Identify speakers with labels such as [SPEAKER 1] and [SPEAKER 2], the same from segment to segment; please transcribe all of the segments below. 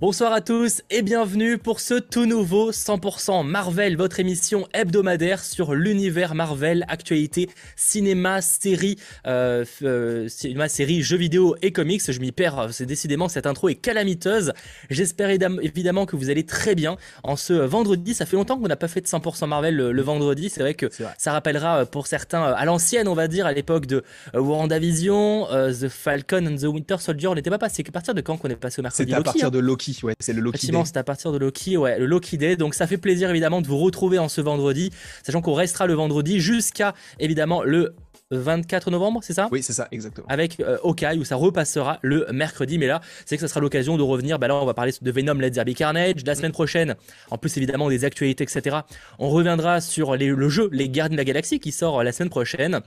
[SPEAKER 1] Bonsoir à tous et bienvenue pour ce tout nouveau 100% Marvel, votre émission hebdomadaire sur l'univers Marvel, actualité, cinéma, série, euh, euh, cinéma, série, jeux vidéo et comics. Je m'y perds, c'est décidément cette intro est calamiteuse. J'espère évidemment que vous allez très bien en ce vendredi. Ça fait longtemps qu'on n'a pas fait de 100% Marvel le, vendredi. C'est vrai que ça rappellera euh, pour certains à l'ancienne, on va dire, à l'époque de WandaVision, The Falcon and the Winter Soldier. On n'était pas passé. À partir de quand qu'on est passé au mercredi
[SPEAKER 2] C'était à partir
[SPEAKER 1] hein
[SPEAKER 2] de Loki ouais, c'est le Loki Day.
[SPEAKER 1] c'est à partir de Loki, ouais, le Loki Day. Donc ça fait plaisir évidemment de vous retrouver en ce vendredi, sachant qu'on restera le vendredi jusqu'à évidemment le 24 novembre, c'est ça?
[SPEAKER 2] Oui, c'est ça, exactement.
[SPEAKER 1] Avec euh, où ça repassera le mercredi. Mais là, c'est que ça sera l'occasion de revenir. Bah là, on va parler de Venom, Let's Derby Carnage. La semaine prochaine, en plus évidemment des actualités, etc. On reviendra sur le jeu Les Gardiens de la Galaxie qui sort la semaine prochaine.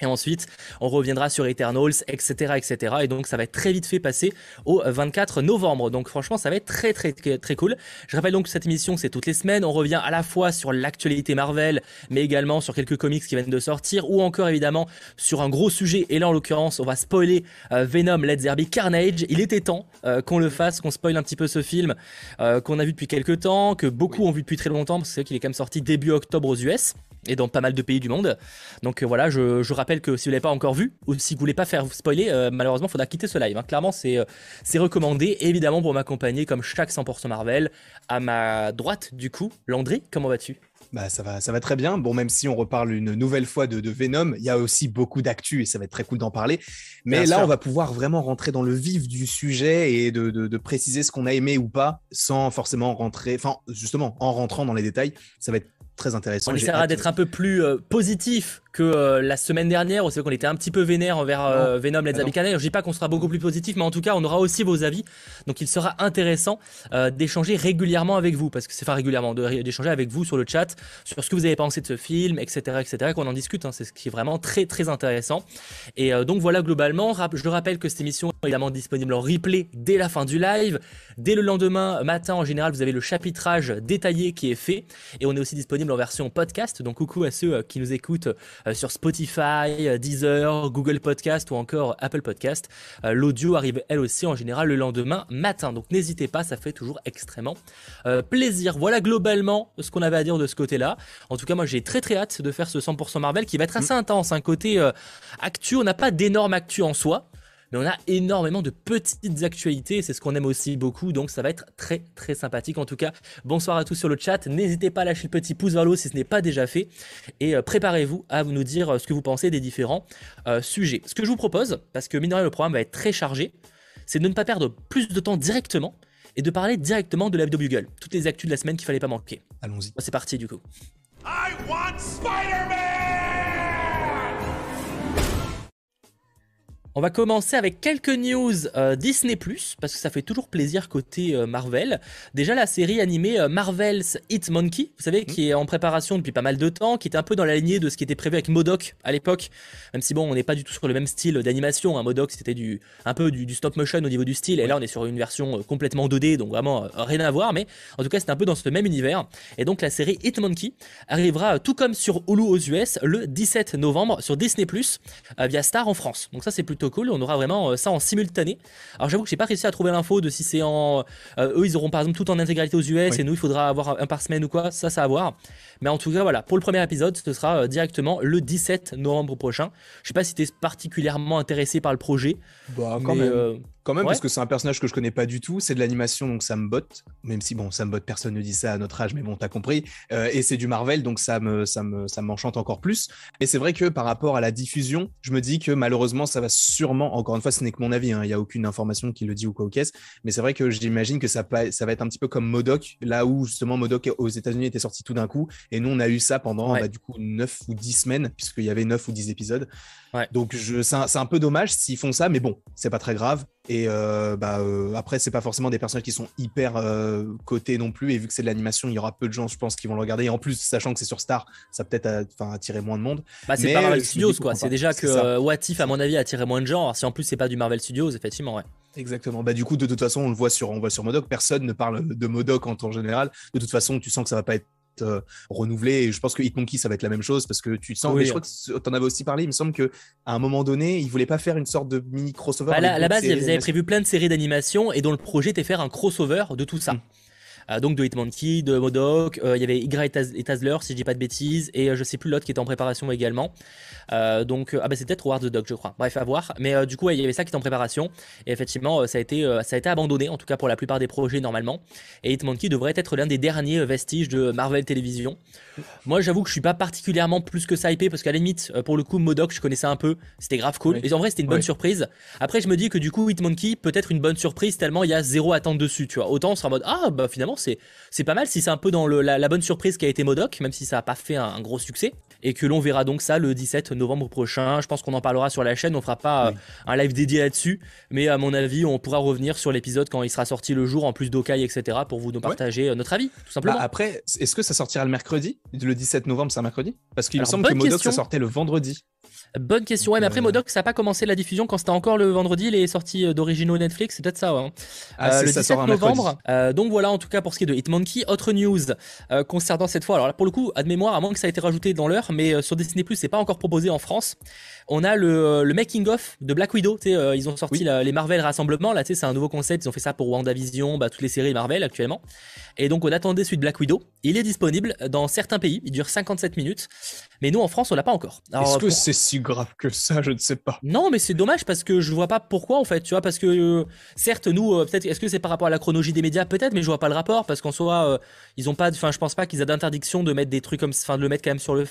[SPEAKER 1] Et ensuite, on reviendra sur Eternals, etc., etc. Et donc, ça va être très vite fait passer au 24 novembre. Donc, franchement, ça va être très, très, très cool. Je rappelle donc que cette émission, c'est toutes les semaines. On revient à la fois sur l'actualité Marvel, mais également sur quelques comics qui viennent de sortir, ou encore évidemment sur un gros sujet. Et là, en l'occurrence, on va spoiler euh, Venom, Let's Derby, Carnage. Il était temps euh, qu'on le fasse, qu'on spoil un petit peu ce film euh, qu'on a vu depuis quelques temps, que beaucoup ont vu depuis très longtemps, parce que c'est qu'il est quand même sorti début octobre aux US et dans pas mal de pays du monde. Donc euh, voilà, je, rappelle que si vous l'avez pas encore vu ou si vous voulez pas faire spoiler, euh, malheureusement, il faudra quitter ce live. Hein. Clairement, c'est euh, c'est recommandé. évidemment, pour m'accompagner, comme chaque 100% Marvel, à ma droite, du coup, Landry, comment vas-tu?
[SPEAKER 2] Bah, ça va, ça va très bien. Bon, même si on reparle une nouvelle fois de, de Venom, il y a aussi beaucoup d'actu et ça va être très cool d'en parler. Mais là, on va pouvoir vraiment rentrer dans le vif du sujet et de, de, de préciser ce qu'on a aimé ou pas sans forcément rentrer, enfin, justement, en rentrant dans les détails. Ça va être très intéressant.
[SPEAKER 1] On essaiera d'être un peu plus euh, positif que euh, la semaine dernière où c'est qu'on était un petit peu vénère envers euh, Venom Let's ah Je dis pas qu'on sera beaucoup plus positif, mais en tout cas, on aura aussi vos avis. Donc, il sera intéressant d'échanger régulièrement avec vous, parce que c'est pas régulièrement, d'échanger avec vous sur le chat, sur ce que vous avez pensé de ce film, etc., etc., qu'on en discute. Hein. c'est ce qui est vraiment très, très intéressant. Et donc, voilà, globalement, je rappelle que cette émission est évidemment disponible en replay dès la fin du live. Dès le lendemain matin, en général, vous avez le chapitrage détaillé qui est fait. Et on est aussi disponible en version podcast. Donc coucou à ceux euh, qui nous écoutent euh, sur Spotify, euh, Deezer, Google Podcast ou encore Apple Podcast. L'audio arrive elle aussi en général le lendemain matin. Donc n'hésitez pas, ça fait toujours extrêmement plaisir. Voilà globalement ce qu'on avait à dire de ce côté-là. En tout cas, moi j'ai très très hâte de faire ce 100% Marvel qui va être assez mm. intense. Un côté actu, on n'a pas d'énorme actu en soi mais on a énormément de petites actualités, c'est ce qu'on aime aussi beaucoup, donc ça va être très très sympathique. En tout cas, bonsoir à tous sur le chat, n'hésitez pas à lâcher le petit pouce vers le haut si ce n'est pas déjà fait, et euh, préparez-vous à nous dire euh, ce que vous pensez des différents euh, sujets. Ce que je vous propose, parce que mine le programme va être très chargé, c'est de ne pas perdre plus de temps directement, et de parler directement de la vidéo Bugle, toutes les actus de la semaine qu'il fallait pas manquer.
[SPEAKER 2] Allons-y.
[SPEAKER 1] C'est parti du coup.
[SPEAKER 3] I want
[SPEAKER 1] On va commencer avec quelques news euh, Disney ⁇ parce que ça fait toujours plaisir côté euh, Marvel. Déjà la série animée euh, Marvel's Hit Monkey, vous savez, qui est en préparation depuis pas mal de temps, qui était un peu dans la lignée de ce qui était prévu avec Modoc à l'époque, même si bon, on n'est pas du tout sur le même style d'animation. Hein. Modoc c'était du, un peu du, stop motion au niveau du style, et là on est sur une version complètement 2D, donc vraiment rien à voir, mais en tout cas c'est un peu dans ce même univers. Et donc la série Hit Monkey arrivera tout comme sur Hulu aux US le 17 novembre sur Disney ⁇ via Star en France. Donc ça c'est plutôt cool. On aura vraiment euh, ça en simultané. Alors j'avoue que j'ai pas réussi à trouver l'info de si c'est en. Euh, eux, ils auront par exemple tout en intégralité aux US et nous, il faudra avoir un par semaine ou quoi. Ça, ça à voir. Mais en tout cas, voilà, pour le premier épisode, ce sera euh, directement le 17 novembre prochain. Je sais pas si tu es particulièrement intéressé par le projet.
[SPEAKER 2] Bah, quand même quand même, parce que c'est un personnage que je connais pas du tout. C'est de l'animation, donc ça me botte. Même si, bon, ça me botte, personne ne dit ça à notre âge, mais bon, t'as compris. Euh, et c'est du Marvel, donc ça me, ça me, ça m'enchante encore plus. Et c'est vrai que par rapport à la diffusion, je me dis que malheureusement, ça va sûrement, encore une fois, ce n'est que mon avis, hein, il n'y a aucune information qui le dit ou quoi au caisse, mais c'est vrai que j'imagine que ça, ça va être un petit peu comme Modoc, là où justement Modoc aux États-Unis était sorti tout d'un coup, et nous, on a eu ça pendant, bah, du coup, 9 ou 10 semaines, puisqu'il y avait 9 ou 10 épisodes. Donc c'est un, un, peu dommage s'ils font ça, mais bon, c'est pas très grave. Et euh, bah, euh, après, c'est pas forcément des personnages qui sont hyper euh, cotés non plus. Et vu que c'est de l'animation, il y aura peu de gens, je pense, qui vont le regarder. Et en plus, sachant que c'est sur Star, ça peut-être attirer moins de monde.
[SPEAKER 1] Bah, c'est pas Marvel Studios, quoi. C'est déjà que What If, à mon avis, a attiré moins de gens. Alors, si en plus c'est pas du Marvel Studios, effectivement, ouais.
[SPEAKER 2] Exactement. Bah, du coup, de toute façon, on le voit sur, on voit sur Modoc. Personne ne parle de Modoc en temps général. De toute façon, tu sens que ça va pas être être renouvelé. Et je pense que Hitmonkey, ça va être la même chose parce que tu sens. mais je crois que tu en avais aussi parlé. Il me semble qu'à un moment donné, ils voulaient pas faire une sorte de mini crossover.
[SPEAKER 1] Bah, à la base, ils avaient prévu plein de séries d'animation et dont le projet était faire un crossover de tout ça. Mm. Euh, donc de Hitmonkey, de Modoc, euh, il y avait Y et Tazler, si je dis pas de bêtises, et euh, je sais plus l'autre qui était en préparation également. donc, ah bah c'était peut-être Howard the Dog, je crois. Bref, à voir. Mais du coup, il y avait ça qui était en préparation. Et effectivement, ça, a été, ça a été abandonné, en tout cas pour la plupart des projets normalement. Et Hitmonkey devrait être l'un des derniers vestiges de Marvel Television. Moi, j'avoue que je suis pas particulièrement plus que ça hypé, parce qu'à la limite, pour le coup, Modoc, je connaissais un peu. C'était grave cool. Et en vrai, c'était une bonne surprise. Après, je me dis que du coup, Hitmonkey peut être une bonne surprise tellement il y a zéro attente dessus, tu vois. Autant on sera en mode, ah bah finalement, c'est pas mal si c'est un peu dans la, bonne surprise qui a été Modoc, même si ça n'a pas fait un, gros succès. Et que l'on verra donc ça le 17 novembre prochain. Je pense qu'on en parlera sur la chaîne. On fera pas euh, un live dédié là-dessus. Mais à mon avis, on pourra revenir sur l'épisode quand il sera sorti le jour, en plus d'Okai, etc. pour vous nous partager euh, notre avis, tout simplement. Bah,
[SPEAKER 2] après, est-ce que ça sortira le mercredi? Le 17 novembre, c'est un mercredi? Parce qu'il me semble que Modoc, ça sortait le vendredi.
[SPEAKER 1] Bonne question. Ouais, mais après, euh, Modoc, ça n'a pas commencé la diffusion quand c'était encore le vendredi. Il est sorti euh, d'originaux Netflix. C'est peut-être ça. Hein.
[SPEAKER 2] Ah, euh, le 17 novembre.
[SPEAKER 1] donc voilà, en tout cas, pour ce qui est de Hitmonkey. Autre news concernant cette fois. Alors là, pour le coup, à de mémoire, à moins que ça ait été rajouté dans l'heure, mais sur Disney Plus, c'est pas encore proposé en France. On a le, le making of de Black Widow. ils ont sorti les Marvel Rassemblement. Là, c'est un nouveau concept. Ils ont fait ça pour WandaVision, bah, toutes les séries Marvel actuellement. Et donc, on attendait celui de Black Widow. Il est disponible dans certains pays. Il dure 57 minutes. Mais nous, en France, on l'a pas encore.
[SPEAKER 2] Est-ce que c'est si grave que ça? Je ne sais pas.
[SPEAKER 1] Non, mais c'est dommage parce que je vois pas pourquoi en fait. Tu vois, parce que euh, certes, nous, euh, peut-être, est-ce que c'est par rapport à la chronologie des médias? Peut-être, mais je vois pas le rapport parce qu'en soi, euh, ils ont pas. Enfin, je pense pas qu'ils aient d'interdiction de mettre des trucs comme, enfin, de le mettre quand même sur le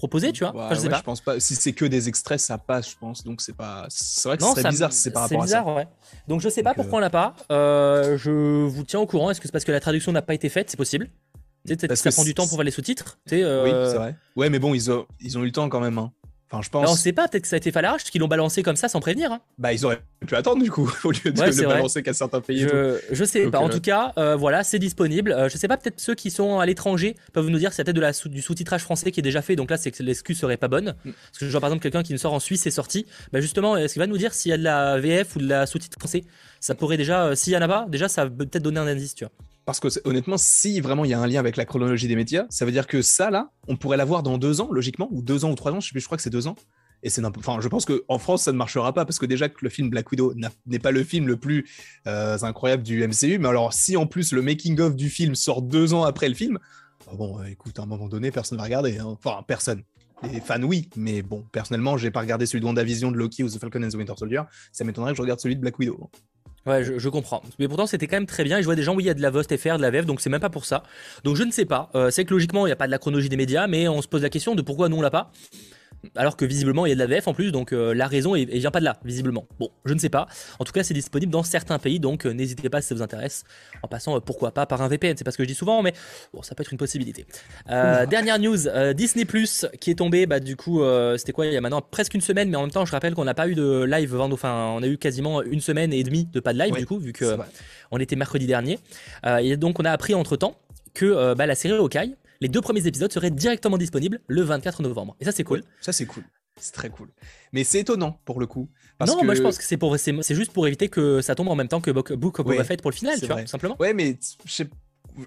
[SPEAKER 1] proposé, tu vois.
[SPEAKER 2] je sais pas. Je pense pas. Si c'est que des extraits, ça passe, je pense. Donc c'est pas. C'est vrai que c'est bizarre. C'est par rapport bizarre, à ça. Ouais.
[SPEAKER 1] Donc je sais pas pourquoi on l'a pas. je vous tiens au courant. Est-ce que c'est parce que la traduction n'a pas été faite? C'est possible. Peut-être ça prend du temps pour voir les sous-titres.
[SPEAKER 2] Euh... Oui, c'est vrai. Ouais, mais bon, ils ont, ils ont eu le temps quand même. Hein. Enfin, je pense.
[SPEAKER 1] on sait pas, peut-être que ça a été fait à l'arrache, qu'ils l'ont balancé comme ça sans prévenir. Hein.
[SPEAKER 2] Bah, ils auraient pu attendre du coup, au lieu de le balancer qu'à certains pays.
[SPEAKER 1] Je, je sais pas. En euh, tout cas, euh, voilà, c'est disponible. Euh, je sais pas, peut-être ceux qui sont à l'étranger peuvent nous dire si c'est peut-être de la du sous-titrage français qui est déjà fait. Donc là, c'est que l'excuse serait pas bonne. Mm. Parce que je vois par exemple quelqu'un qui nous sort en Suisse, c'est sorti. Bah, justement, est-ce qu'il va nous dire s'il y a de la VF ou de la sous-titre français? Ça pourrait déjà, s'il y en a pas, déjà, ça peut peut-être donner un indice, tu vois.
[SPEAKER 2] Parce que honnêtement, si vraiment il y a un lien avec la chronologie des médias, ça veut dire que ça, là, on pourrait l'avoir dans deux ans, logiquement, ou deux ans ou trois ans, je sais plus, je crois que c'est deux ans. Et c'est enfin, je pense qu'en France, ça ne marchera pas parce que déjà que le film Black Widow n'est pas le film le plus euh, incroyable du MCU. Mais alors, si en plus le making-of du film sort deux ans après le film, oh bon, euh, écoute, à un moment donné, personne ne va regarder. Hein. Enfin, personne. Les fans, oui, mais bon, personnellement, j'ai pas regardé celui de WandaVision, de Loki ou The Falcon and the Winter Soldier. Ça m'étonnerait que je regarde celui de Black Widow.
[SPEAKER 1] Ouais, je, comprends. Mais pourtant, c'était quand même très bien. Et je vois des gens, oui, il y a de la Vost FR, de la VF, donc c'est même pas pour ça. Donc je ne sais pas. Euh, c'est que logiquement, il n'y a pas de la chronologie des médias, mais on se pose la question de pourquoi nous on l'a pas alors que visiblement il y a de la VF en plus, donc euh, la raison ne vient pas de là, visiblement. Bon, je ne sais pas. En tout cas, c'est disponible dans certains pays, donc euh, n'hésitez pas si ça vous intéresse. En passant, euh, pourquoi pas par un VPN, c'est pas ce que je dis souvent, mais bon, ça peut être une possibilité. dernière news, Disney Plus qui est tombé, bah du coup, c'était quoi Il y a maintenant presque une semaine, mais en même temps, je rappelle qu'on n'a pas eu de live, enfin, on a eu quasiment une semaine et demie de pas de live du coup, vu que on était mercredi dernier. et donc, on a appris entre temps que bah, la série Hawkeye les deux premiers épisodes seraient directement disponibles le 24 novembre. Et ça, c'est cool.
[SPEAKER 2] ça, c'est cool. C'est très cool. Mais c'est étonnant pour le coup.
[SPEAKER 1] non, moi je pense que c'est pour c'est juste pour éviter que ça tombe en même temps que Book of Boba Fett pour le final, tu vois, tout simplement.
[SPEAKER 2] Ouais, mais je sais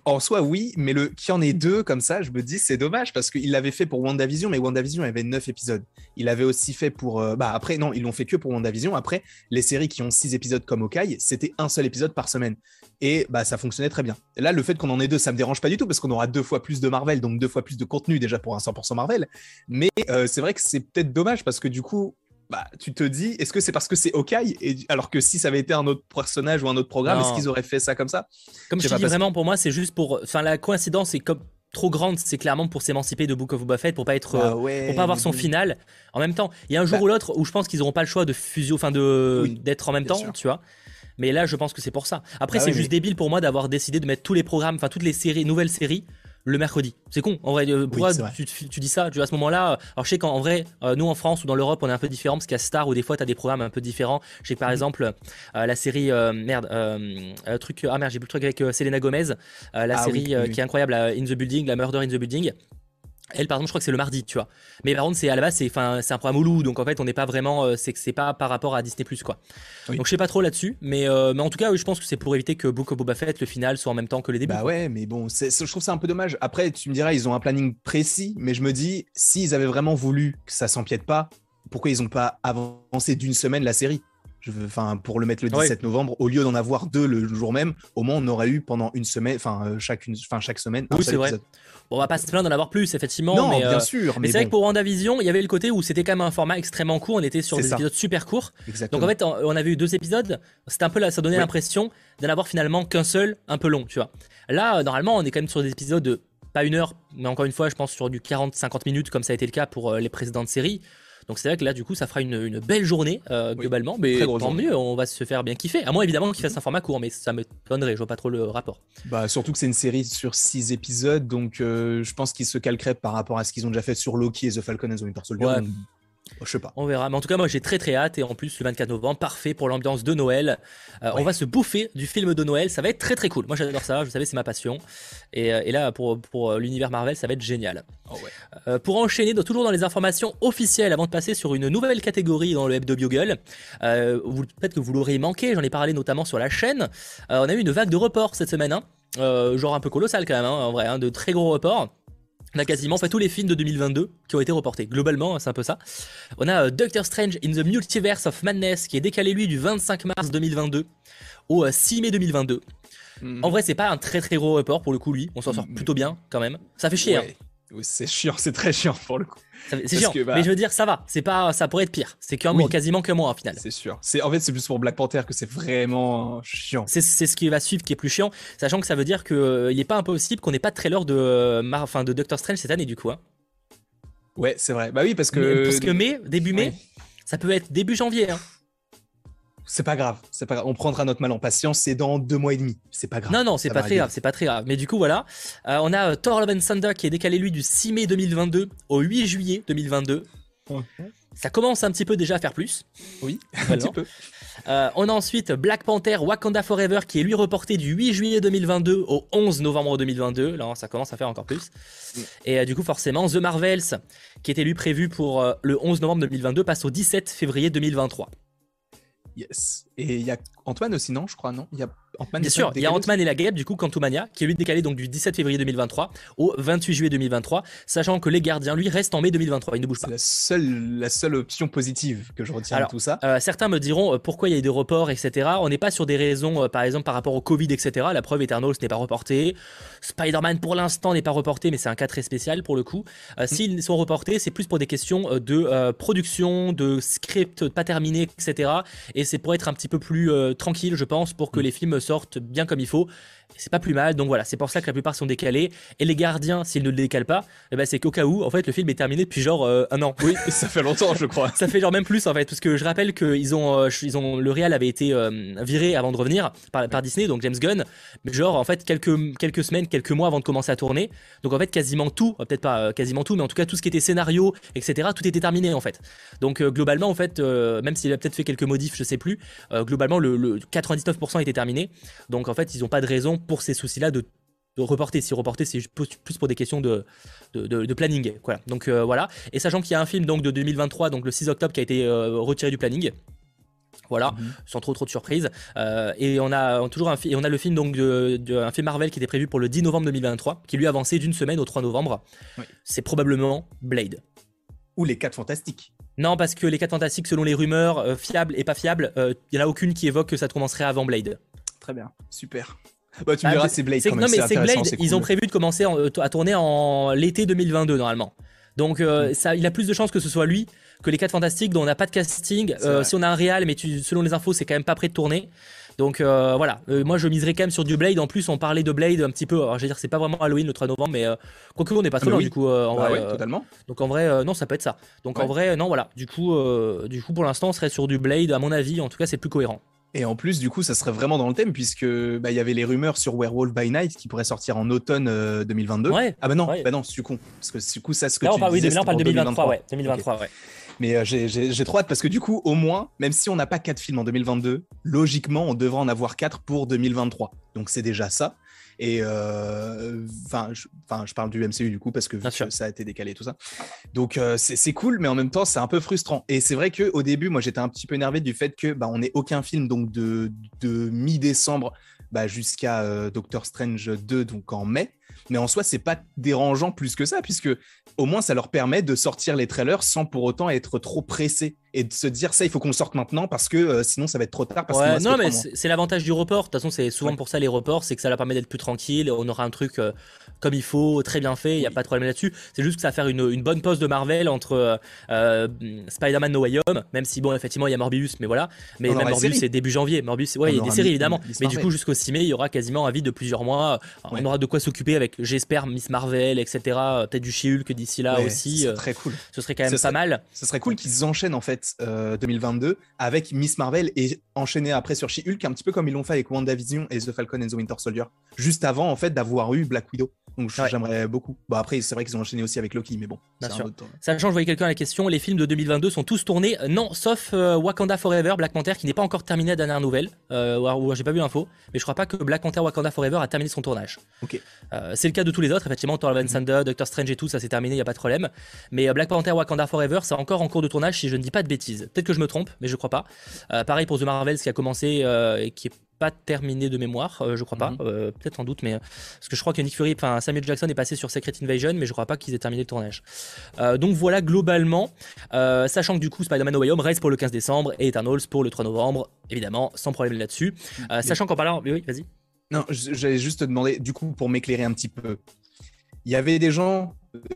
[SPEAKER 2] en soi, oui, mais le qu'il y en ait deux comme ça, je me dis c'est dommage parce qu'il l'avait fait pour WandaVision, mais WandaVision avait neuf épisodes. Il avait aussi fait pour. Euh, bah après, non, ils l'ont fait que pour WandaVision. Après, les séries qui ont six épisodes comme Okai, c'était un seul épisode par semaine. Et bah ça fonctionnait très bien. là, le fait qu'on en ait deux, ça me dérange pas du tout parce qu'on aura deux fois plus de Marvel, donc deux fois plus de contenu déjà pour un 100% Marvel. Mais euh, c'est vrai que c'est peut-être dommage parce que du coup, bah, tu te dis, est-ce que c'est parce que c'est Hawkeye et alors que si ça avait été un autre personnage ou un autre programme, est-ce qu'ils auraient fait ça comme ça?
[SPEAKER 1] Comme je, te dis vraiment, pour moi, c'est juste pour. Enfin, la coïncidence est comme trop grande, c'est clairement pour s'émanciper de Book of Boba Fett, pour pas être, bah euh, pour pas avoir son final. En même temps, il y a un jour bah ou l'autre où je pense qu'ils auront pas le choix de fusion, enfin de d'être en même temps, tu vois. Mais là, je pense que c'est pour ça. Après, c'est juste débile pour moi d'avoir décidé de mettre tous les programmes, enfin toutes les séries, nouvelles séries le mercredi. C'est con, en vrai. Euh, pourquoi tu, dis ça tu, À ce moment-là, alors je sais qu'en vrai, euh, nous en France ou dans l'Europe, on est un peu différent parce qu'il y a Star où des fois tu as des programmes un peu différents. Je sais que par mhm. exemple, euh, la série, merde, truc, ah merde, j'ai plus le truc avec Selena Gomez, la ah série qui est incroyable, In the Building, la Murder in the Building. Elle, par exemple, je crois que c'est le mardi, tu vois. Mais par contre, c'est à la base, c'est un programme Hulu, donc en fait, on n'est pas vraiment, euh, c'est que c'est pas par rapport à Disney Plus, quoi. Donc je sais pas trop là-dessus, mais euh, mais en tout cas, oui, je pense que c'est pour éviter que Book of Boba Fett, le final, soit en même temps que les débuts.
[SPEAKER 2] Bah ouais, mais bon, je trouve ça un peu dommage. Après, tu me diras, ils ont un planning précis, mais je me dis, s'ils avaient vraiment voulu que ça s'empiète pas, pourquoi ils ont pas avancé d'une semaine la série? Enfin, pour le mettre le 17 novembre, au lieu d'en avoir deux le jour même, au moins on aurait eu pendant une semaine, enfin euh, chaque, semaine.
[SPEAKER 1] Oui, c'est vrai. Bon, on va pas se plaindre d'en avoir plus, effectivement.
[SPEAKER 2] Non,
[SPEAKER 1] mais,
[SPEAKER 2] bien euh, sûr.
[SPEAKER 1] Mais, c'est vrai que pour WandaVision, il y avait le côté où c'était quand même un format extrêmement court. On était sur des épisodes super courts.
[SPEAKER 2] Exactement.
[SPEAKER 1] Donc en fait, on avait eu deux épisodes. C'était un peu là, ça donnait l'impression d'en avoir finalement qu'un seul, un peu long, tu vois. Là, normalement, on est quand même sur des épisodes de pas une heure, mais encore une fois, je pense sur du 40-50 minutes, comme ça a été le cas pour euh, les précédentes séries. Donc c'est vrai que là, du coup, ça fera une, belle journée euh, globalement, mais tant mieux, on va se faire bien kiffer. À moins évidemment qu'il fasse un format court, mais ça me donnerait, je vois pas trop le rapport.
[SPEAKER 2] Bah surtout que c'est une série sur 6 épisodes, donc euh, je pense qu'ils se calqueraient par rapport à ce qu'ils ont déjà fait sur Loki et The Falcon and the Winter Soldier. Je sais pas.
[SPEAKER 1] On verra. Mais en tout cas, moi, j'ai très très hâte. Et en plus, le 24 novembre, parfait pour l'ambiance de Noël. Euh, on va se bouffer du film de Noël. Ça va être très très cool. Moi, j'adore ça. Vous savez, c'est ma passion. Et, euh, là, pour, pour euh, l'univers Marvel, ça va être génial.
[SPEAKER 2] Oh,
[SPEAKER 1] pour enchaîner, toujours dans les informations officielles, avant de passer sur une nouvelle catégorie dans le web de Bugle, peut-être que vous l'aurez manqué. J'en ai parlé notamment sur la chaîne. on a eu une vague de reports cette semaine. Hein. genre un peu colossal quand même, hein, en vrai, hein, de très gros reports. On a quasiment fait tous les films de 2022 qui ont été reportés. Globalement, c'est un peu ça. On a euh, Doctor Strange in the Multiverse of Madness qui est décalé lui du 25 mars 2022 au 6 euh, mai 2022. Mhm. En vrai, c'est pas un très très gros report pour le coup, lui. On s'en sort mhm. plutôt bien quand même. Ça fait chier. Hein.
[SPEAKER 2] C'est chiant, c'est très chiant pour le coup.
[SPEAKER 1] C'est chiant, bah, mais je veux dire, ça va. C'est pas, ça pourrait être pire. C'est quasiment que moi au final.
[SPEAKER 2] C'est sûr. C'est en fait, c'est plus pour Black Panther que c'est vraiment chiant.
[SPEAKER 1] C'est ce qui va suivre qui est plus chiant, sachant que ça veut dire qu'il euh, n'est pas impossible qu'on n'ait pas de trailer de, euh, enfin, de Doctor Strange cette année du coup. Hein.
[SPEAKER 2] Ouais, c'est vrai. Bah oui, parce que.
[SPEAKER 1] parce que mai, début mai, ça peut être début janvier. Hein
[SPEAKER 2] c'est pas grave, c'est pas On prendra notre mal en patience. C'est dans deux mois et demi. C'est pas grave.
[SPEAKER 1] Non, non, c'est pas très grave. C'est pas très grave. Mais du coup, voilà. Euh, on a euh, Thor Love and Thunder qui est décalé lui du 6 mai 2022 au 8 juillet 2022. Ça commence un petit peu déjà à faire plus.
[SPEAKER 2] Oui, un petit peu.
[SPEAKER 1] Euh, on a ensuite Black Panther Wakanda Forever qui est lui reporté du 8 juillet 2022 au 11 novembre 2022. Là, ça commence à faire encore plus. Mm. Et du coup, forcément, The Marvels qui était lui prévu pour le 11 novembre 2022 passe au 17 février 2023.
[SPEAKER 2] Yes. Et il y a Antoine aussi, non Je crois, non Il y a
[SPEAKER 1] Bien sûr, il y a Ant-Man et la guêpe, du coup, Quantumania, qui est lui décalé donc du 17 février 2023 au 28 juillet 2023, sachant que les gardiens, lui, restent en mai 2023, il ne bouge pas.
[SPEAKER 2] C'est la seule, la seule option positive que je retiens de tout ça.
[SPEAKER 1] Euh, certains me diront euh, pourquoi il y a eu des reports, etc. On n'est pas sur des raisons, euh, par exemple, par rapport au Covid, etc. La preuve, Eternals n'est pas reporté. Spider-Man, pour l'instant, n'est pas reporté, mais c'est un cas très spécial pour le coup. Mm. S'ils sont reportés, c'est plus pour des questions de production, de script pas terminé, etc. Et c'est pour être un petit peu plus tranquille, je pense, pour que mm. les films sortent bien comme il faut c'est pas plus mal. Donc voilà, c'est pour ça que la plupart sont décalés. Et les gardiens, s'ils ne le décalent pas, eh ben c'est qu'au cas où, en fait, le film est terminé depuis genre euh, un an.
[SPEAKER 2] Oui, ça fait longtemps, je crois.
[SPEAKER 1] ça fait genre même plus en fait, parce que je rappelle que ils ont, euh, ils ont, le réal avait été euh, viré avant de revenir par, par, Disney, donc James Gunn. Mais genre en fait quelques quelques semaines, quelques mois avant de commencer à tourner. Donc en fait quasiment tout, peut-être pas quasiment tout, mais en tout cas tout ce qui était scénario, etc. Tout était terminé en fait. Donc globalement en fait, même s'il a peut-être fait quelques modifs, je sais plus. globalement le, le 99% était terminé. Donc en fait ils ont pas de raison pour ces soucis-là de, reporter. Si reporter, c'est plus pour des questions de, de, planning. Quoi. Donc euh, voilà. Et sachant qu'il y a un film donc, de 2023, donc le 6 octobre, qui a été euh, retiré du planning. Voilà, mhm. sans trop trop de surprises. Euh, et on a toujours un et on a le film donc de, un film Marvel qui était prévu pour le 10 novembre 2023, qui lui a avancé d'une semaine au 3 novembre. C'est probablement Blade.
[SPEAKER 2] Ou les 4 fantastiques.
[SPEAKER 1] Non, parce que les 4 fantastiques, selon les rumeurs, fiables et pas fiables, il n'y en a aucune qui évoque que ça commencerait avant Blade.
[SPEAKER 2] Très bien, super. Bah, tu me diras, c'est Blade.
[SPEAKER 1] Quand
[SPEAKER 2] non,
[SPEAKER 1] mais c'est Blade, ils ont prévu de commencer euh, à tourner en l'été 2022 normalement. Donc euh, mm. ça, il a plus de chances que ce soit lui que les 4 Fantastiques dont on n'a pas de casting. Euh, si on a un réal, mais tu, selon les infos, c'est quand même pas prêt de tourner. Donc voilà, moi je miserais quand même sur du Blade. En plus, on parlait de Blade un petit peu. Alors, je veux dire, c'est pas vraiment Halloween le 3 novembre, mais quoique on n'est pas trop ah, loin du coup. en
[SPEAKER 2] bah
[SPEAKER 1] vrai,
[SPEAKER 2] totalement.
[SPEAKER 1] Donc en vrai, non, ça peut être ça. Donc en vrai, non, voilà. Du coup, du coup, pour l'instant, on serait sur du Blade. À mon avis, en tout cas, c'est plus cohérent.
[SPEAKER 2] Et en plus, du coup, ça serait vraiment dans le thème, puisque bah, il y avait les rumeurs sur Werewolf by Night qui pourrait sortir en automne 2022.
[SPEAKER 1] Euh,
[SPEAKER 2] ah bah non, bah non, c'est con. Parce que du coup, ça, ce que
[SPEAKER 1] tu
[SPEAKER 2] on parle,
[SPEAKER 1] disais, oui, on parle 2023, ouais. 2023, ouais.
[SPEAKER 2] Mais euh, j'ai trop hâte parce que du coup, au moins, même si on n'a pas 4 films en 2022, logiquement, on devrait en avoir 4 pour 2023. Donc c'est déjà ça. Et enfin, je, je parle du MCU du coup parce que, ça a été décalé tout ça. Donc c'est cool, mais en même temps c'est un peu frustrant. Et c'est vrai que au début, moi j'étais un petit peu énervé du fait que bah, on n'ait aucun film donc de, de mi-décembre bah, jusqu'à Doctor Strange 2 donc en mai. Mais en soi, c'est pas dérangeant plus que ça, puisque au moins ça leur permet de sortir les trailers sans pour autant être trop pressé et de se dire ça, il faut qu'on sorte maintenant parce que euh, sinon ça va être trop tard. Parce
[SPEAKER 1] non, mais c'est l'avantage du report. De toute façon, c'est souvent pour ça les reports, c'est que ça leur permet d'être plus tranquille. On aura un truc euh, comme il faut, très bien fait, il n'y a pas de problème là-dessus. C'est juste que ça va faire une, bonne pause de Marvel entre euh, Spider-Man No Way Home, même si, bon, effectivement, il y a Morbius, mais voilà. Mais même Morbius, c'est début janvier. Morbius, ouais, il y a des séries évidemment. mais du coup, jusqu'au 6 mai, il y aura quasiment un vide de plusieurs mois. On aura de quoi s'occuper avec, j'espère, Miss Marvel, etc. Peut-être du She-Hulk d'ici là aussi.
[SPEAKER 2] très cool.
[SPEAKER 1] Ce serait quand même pas mal.
[SPEAKER 2] Ce serait cool qu'ils enchaînent en fait 2022 avec Miss Marvel et enchaîner après sur She-Hulk, un petit peu comme ils l'ont fait avec WandaVision et The Falcon and the Winter Soldier, juste avant en fait d'avoir eu Black Widow. Donc j'aimerais beaucoup. Bon après c'est vrai qu'ils ont enchaîné aussi avec Loki, mais bon.
[SPEAKER 1] Bien sûr. Sachant, je voyais quelqu'un à la question, les films de 2022 sont tous tournés, non, sauf euh, Wakanda Forever, Black Panther, qui n'est pas encore terminé la dernière nouvelle. Euh, j'ai pas vu l'info, mais je crois pas que Black Panther Wakanda Forever a terminé son tournage.
[SPEAKER 2] Ok.
[SPEAKER 1] Euh, c'est le cas de tous les autres, effectivement, Thor Love Thunder, Doctor Strange et tout, ça s'est terminé, il y a pas de problème. Mais Black Panther Wakanda Forever, c'est encore en cours de tournage si je ne dis pas de bêtises. Peut-être que je me trompe, mais je crois pas. pareil pour The Marvels qui a commencé et qui est pas terminé de mémoire, euh, je crois pas, mhm. euh, peut-être en doute, mais parce que je crois que Nick Fury, enfin Samuel Jackson est passé sur Secret Invasion, mais je crois pas qu'ils aient terminé le tournage. Euh, donc voilà globalement, sachant que du coup Spider-Man No Way Home reste pour le 15 décembre et Eternals pour le 3 novembre, évidemment, sans problème là-dessus. sachant qu'en parlant, oui, vas-y.
[SPEAKER 2] Non, j'allais juste te demander, du coup, pour m'éclairer un petit peu, il y avait des gens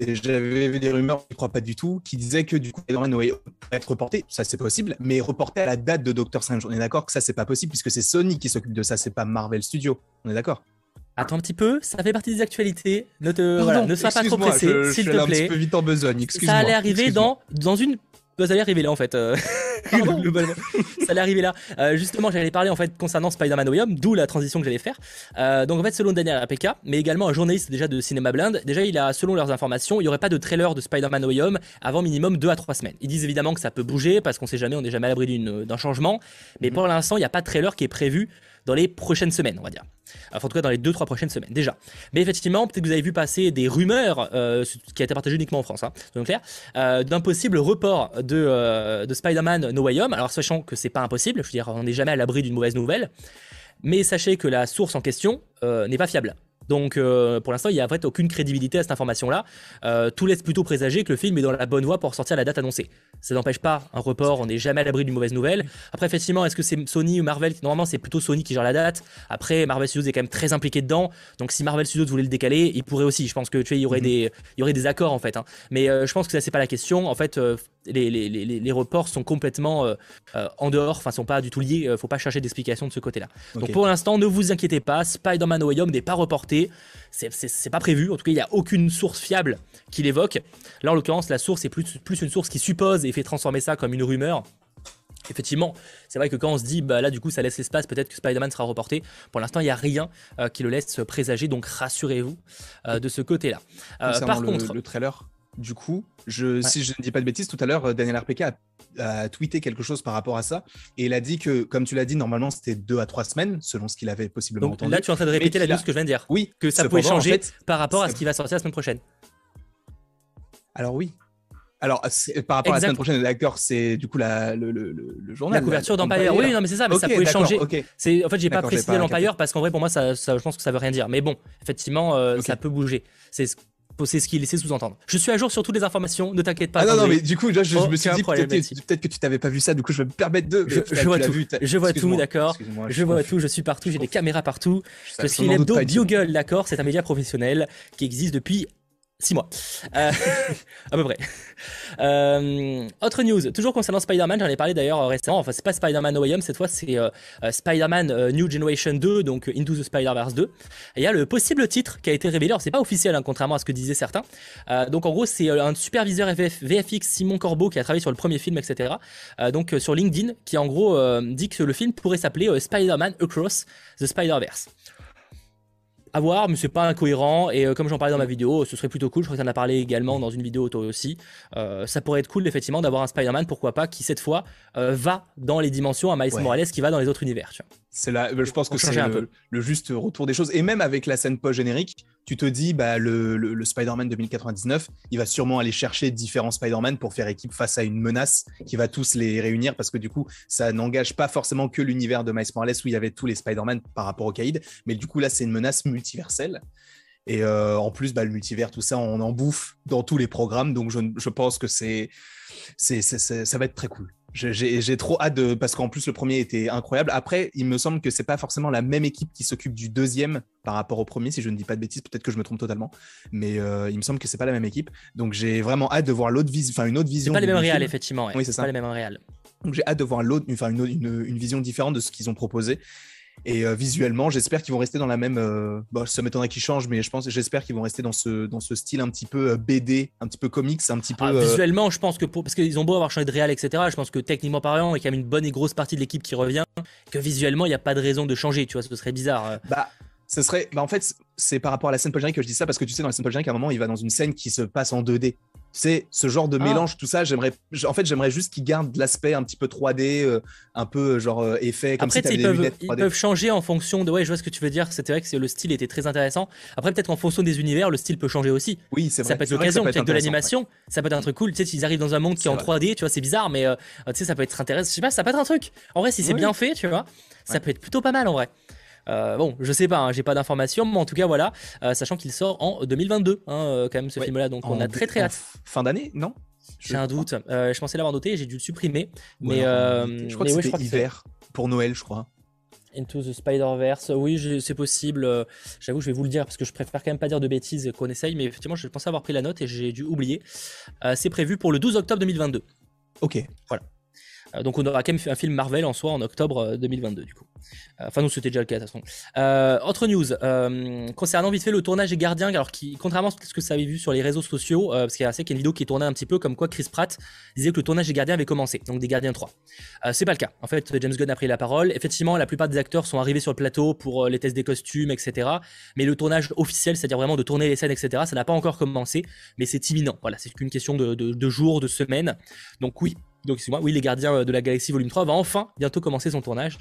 [SPEAKER 2] j'avais vu des rumeurs, je ne crois pas du tout, qui disaient que du coup, Spider-Man pourrait être reporté. Ça, c'est possible, mais reporté à la date de Doctor Strange. On est d'accord que ça, c'est pas possible puisque c'est Sony qui s'occupe de ça, c'est pas Marvel Studios. On est d'accord
[SPEAKER 1] Attends un petit peu, ça fait partie des actualités. Ne te, voilà, ne sois pas trop pressé, s'il te plaît. un petit
[SPEAKER 2] peu vite en besogne.
[SPEAKER 1] Ça allait arriver dans, dans une ça allait arriver là en fait. Euh, ça allait arriver là. Euh, justement, j'allais parler en fait concernant Spider-Man Way d'où la transition que j'allais faire. Euh, donc en fait, selon Daniel APK, mais également un journaliste déjà de Cinéma Blind, déjà il a, selon leurs informations, il n'y aurait pas de trailer de Spider-Man Way avant minimum 2 à 3 semaines. Ils disent évidemment que ça peut bouger parce qu'on sait jamais, on n'est jamais à l'abri d'un changement. Mais mhm. pour l'instant, il n'y a pas de trailer qui est prévu dans les prochaines semaines, on va dire. Enfin, en tout cas, dans les 2-3 prochaines semaines, déjà. Mais effectivement, peut-être que vous avez vu passer des rumeurs, euh, qui a été partagé uniquement en France, hein, clair, euh, d'un possible report de, euh, de Spider-Man No Way Home. Alors, sachant que c'est pas impossible, je veux dire, on n'est jamais à l'abri d'une mauvaise nouvelle. Mais sachez que la source en question n'est pas fiable. Donc euh, pour l'instant, il n'y a en fait aucune crédibilité à cette information-là. Euh, tout laisse plutôt présager que le film est dans la bonne voie pour sortir la date annoncée. Ça n'empêche pas un report, on n'est jamais à l'abri d'une mauvaise nouvelle. Après, effectivement, est-ce que c'est Sony ou Marvel Normalement, c'est plutôt Sony qui gère la date. Après, Marvel Studios est quand même très impliqué dedans. Donc si Marvel Studios voulait le décaler, il pourrait aussi. Je pense que tu il y aurait, mhm. des, il y aurait des accords en fait. Hein. Mais euh, je pense que ça, c'est pas la question. En fait, les, les, les, reports sont complètement en dehors, enfin, sont pas du tout liés. faut pas chercher d'explication de ce côté-là. Donc pour l'instant, ne vous inquiétez pas, Spider-Man Way Home n'est pas reporté c'est pas prévu. En tout cas, il n'y a aucune source fiable qui l'évoque. Là, en l'occurrence, la source est plus, plus une source qui suppose et fait transformer ça comme une rumeur. Effectivement, c'est vrai que quand on se dit, bah là du coup ça laisse l'espace, peut-être que Spider-Man sera reporté, pour l'instant il n'y a rien euh, qui le laisse présager, donc rassurez-vous euh, de ce côté-là.
[SPEAKER 2] Euh, par contre, le trailer, du coup, je, si je ne dis pas de bêtises, tout à l'heure, Daniel RPK a, tweeté quelque chose par rapport à ça. Et il a dit que, comme tu l'as dit, normalement, c'était deux à trois semaines, selon ce qu'il avait possiblement entendu.
[SPEAKER 1] Là, tu es en train de répéter la news que je viens de dire.
[SPEAKER 2] Oui.
[SPEAKER 1] Que ça pouvait changer par rapport à ce qui va sortir la semaine prochaine.
[SPEAKER 2] Alors, oui. Alors, par rapport à la semaine prochaine, d'accord, c'est du coup la, le, le, le, journal.
[SPEAKER 1] La couverture d'Empire. Oui, non, mais c'est ça, mais ça pouvait changer. En fait, j'ai pas précisé l'Empire parce qu'en vrai, pour moi, ça, je pense que ça veut rien dire. Mais bon, effectivement, euh, ça peut bouger. C'est c'est ce qu'il laissait sous-entendre. Je suis à jour sur toutes les informations, ne t'inquiète pas.
[SPEAKER 2] Ah non, non, mais du coup, là, je, me suis dit peut-être que tu t'avais pas vu ça, du coup, je vais me permettre de.
[SPEAKER 1] Je, vois tout, je vois tout, d'accord. Je vois tout, je suis partout, j'ai des caméras partout. Je suis l'hebdo Bugle, d'accord, c'est un média professionnel qui existe depuis 6 mois. Euh, à peu près. Euh, autre news, toujours concernant Spider-Man, j'en ai parlé d'ailleurs récemment. Enfin, c'est pas Spider-Man No Way Home, cette fois c'est euh, Spider-Man New Generation 2, donc Into the Spider-Verse 2. Et il y a le possible titre qui a été révélé. Alors, c'est pas officiel, hein, contrairement à ce que disaient certains. donc, en gros, c'est un superviseur VFX, Simon Corbeau, qui a travaillé sur le premier film, etc. donc, sur LinkedIn, qui en gros dit que le film pourrait s'appeler Spider-Man Across the Spider-Verse. À voir, mais c'est pas incohérent. Et euh, comme j'en parlais dans ma vidéo, ce serait plutôt cool. Je crois que tu en as parlé également dans une vidéo toi aussi. Euh, ça pourrait être cool, effectivement, d'avoir un Spider-Man, pourquoi pas, qui cette fois euh, va dans les dimensions, un Miles Morales qui va dans les autres univers.
[SPEAKER 2] C'est là, je pense que c'est le, le, juste retour des choses. Et même avec la scène post-générique, tu te dis, bah, le, Spider-Man 2099, il va sûrement aller chercher différents Spider-Man pour faire équipe face à une menace qui va tous les réunir parce que du coup, ça n'engage pas forcément que l'univers de Miles Morales où il y avait tous les Spider-Man par rapport au Caïd, mais du coup, là, c'est une menace multiverselle. Et euh, en plus, bah, le multivers, tout ça, on en bouffe dans tous les programmes. Donc, je, pense que c'est, ça va être très cool. J'ai trop hâte de parce qu'en plus le premier était incroyable. Après, il me semble que c'est pas forcément la même équipe qui s'occupe du deuxième par rapport au premier, si je ne dis pas de bêtises. Peut-être que je me trompe totalement, mais euh, il me semble que c'est pas la même équipe. Donc j'ai vraiment hâte de voir l'autre vision, enfin une autre vision.
[SPEAKER 1] Pas les mêmes réels, effectivement. Oui, c'est ça. Pas les mêmes réels.
[SPEAKER 2] Donc j'ai hâte de voir l'autre, enfin une, une, une, vision différente de ce qu'ils ont proposé. Et euh, visuellement, j'espère qu'ils vont rester dans la même. Euh, bon, ça m'étonnerait qu'ils changent, mais je pense, j'espère qu'ils vont rester dans ce, dans ce style un petit peu euh, BD, un petit peu comics, un petit peu. Ah,
[SPEAKER 1] visuellement, je pense que pour, parce qu'ils ont beau avoir changé de réal, etc. Je pense que techniquement parlant, il y a quand même une bonne et grosse partie de l'équipe qui revient. Que visuellement, il n'y a pas de raison de changer. Tu vois, ce serait bizarre.
[SPEAKER 2] Bah, ce serait. Bah, en fait, c'est par rapport à la scène post que je dis ça parce que tu sais, dans la scène post à un moment, il va dans une scène qui se passe en 2D c'est ce genre de ah. mélange, tout ça. J'aimerais, en fait, j'aimerais juste qu'ils gardent l'aspect un petit peu 3D, euh, un peu euh, genre euh, effet. Comme
[SPEAKER 1] Après,
[SPEAKER 2] si
[SPEAKER 1] ils, peuvent, ils peuvent changer en fonction de. Ouais, je vois ce que tu veux dire. C'était vrai que le style était très intéressant. Après, peut-être en fonction des univers, le style peut changer aussi.
[SPEAKER 2] Oui, c'est vrai.
[SPEAKER 1] Ça peut être l'occasion, peut-être de l'animation. Ça peut être un truc cool. Tu sais, s'ils arrivent dans un monde qui est, en 3D, tu vois, c'est bizarre, mais tu sais, ça peut être intéressant. Je sais pas, ça peut être un truc. En vrai, si c'est bien fait, tu vois, ça peut être plutôt pas mal en vrai. Euh, bon, je sais pas, hein, j'ai pas d'informations, mais en tout cas, voilà, euh, sachant qu'il sort en 2022, hein, euh, quand même, ce film-là. Donc, on a très très hâte.
[SPEAKER 2] Fin d'année, non?
[SPEAKER 1] J'ai un doute. je pensais l'avoir noté, j'ai dû le supprimer. mais
[SPEAKER 2] je crois que c'était hiver pour Noël, je crois.
[SPEAKER 1] Into the Spider-Verse, oui, c'est possible. J'avoue, je vais vous le dire parce que je préfère quand même pas dire de bêtises qu'on essaye, mais effectivement, je pensais avoir pris la note et j'ai dû oublier. c'est prévu pour le 12 octobre 2022.
[SPEAKER 2] Ok.
[SPEAKER 1] Voilà. Euh, donc on aura quand même fait un film Marvel en soi en octobre 2022 euh, du coup. Euh, enfin nous c'était déjà le cas de toute façon. autre news concernant vite fait le tournage des Gardiens, alors qui contrairement à ce que ça avait vu sur les réseaux sociaux, parce qu'il y a, qu'il y une vidéo qui est tournée un petit peu comme quoi Chris Pratt disait que le tournage des Gardiens avait commencé, donc des Gardiens 3. c'est pas le cas. En fait James Gunn a pris la parole. Effectivement la plupart des acteurs sont arrivés sur le plateau pour les tests des costumes, etc. Mais le tournage officiel, c'est-à-dire vraiment de tourner les scènes, etc. Ça n'a pas encore commencé, mais c'est imminent. Voilà, c'est qu'une question de jours, de semaines. Donc oui, donc excuse-moi, oui, Les Gardiens euh, de la Galaxie Volume 3 va enfin bientôt commencer son tournage.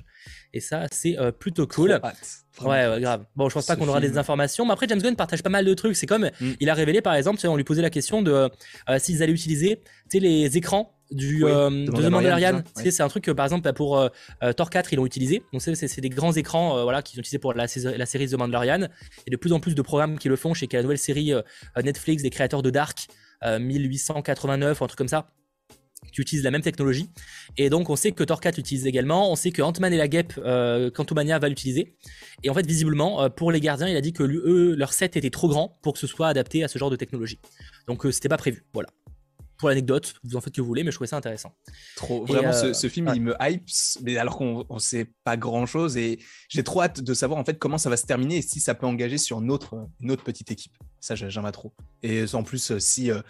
[SPEAKER 1] Et ça, c'est euh, plutôt cool. Ouais, grave. Bon, je pense pas qu'on aura des informations, mais après James Gunn partage pas mal de trucs. C'est comme mm. il a révélé par exemple, on lui posait la question de euh, s'ils allaient utiliser, les écrans du de The Mandalorian. C'est un truc que par exemple pour Thor 4 ils l'ont utilisé. Donc c'est des grands écrans voilà qu'ils ont utilisé pour la, la, série The Mandalorian. Et de plus en plus de programmes qui le font. chez la nouvelle série Netflix des créateurs de Dark 1889 ou un truc comme ça qui utilisent la même technologie. Et donc, on sait que 4 l'utilise également. On sait que Ant-Man et la Guêpe, euh, Quantumania va l'utiliser. Et en fait, visiblement, euh, pour les gardiens, il a dit que eux, leur set était trop grand pour que ce soit adapté à ce genre de technologie. Donc, euh, c'était pas prévu. Voilà pour l'anecdote, vous en faites que vous voulez, mais je trouvais ça intéressant.
[SPEAKER 2] Trop, vraiment, ce, euh, film, il me hype, mais alors qu'on ne sait pas grand chose, et j'ai trop hâte de savoir en fait comment ça va se terminer et si ça peut engager sur une autre, une autre petite équipe. Ça, j'aimerais trop. Et en plus, euh, si. Euh,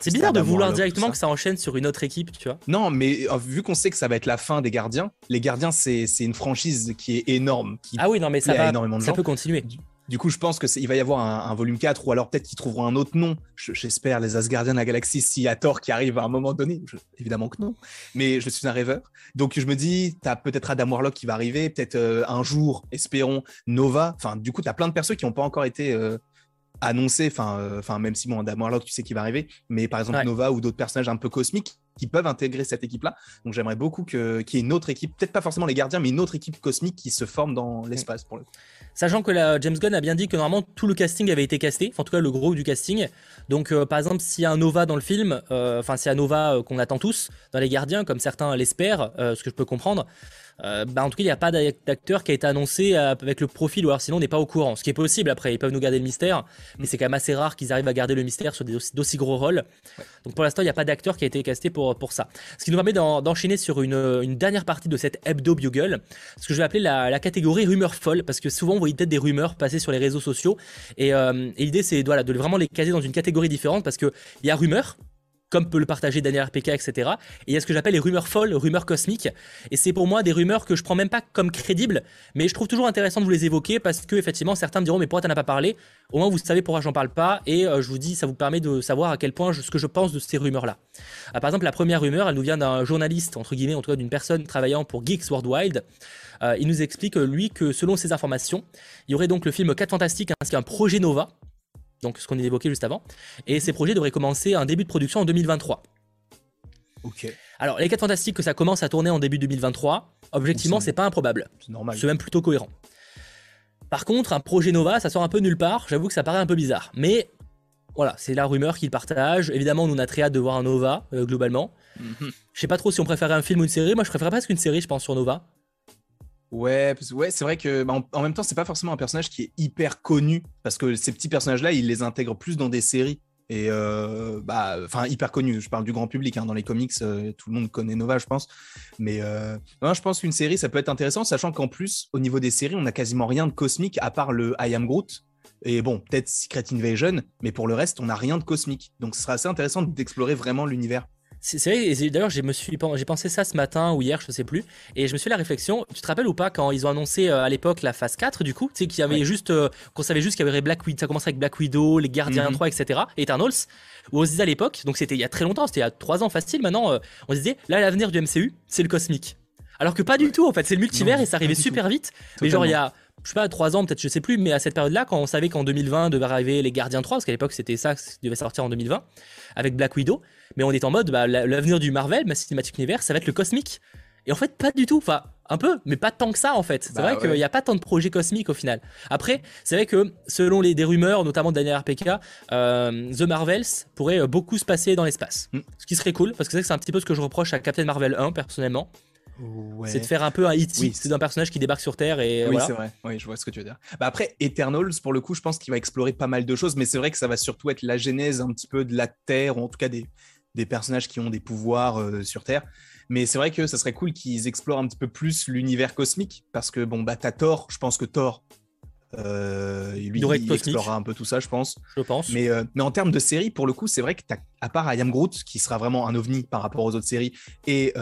[SPEAKER 1] c'est bizarre de vouloir directement que ça enchaîne sur une autre équipe, tu vois.
[SPEAKER 2] Non, mais vu qu'on sait que ça va être la fin des gardiens, les gardiens, c'est une franchise qui est énorme. Qui
[SPEAKER 1] ah oui, non, mais ça, va, énormément de ça peut continuer.
[SPEAKER 2] Du coup, je pense qu'il va y avoir un, volume 4 ou alors peut-être qu'ils trouveront un autre nom. J'espère les Asgardiens de la galaxie, s'il y a Thor qui arrive à un moment donné. évidemment que non, mais je suis un rêveur. Donc je me dis, tu as peut-être Adam Warlock qui va arriver, peut-être euh, un jour, espérons, Nova. Enfin, du coup, tu as plein de persos qui n'ont pas encore été euh, annoncés. Enfin, euh, enfin, même si bon, Adam Warlock, tu sais qui va arriver, mais par exemple Nova ou d'autres personnages un peu cosmiques qui peuvent intégrer cette équipe-là. Donc j'aimerais beaucoup qu'il y ait une autre équipe, peut-être pas forcément les gardiens, mais une autre équipe cosmique qui se forme dans l'espace pour le
[SPEAKER 1] Sachant que la James Gunn a bien dit que normalement tout le casting avait été casté, enfin, en tout cas le gros du casting. Donc euh, par exemple s'il y a un Nova dans le film, euh, enfin s'il y a un Nova euh, qu'on attend tous dans les gardiens, comme certains l'espèrent, ce que je peux comprendre, bah, en tout cas, il n'y a pas d'acteur qui a été annoncé avec le profil, ou alors sinon on n'est pas au courant. Ce qui est possible après, ils peuvent nous garder le mystère, mais c'est quand même assez rare qu'ils arrivent à garder le mystère sur d'aussi gros rôles. Donc pour l'instant, il n'y a pas d'acteur qui a été casté pour, pour ça. Ce qui nous permet d'enchaîner sur une, une, dernière partie de cette hebdo bugle, ce que je vais appeler la, la catégorie rumeurs folles, parce que souvent voyez peut-être des rumeurs passer sur les réseaux sociaux, et, euh, et l'idée c'est voilà, de vraiment les caser dans une catégorie différente, parce qu'il y a rumeurs, comme peut le partager Daniel RPK, etc. Et il y a ce que j'appelle les rumeurs folles, rumeurs cosmiques. Et c'est pour moi des rumeurs que je prends même pas comme crédibles, mais je trouve toujours intéressant de vous les évoquer parce que effectivement certains me diront mais pourquoi t'en as pas parlé? Au moins vous savez pourquoi j'en parle pas et euh, je vous dis ça vous permet de savoir à quel point ce que je pense de ces rumeurs là. Ah, par exemple la première rumeur elle nous vient d'un journaliste entre guillemets en tout cas d'une personne travaillant pour Geeks Worldwide. Euh, il nous explique lui que selon ses informations il y aurait donc le film 4 Fantastiques ainsi qu'un projet Nova donc ce qu'on a évoqué juste avant. Et ces projets devraient commencer un début de production en 2023.
[SPEAKER 2] Ok.
[SPEAKER 1] Alors, les 4 Fantastiques, que ça commence à tourner en début 2023, objectivement, c'est pas improbable.
[SPEAKER 2] C'est normal.
[SPEAKER 1] C'est même plutôt cohérent. Par contre, un projet Nova, ça sort un peu nulle part. J'avoue que ça paraît un peu bizarre. Mais voilà, c'est la rumeur qu'il partage. Évidemment, nous, on a très hâte de voir un Nova, euh, globalement. Mhm. Je sais pas trop si on préférait un film ou une série. Moi, je préférerais presque une série, je pense, sur Nova.
[SPEAKER 2] Ouais, ouais c'est vrai que bah, en, même temps, c'est pas forcément un personnage qui est hyper connu parce que ces petits personnages-là, ils les intègrent plus dans des séries. Et euh, bah, enfin, hyper connu. Je parle du grand public. Hein. Dans les comics, euh, tout le monde connaît Nova, je pense. Mais euh, je pense qu'une série, ça peut être intéressant, sachant qu'en plus, au niveau des séries, on a quasiment rien de cosmique à part le I Am Groot. Et bon, peut-être Secret Invasion, mais pour le reste, on n'a rien de cosmique. Donc, ce sera assez intéressant d'explorer vraiment l'univers.
[SPEAKER 1] C'est vrai, d'ailleurs, j'ai pensé ça ce matin ou hier, je sais plus, et je me suis fait la réflexion. Tu te rappelles ou pas quand ils ont annoncé euh, à l'époque la phase 4 du coup, tu sais qu'il y avait juste, euh, qu'on savait juste qu'il y avait Black Widow, ça commençait avec Black Widow, les Gardiens 3, etc. Et Eternals, où on se disait à l'époque, donc c'était il y a très longtemps, c'était il y a 3 ans facile. Maintenant, euh, on se disait là l'avenir du MCU, c'est le cosmique. Alors que pas du tout en fait, c'est le multivers et ça arrivait super vite. Mais genre il y a je sais pas, 3 ans, peut-être, je sais plus, mais à cette période-là, quand on savait qu'en 2020 devait arriver les Gardiens 3, parce qu'à l'époque c'était ça qui devait sortir en 2020, avec Black Widow, mais on est en mode, bah, l'avenir du Marvel, ma cinématique univers, ça va être le cosmique. Et en fait, pas du tout. Enfin, un peu, mais pas tant que ça en fait. C'est bah vrai qu'il n'y a pas tant de projets cosmiques au final. Après, c'est vrai que selon les des rumeurs, notamment de Daniel RPK, euh, The Marvels pourrait euh, beaucoup se passer dans l'espace. Mm. Ce qui serait cool, parce que c'est un petit peu ce que je reproche à Captain Marvel 1 personnellement. C'est de faire un peu un hit. Oui. C'est d'un personnage qui débarque sur Terre et.
[SPEAKER 2] Oui, c'est vrai. Oui, je vois ce que tu veux dire. Bah après, Eternals, pour le coup, je pense qu'il va explorer pas mal de choses, mais c'est vrai que ça va surtout être la genèse un petit peu de la Terre, ou en tout cas des, des personnages qui ont des pouvoirs euh, sur Terre. Mais c'est vrai que ça serait cool qu'ils explorent un petit peu plus l'univers cosmique, parce que bon, bah t'as Thor, je pense que Thor, euh, lui, il, explorera un peu tout ça, je pense.
[SPEAKER 1] Je pense.
[SPEAKER 2] Mais, euh, mais en termes de série, pour le coup, c'est vrai que à part I Am Groot, qui sera vraiment un ovni par rapport aux autres séries, et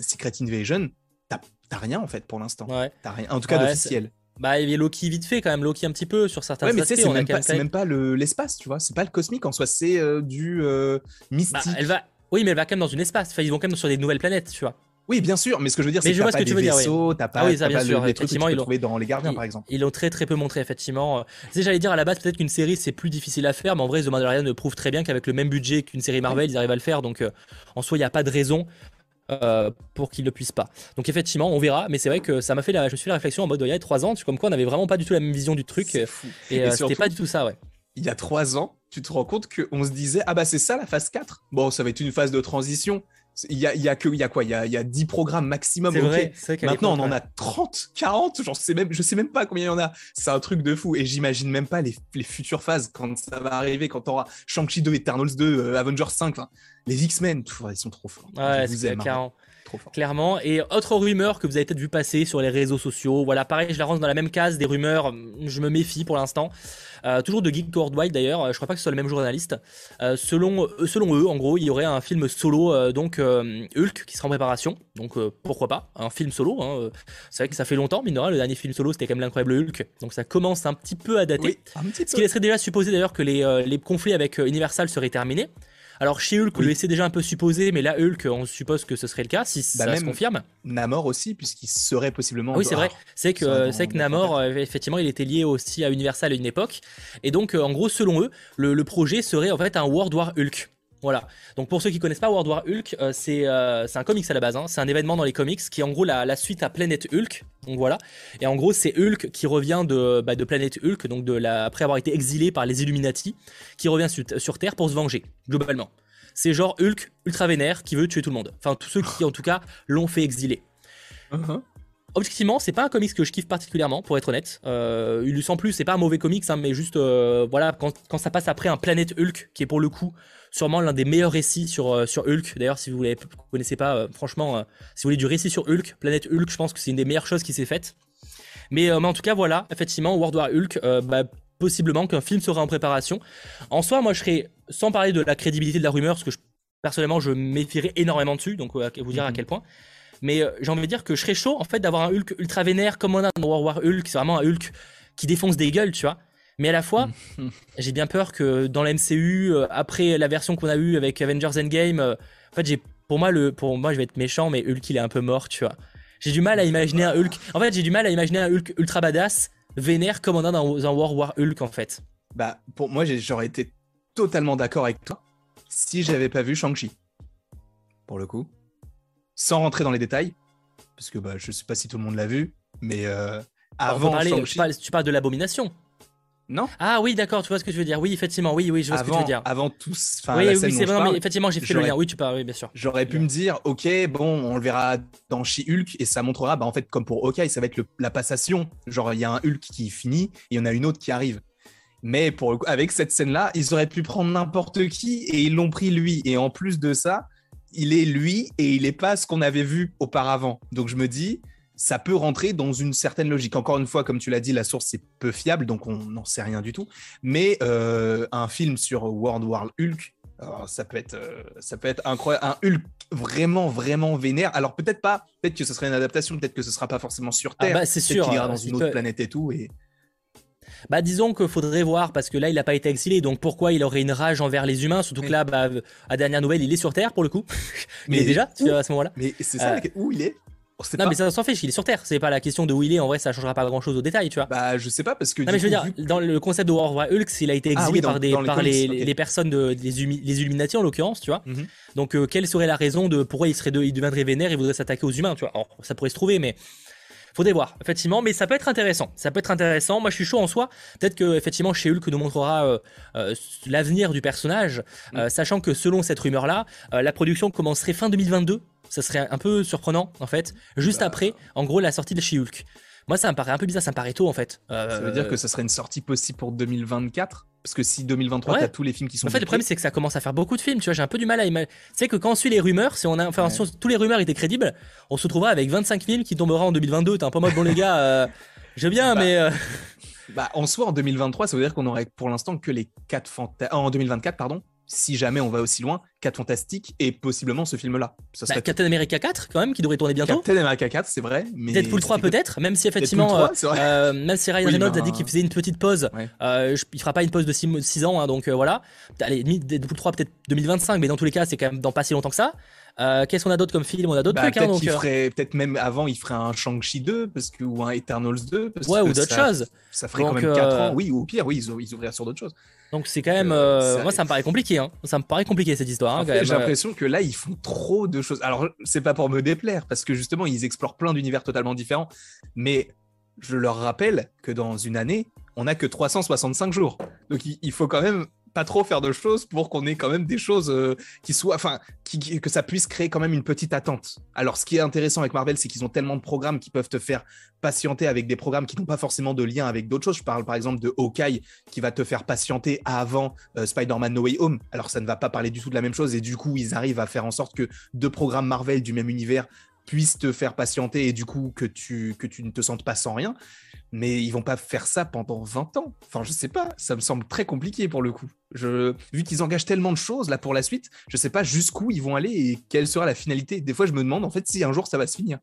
[SPEAKER 2] Secret Invasion, t'as rien en fait pour l'instant.
[SPEAKER 1] Ouais.
[SPEAKER 2] T'as rien, en tout cas d'officiel.
[SPEAKER 1] Bah, il y a Loki vite fait quand même, Loki un petit peu sur certains
[SPEAKER 2] ouais, mais c'est même, même, pas l'espace, tu vois. C'est pas le cosmique en soi, c'est euh, du euh, mystique.
[SPEAKER 1] Bah, elle va... Oui, mais elle va quand même dans un espace. Enfin, ils vont quand même sur des nouvelles planètes, tu vois.
[SPEAKER 2] Oui, bien sûr, mais ce que je veux dire, c'est que t'as pas des vaisseaux, t'as pas, ah pas des trucs que tu peux trouver dans Les Gardiens, par exemple.
[SPEAKER 1] Ils l'ont très très peu montré, effectivement. sais, j'allais dire à la base, peut-être qu'une série, c'est plus difficile à faire, mais en vrai, The Mandalorian prouve très bien qu'avec le même budget qu'une série Marvel, ils arrivent à le faire. Donc, euh, en soi, il n'y a pas de raison euh, pour qu'il ne puisse pas. Donc effectivement, on verra, mais c'est vrai que ça m'a fait la, je me suis fait la réflexion en mode il y a trois ans, comme quoi on n'avait vraiment pas du tout la même vision du truc. Et, euh, c'était pas du tout ça, ouais.
[SPEAKER 2] Il y a trois ans, tu te rends compte qu'on se disait ah bah c'est ça la phase 4 Bon, ça va être une phase de transition. Il y a, il y a que, il y a quoi? Il y a, il y a 10 programmes maximum.
[SPEAKER 1] Vrai,
[SPEAKER 2] Maintenant, on en a 30, 40, je sais même, je sais même pas combien il y en a. C'est un truc de fou. Et j'imagine même pas les, les, futures phases quand ça va arriver, quand on aura Shang-Chi 2, Eternals 2, euh, Avengers 5, les X-Men, ils sont trop forts.
[SPEAKER 1] Ouais, c'est Clairement. Et autre rumeur que vous avez peut-être vu passer sur les réseaux sociaux. Voilà, pareil, je la range dans la même case des rumeurs. Je me méfie pour l'instant. Euh, toujours de Geek Worldwide d'ailleurs. Je crois pas que ce soit le même journaliste. Euh, selon, euh, selon eux, en gros, il y aurait un film solo, donc Hulk, qui sera en préparation. Donc pourquoi pas? Un film solo. Hein. C'est vrai que ça fait longtemps, mais le dernier film solo, c'était quand même l'incroyable Hulk. Donc ça commence un petit peu à dater. ce qui laisserait déjà supposer d'ailleurs que les, les conflits avec Universal seraient terminés. Alors chez Hulk, on le laissait déjà un peu supposer, mais là Hulk, on suppose que ce serait le cas si bah, ça se confirme.
[SPEAKER 2] Namor aussi, puisqu'il serait possiblement.
[SPEAKER 1] Ah oui, c'est vrai. C'est que c'est que Namor, euh, effectivement, il était lié aussi à Universal à une époque, et donc euh, en gros, selon eux, le, projet serait en fait un World War Hulk. Voilà. Donc pour ceux qui connaissent pas World War Hulk, euh, c'est un comics à la base. Hein. C'est un événement dans les comics qui est en gros la, suite à Planet Hulk. Donc voilà. Et en gros c'est Hulk qui revient de, bah, de Planet Hulk, donc de la, après avoir été exilé par les Illuminati, qui revient sur, Terre pour se venger globalement. C'est genre Hulk ultra vénère qui veut tuer tout le monde. Enfin tous ceux qui en tout cas l'ont fait exiler. Uh-huh. Objectivement, c'est pas un comics que je kiffe particulièrement, pour être honnête. Euh, il lui plus, c'est pas un mauvais comics, hein, mais juste, euh, voilà, quand, quand, ça passe après un Planète Hulk, qui est pour le coup sûrement l'un des meilleurs récits sur, euh, sur Hulk. D'ailleurs, si vous ne connaissez pas, euh, franchement, euh, si vous voulez du récit sur Hulk, Planète Hulk, je pense que c'est une des meilleures choses qui s'est faite. Mais, en tout cas, voilà, effectivement, World War Hulk, bah, possiblement qu'un film sera en préparation. En soi, moi, je serais, sans parler de la crédibilité de la rumeur, parce que je personnellement, je méfierais énormément dessus, donc vous dire à mhm. quel point. Mais j'ai envie de dire que je serais chaud en fait d'avoir un Hulk ultra vénère comme on a dans War War Hulk, c'est vraiment un Hulk qui défonce des gueules, tu vois. Mais à la fois, j'ai bien peur que dans la MCU, après la version qu'on a eue avec Avengers Endgame, en fait, j'ai pour moi le pour moi je vais être méchant, mais Hulk il est un peu mort, tu vois. J'ai du mal à imaginer un Hulk. En fait, j'ai du mal à imaginer un Hulk ultra badass, vénère comme on a dans un War War Hulk en fait.
[SPEAKER 2] Bah, pour moi, j'aurais été totalement d'accord avec toi si j'avais pas vu Shang-Chi. Pour le coup. Sans rentrer dans les détails, parce que bah, je sais pas si tout le monde l'a vu, mais euh, avant
[SPEAKER 1] tu, parles, tu parles de l'abomination.
[SPEAKER 2] Non
[SPEAKER 1] Ah oui, d'accord, tu vois ce que je veux dire. Oui, effectivement, oui, oui, je vois ce que tu veux dire.
[SPEAKER 2] Avant tous.
[SPEAKER 1] Oui, oui, c'est vrai, mais effectivement, j'ai fait le lien. Oui, tu parles, oui, bien sûr.
[SPEAKER 2] J'aurais pu me dire, ok, bon, on le verra dans She-Hulk et ça montrera, bah, en fait, comme pour Hawkeye, ça va être la passation. Genre, il y a un Hulk qui finit et il y en a une autre qui arrive. Mais pour avec cette scène-là, ils auraient pu prendre n'importe qui et ils l'ont pris lui. Et en plus de ça, il est lui et il n'est pas ce qu'on avait vu auparavant. Donc je me dis, ça peut rentrer dans une certaine logique. Encore une fois, comme tu l'as dit, la source est peu fiable, donc on n'en sait rien du tout. Mais euh, un film sur World War Hulk, ça peut être, euh, ça peut être incroyable. Un Hulk vraiment, vraiment vénère. Alors peut-être pas, peut-être que ce serait une adaptation, peut-être que ce sera pas forcément sur ah Terre.
[SPEAKER 1] bah, c'est sûr.
[SPEAKER 2] Qu'il ira dans une autre planète et tout. Et...
[SPEAKER 1] Bah disons qu'il faudrait voir parce que là il n'a pas été exilé donc pourquoi il aurait une rage envers les humains surtout que là bah, à dernière nouvelle il est sur Terre pour le coup mais déjà à ce moment-là
[SPEAKER 2] mais c'est ça euh, où il est?
[SPEAKER 1] Non, mais ça s'en fiche, il est sur Terre. C'est pas la question de où il est. En vrai, ça changera pas grand chose au détail, tu vois.
[SPEAKER 2] Bah, je sais pas parce que.
[SPEAKER 1] Non, mais je veux dire, dans le concept de War of Hulk, il a été ah exilé par, des, par les, les, personnes, de, les, Illuminati en l'occurrence, tu vois. Mhm. Donc, euh, quelle serait la raison de pourquoi il, serait de, il deviendrait vénère et voudrait s'attaquer aux humains, tu vois. ça pourrait se trouver, mais faudrait voir, effectivement, mais ça peut être intéressant. Ça peut être intéressant. Moi, je suis chaud en soi. Peut-être que, effectivement, chez Hulk nous montrera euh, euh, l'avenir du personnage, mm. sachant que selon cette rumeur-là, la production commencerait fin 2022 ça serait un peu surprenant en fait, juste bah, après, en gros, la sortie de She-Hulk. Moi, ça me paraît un peu bizarre, ça me paraît tôt en fait.
[SPEAKER 2] ça veut dire que ça serait une sortie possible pour 2024 Parce que si 2023, t'as tous les films qui sont.
[SPEAKER 1] En fait, le problème, c'est que ça commence à faire beaucoup de films, tu vois. J'ai un peu du mal à imaginer. Tu sais que quand on suit les rumeurs, si on a, enfin, tous les rumeurs étaient crédibles, on se retrouvera avec 25 films qui tomberont en 2022. T'es un peu mode, bon, les gars, euh, je veux bien, bah, mais. Euh,
[SPEAKER 2] bah, en soi, en 2023, ça veut dire qu'on aurait pour l'instant que les 4 fantasmes. en 2024, pardon, si jamais on va aussi loin, 4 Fantastiques et possiblement ce film-là.
[SPEAKER 1] Bah, Captain America 4, quand même, qui devrait tourner bientôt.
[SPEAKER 2] Captain America 4, c'est vrai.
[SPEAKER 1] Mais Deadpool 3 peut-être, même si effectivement, euh, euh, même si Ryan Reynolds a dit qu'il faisait une petite pause, euh, il fera pas une pause de 6, ans, hein, donc euh, voilà. Allez, Deadpool 3 peut-être 2025, mais dans tous les cas, c'est quand même dans pas si longtemps que ça. Qu'est-ce qu'on a d'autre comme film? On a d'autres bah, trucs.
[SPEAKER 2] Hein, peut-être ferait, peut-être même avant, il ferait un Shang-Chi 2 parce que, ou un Eternals 2. Parce
[SPEAKER 1] ouais, ou d'autres choses.
[SPEAKER 2] Ça ferait quand même 4 ans, oui, ou au pire, oui, ils, ils ouvriraient sur d'autres choses.
[SPEAKER 1] Donc c'est quand même, euh, moi ça me paraît compliqué, hein. ça me paraît compliqué cette histoire. Hein,
[SPEAKER 2] J'ai euh. l'impression que là ils font trop de choses. Alors c'est pas pour me déplaire parce que justement ils explorent plein d'univers totalement différents, mais je leur rappelle que dans une année on n'a que 365 jours, donc il faut quand même pas trop faire de choses pour qu'on ait quand même des choses euh, qui soient, enfin, que ça puisse créer quand même une petite attente. Alors, ce qui est intéressant avec Marvel, c'est qu'ils ont tellement de programmes qui peuvent te faire patienter avec des programmes qui n'ont pas forcément de lien avec d'autres choses. Je parle par exemple de Hawkeye qui va te faire patienter avant euh, Spider-Man No Way Home. Alors, ça ne va pas parler du tout de la même chose et du coup, ils arrivent à faire en sorte que deux programmes Marvel du même univers puissent te faire patienter et du coup que tu, que tu ne te sentes pas sans rien mais ils vont pas faire ça pendant 20 ans. Enfin, je sais pas, ça me semble très compliqué pour le coup. Vu qu'ils engagent tellement de choses là pour la suite, je sais pas jusqu'où ils vont aller et quelle sera la finalité. Des fois, je me demande en fait si un jour ça va se finir.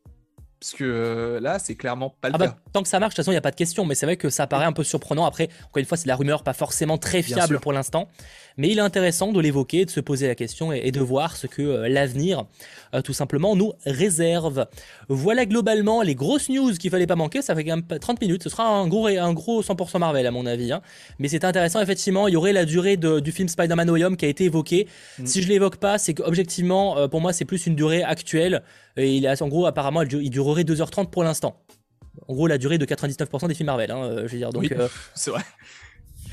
[SPEAKER 2] Parce que euh, là, c'est clairement pas le ah bah, cas.
[SPEAKER 1] tant que ça marche, de toute façon, il n'y a pas de question. Mais c'est vrai que ça paraît un peu surprenant. Après, encore une fois, c'est la rumeur pas forcément très fiable pour l'instant. Mais il est intéressant de l'évoquer, de se poser la question et, de voir ce que euh, l'avenir, euh, tout simplement, nous réserve. Voilà globalement les grosses news qu'il fallait pas manquer. Ça fait quand même 30 minutes. Ce sera un gros, un gros 100% Marvel, à mon avis. Hein. Mais c'est intéressant, effectivement. Il y aurait la durée du film Spider-Man Home qui a été évoqué. Mm. Si je l'évoque pas, c'est qu'objectivement, pour moi, c'est plus une durée actuelle. Et il est, en gros, apparemment, il durerait 2h30 pour l'instant. En gros, la durée de 99% des films Marvel. Hein, euh, je veux dire, donc.
[SPEAKER 2] Euh, c'est vrai.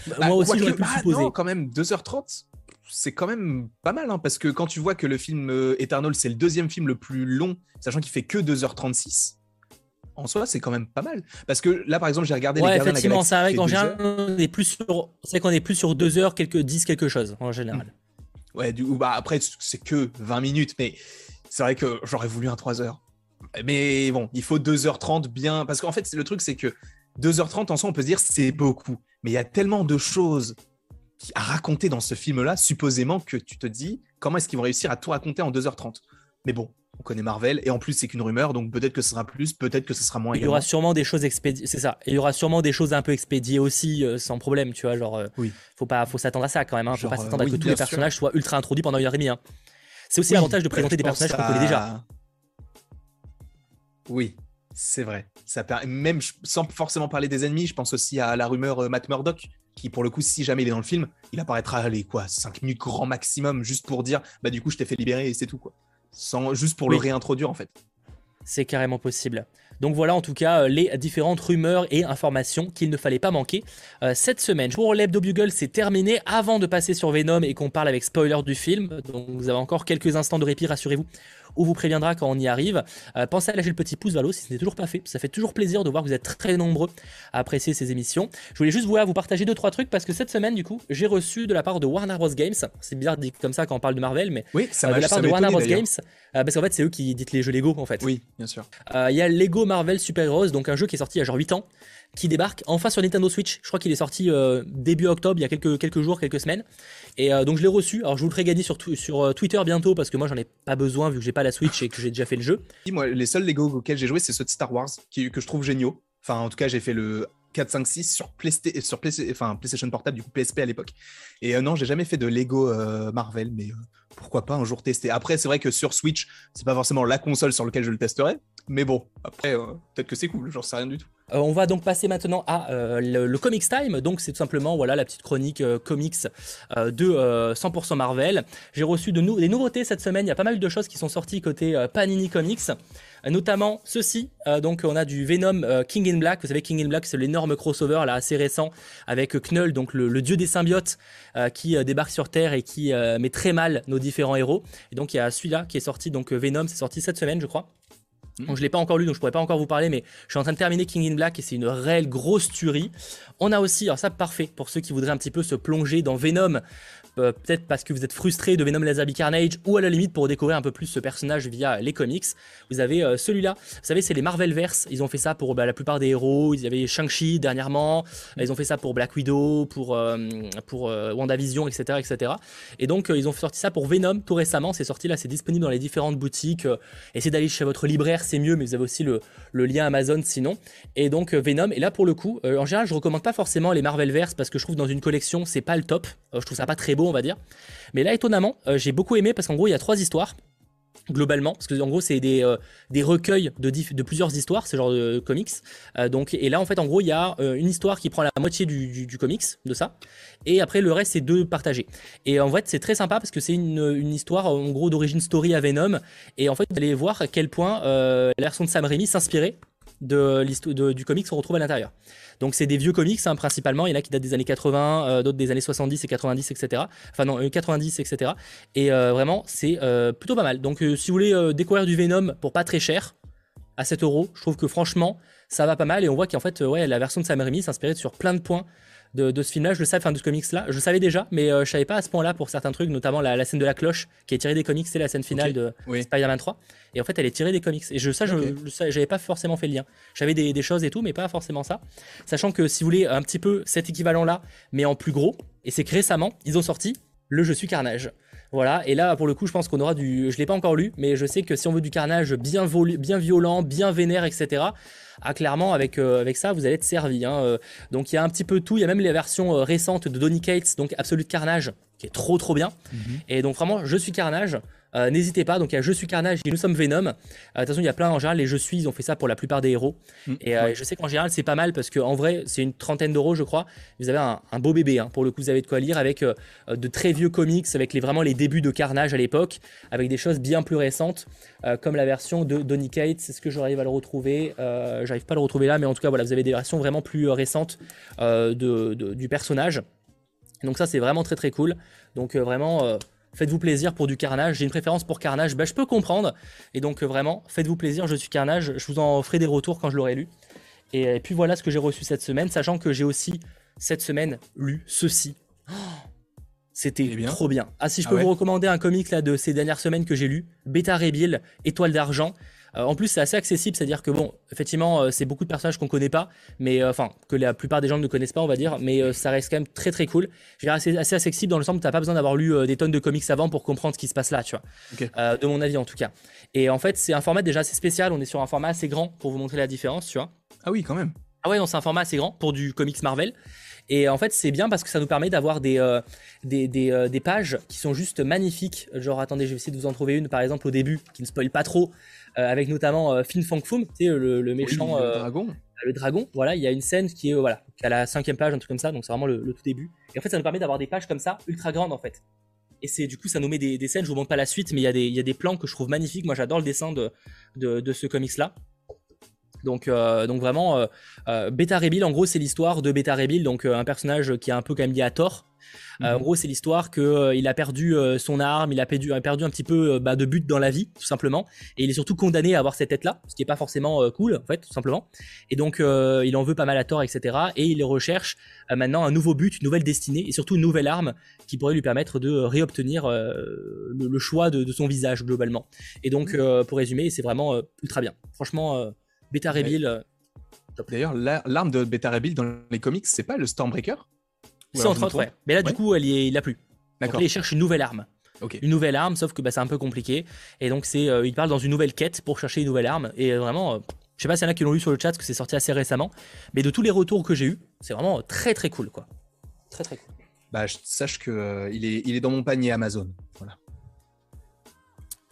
[SPEAKER 1] Bah, moi aussi, j'aurais pu
[SPEAKER 2] ah, supposer. Non, quand même, 2h30, c'est quand même pas mal, hein, parce que quand tu vois que le film euh, Eternal, c'est le deuxième film le plus long, sachant qu'il fait que 2h36 en soi, c'est quand même pas mal. Parce que là, par exemple, j'ai regardé
[SPEAKER 1] ouais, les effectivement, c'est vrai qu'en général, on est plus sur, c'est qu'on est plus sur 2 heures, quelques 10 quelque chose, en général.
[SPEAKER 2] Ouais, du bah après, c'est que 20 minutes, mais c'est vrai que j'aurais voulu un 3 heures. Mais bon, il faut 2h30 bien. Parce qu'en fait, le truc, c'est que 2h30 en soi, on peut se dire c'est beaucoup. Mais il y a tellement de choses à raconter dans ce film-là, supposément que tu te dis comment est-ce qu'ils vont réussir à tout raconter en 2h30. Mais bon, on connaît Marvel et en plus c'est qu'une rumeur donc peut-être que ce sera plus peut-être que ce sera moins
[SPEAKER 1] il y aura sûrement des choses expédiées c'est ça il y aura sûrement des choses un peu expédiées aussi euh, sans problème tu vois genre euh, oui. faut pas faut s'attendre à ça quand même hein. faut pas s'attendre à que tous les personnages soient ultra introduits pendant une heure et demie hein. C'est aussi l'avantage de présenter des personnages qu'on connaît déjà
[SPEAKER 2] oui c'est vrai ça même sans forcément parler des ennemis je pense aussi à la rumeur euh, Matt Murdock qui pour le coup si jamais il est dans le film il apparaîtra allez quoi 5 minutes grand maximum juste pour dire bah du coup je t'ai fait libérer et c'est tout quoi sans, juste pour le réintroduire en fait.
[SPEAKER 1] C'est carrément possible. Donc voilà en tout cas euh, les différentes rumeurs et informations qu'il ne fallait pas manquer euh, cette semaine. Pour l'Hebdo Bugle, c'est terminé. Avant de passer sur Venom et qu'on parle avec spoiler du film, donc vous avez encore quelques instants de répit, rassurez-vous ou vous préviendra quand on y arrive. Euh, pensez à lâcher le petit pouce vers le haut si ce n'est toujours pas fait. Ça fait toujours plaisir de voir que vous êtes très nombreux à apprécier ces émissions. Je voulais juste vous partager deux trois trucs parce que cette semaine du coup j'ai reçu de la part de Warner Bros Games. C'est bizarre dire comme ça quand on parle de Marvel, mais
[SPEAKER 2] oui, ça
[SPEAKER 1] euh, de la part de Warner Bros Games euh, parce qu'en fait c'est eux qui éditent les jeux Lego en fait.
[SPEAKER 2] Oui, bien sûr.
[SPEAKER 1] Il y a Lego Marvel Super Heroes, donc un jeu qui est sorti il y a genre 8 ans qui débarque enfin sur Nintendo Switch. Je crois qu'il est sorti début octobre, il y a quelques, quelques jours, quelques semaines. Et euh, donc je l'ai reçu. Alors je vous le ferai gagner sur, sur euh, Twitter bientôt parce que moi j'en ai pas besoin vu que j'ai pas la Switch et que j'ai déjà fait le jeu.
[SPEAKER 2] Moi, les seuls Lego auxquels j'ai joué, c'est ceux de Star Wars qui, que je trouve géniaux. Enfin, en tout cas, j'ai fait le 4, 5, 6 sur, Playsta sur enfin, PlayStation Portable, du coup PSP à l'époque. Et euh, non, j'ai jamais fait de Lego Marvel, mais pourquoi pas un jour tester. Après, c'est vrai que sur Switch, c'est pas forcément la console sur laquelle je le testerai, mais bon, après, peut-être que c'est cool, j'en sais rien du tout.
[SPEAKER 1] Euh, on va donc passer maintenant à euh, le, Comics Time. Donc c'est tout simplement voilà la petite chronique euh, comics de 100% Marvel. J'ai reçu de des nouveautés cette semaine. Il y a pas mal de choses qui sont sorties côté Panini Comics, notamment ceci. donc on a du Venom King in Black. Vous savez King in Black c'est l'énorme crossover là assez récent avec Knull, donc le, dieu des symbiotes qui débarque sur Terre et qui met très mal nos différents héros. Et donc il y a celui-là qui est sorti donc Venom, c'est sorti cette semaine je crois. Bon, je l'ai pas encore lu, donc je pourrais pas encore vous parler, mais je suis en train de terminer King in Black et c'est une réelle grosse tuerie. On a aussi, alors ça parfait pour ceux qui voudraient un petit peu se plonger dans Venom, euh, peut-être parce que vous êtes frustré de Venom Lazabi Carnage, ou à la limite pour découvrir un peu plus ce personnage via les comics. Vous avez euh, celui-là, vous savez, c'est les Marvelverse. Ils ont fait ça pour bah, la plupart des héros. Ils avaient Shang-Chi dernièrement. Ils ont fait ça pour Black Widow, pour, euh, pour WandaVision, etc., etc. Et donc, ils ont sorti ça pour Venom tout récemment. C'est sorti là, c'est disponible dans les différentes boutiques. essayez d'aller chez votre libraire, c'est mieux, mais vous avez aussi le, le, lien Amazon sinon. Et donc, Venom. Et là, pour le coup, en général, je recommande pas forcément les Marvelverse parce que je trouve dans une collection, c'est pas le top. je trouve ça pas très beau on va dire. Mais là, étonnamment, euh, j'ai beaucoup aimé parce qu'en gros, il y a trois histoires globalement, parce que en gros c'est des, euh, des recueils de, de plusieurs histoires, ce genre de comics. Euh, donc, et là en fait en gros il y a une histoire qui prend la moitié du, du, comics de ça, et après le reste c'est deux partagés. Et en fait c'est très sympa parce que c'est une, une, histoire en gros d'origine story à Venom, et en fait vous allez voir à quel point la version de Sam Raimi s'inspirait de, du comics qu'on retrouve à l'intérieur. Donc c'est des vieux comics hein, principalement, il y en a qui datent des années 80, euh, d'autres des années 70 et 90, etc. Enfin non, 90, etc. Et euh, vraiment, c'est euh, plutôt pas mal. Donc si vous voulez découvrir du Venom pour pas très cher, à 7 euros, je trouve que franchement, ça va pas mal. Et on voit qu'en fait, ouais, la version de Sam Raimi s'inspirait sur plein de points de, ce film-là, je le savais, enfin de ce comics-là, je le savais déjà, mais euh, je savais pas à ce point-là pour certains trucs, notamment la, scène de la cloche qui est tirée des comics, c'est la scène finale de Spider-Man 3. Et en fait, elle est tirée des comics. Et je, ça, je, j'avais pas forcément fait le lien. J'avais des, des, choses et tout, mais pas forcément ça. Sachant que si vous voulez un petit peu cet équivalent-là, mais en plus gros, et c'est que récemment, ils ont sorti le Je suis Carnage. Voilà, et là pour le coup, je pense qu'on aura du. Je l'ai pas encore lu, mais je sais que si on veut du carnage bien, bien violent, bien vénère, etc., ah, clairement, avec, euh, avec ça, vous allez être servi. Hein, euh. donc il y a un petit peu tout. Il y a même les versions euh, récentes de Donny Cates, donc Absolute Carnage, qui est trop trop bien. Mhm. Et donc vraiment, je suis Carnage. Euh, n'hésitez pas, donc il y a Je suis Carnage et Nous sommes Venom. Euh, de toute façon, il y a plein en général, les Je suis, ils ont fait ça pour la plupart des héros. Mm. et euh, je sais qu'en général, c'est pas mal parce qu'en vrai, c'est une trentaine d'euros, je crois. Vous avez un, beau bébé, hein. pour le coup, vous avez de quoi lire avec de très vieux comics, avec les, vraiment les débuts de Carnage à l'époque, avec des choses bien plus récentes, comme la version de Donny Cates. Est-ce que j'arrive à le retrouver J'arrive pas à le retrouver là, mais en tout cas, voilà, vous avez des versions vraiment plus récentes de, du personnage. Donc ça, c'est vraiment très très cool. Donc vraiment faites-vous plaisir pour du carnage. J'ai une préférence pour carnage, ben, je peux comprendre. Et donc euh, vraiment, faites-vous plaisir, je suis carnage. Je vous en ferai des retours quand je l'aurai lu. Et, puis voilà ce que j'ai reçu cette semaine, sachant que j'ai aussi cette semaine lu ceci. C'était eh trop bien. Ah si je ah peux vous recommander un comic là de ces dernières semaines que j'ai lu, Beta Rebill, Étoile d'argent. En plus, c'est assez accessible, c'est-à-dire que bon, effectivement, c'est beaucoup de personnages qu'on connaît pas, mais enfin que la plupart des gens ne connaissent pas, on va dire, mais ça reste quand même très très cool. Je dirais assez, assez accessible dans le sens où t'as pas besoin d'avoir lu des tonnes de comics avant pour comprendre ce qui se passe là, tu vois. de mon avis en tout cas. Et en fait, c'est un format déjà assez spécial. On est sur un format assez grand pour vous montrer la différence, tu vois.
[SPEAKER 2] Ah oui, quand même.
[SPEAKER 1] Ah ouais, non, c'est un format assez grand pour du comics Marvel. Et en fait, c'est bien parce que ça nous permet d'avoir des, euh, euh, des, pages qui sont juste magnifiques. Genre, attendez, je vais essayer de vous en trouver une, par exemple, au début, qui ne spoil pas trop, euh, avec notamment Fin Fang Foom, tu sais, le, méchant.
[SPEAKER 2] le dragon.
[SPEAKER 1] Le dragon, voilà, il y a une scène qui est, voilà, a la cinquième page, un truc comme ça, donc c'est vraiment le, tout début. Et en fait, ça nous permet d'avoir des pages comme ça, ultra grandes, en fait. Et c'est du coup, ça nous met des, scènes, je vous montre pas la suite, mais il y, a des, y a des plans que je trouve magnifiques. Moi, j'adore le dessin de, de, de ce comics-là. Donc, euh, donc vraiment, euh, euh, Beta Rebuild, en gros, c'est l'histoire de Beta Rebuild, donc un personnage qui est un peu quand même lié à Thor. En mhm. gros, c'est l'histoire que il a perdu son arme, il a perdu, a perdu un petit peu bah, de but dans la vie, tout simplement, et il est surtout condamné à avoir cette tête-là, ce qui est pas forcément cool, en fait, tout simplement. Et donc, il en veut pas mal à Thor, etc. Et il recherche maintenant un nouveau but, une nouvelle destinée, et surtout une nouvelle arme qui pourrait lui permettre de réobtenir le, choix de, son visage globalement. Et donc, mhm. pour résumer, c'est vraiment ultra bien. Franchement. Beta Rebuild. Euh,
[SPEAKER 2] D'ailleurs, l'arme de Beta Rebuild dans les comics, c'est pas le Stormbreaker
[SPEAKER 1] C'est entre autres, ouais. Mais là, du coup, elle il a plus. D'accord. il cherche une nouvelle arme. Une nouvelle arme, sauf que bah, c'est un peu compliqué. Et donc, c'est, euh, il parle dans une nouvelle quête pour chercher une nouvelle arme. Et vraiment, euh, je sais pas s'il y en a qui l'ont lu sur le chat, parce que c'est sorti assez récemment. Mais de tous les retours que j'ai eu, c'est vraiment très très cool, quoi. Très très cool.
[SPEAKER 2] Bah, je sache que il, est, il est dans mon panier Amazon. Voilà.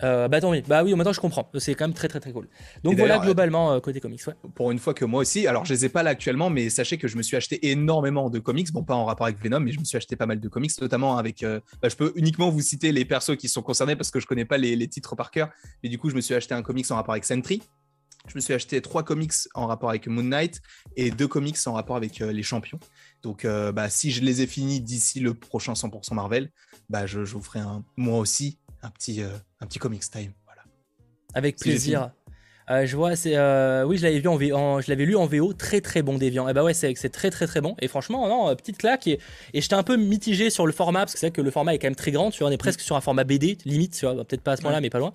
[SPEAKER 1] Euh, bah tant mieux. Bah oui, maintenant je comprends. C'est quand même très très très cool. Donc voilà globalement euh, côté comics. Ouais.
[SPEAKER 2] Pour une fois que moi aussi, alors je les ai pas là actuellement, mais sachez que je me suis acheté énormément de comics. Bon, pas en rapport avec Venom, mais je me suis acheté pas mal de comics, notamment avec. Euh, bah, je peux uniquement vous citer les persos qui sont concernés parce que je connais pas les, les, titres par cœur. Mais du coup, je me suis acheté un comics en rapport avec Sentry. Je me suis acheté trois comics en rapport avec Moon Knight et deux comics en rapport avec les champions. Donc, bah, si je les ai finis d'ici le prochain 100% Marvel, bah, je, je vous ferai un, moi aussi un petit, euh, un petit comics time. Voilà.
[SPEAKER 1] Avec plaisir. Euh, je vois, c'est euh, oui, je l'avais vu en, en, je l'avais lu en VO, très très bon Déviant. Et eh bah ouais, c'est très très très bon. Et franchement, non, petite claque. Et, et j'étais un peu mitigé sur le format parce que c'est vrai que le format est quand même très grand. Tu vois, on est presque sur un format BD, limite, tu vois, peut-être pas à ce moment-là, mais pas loin.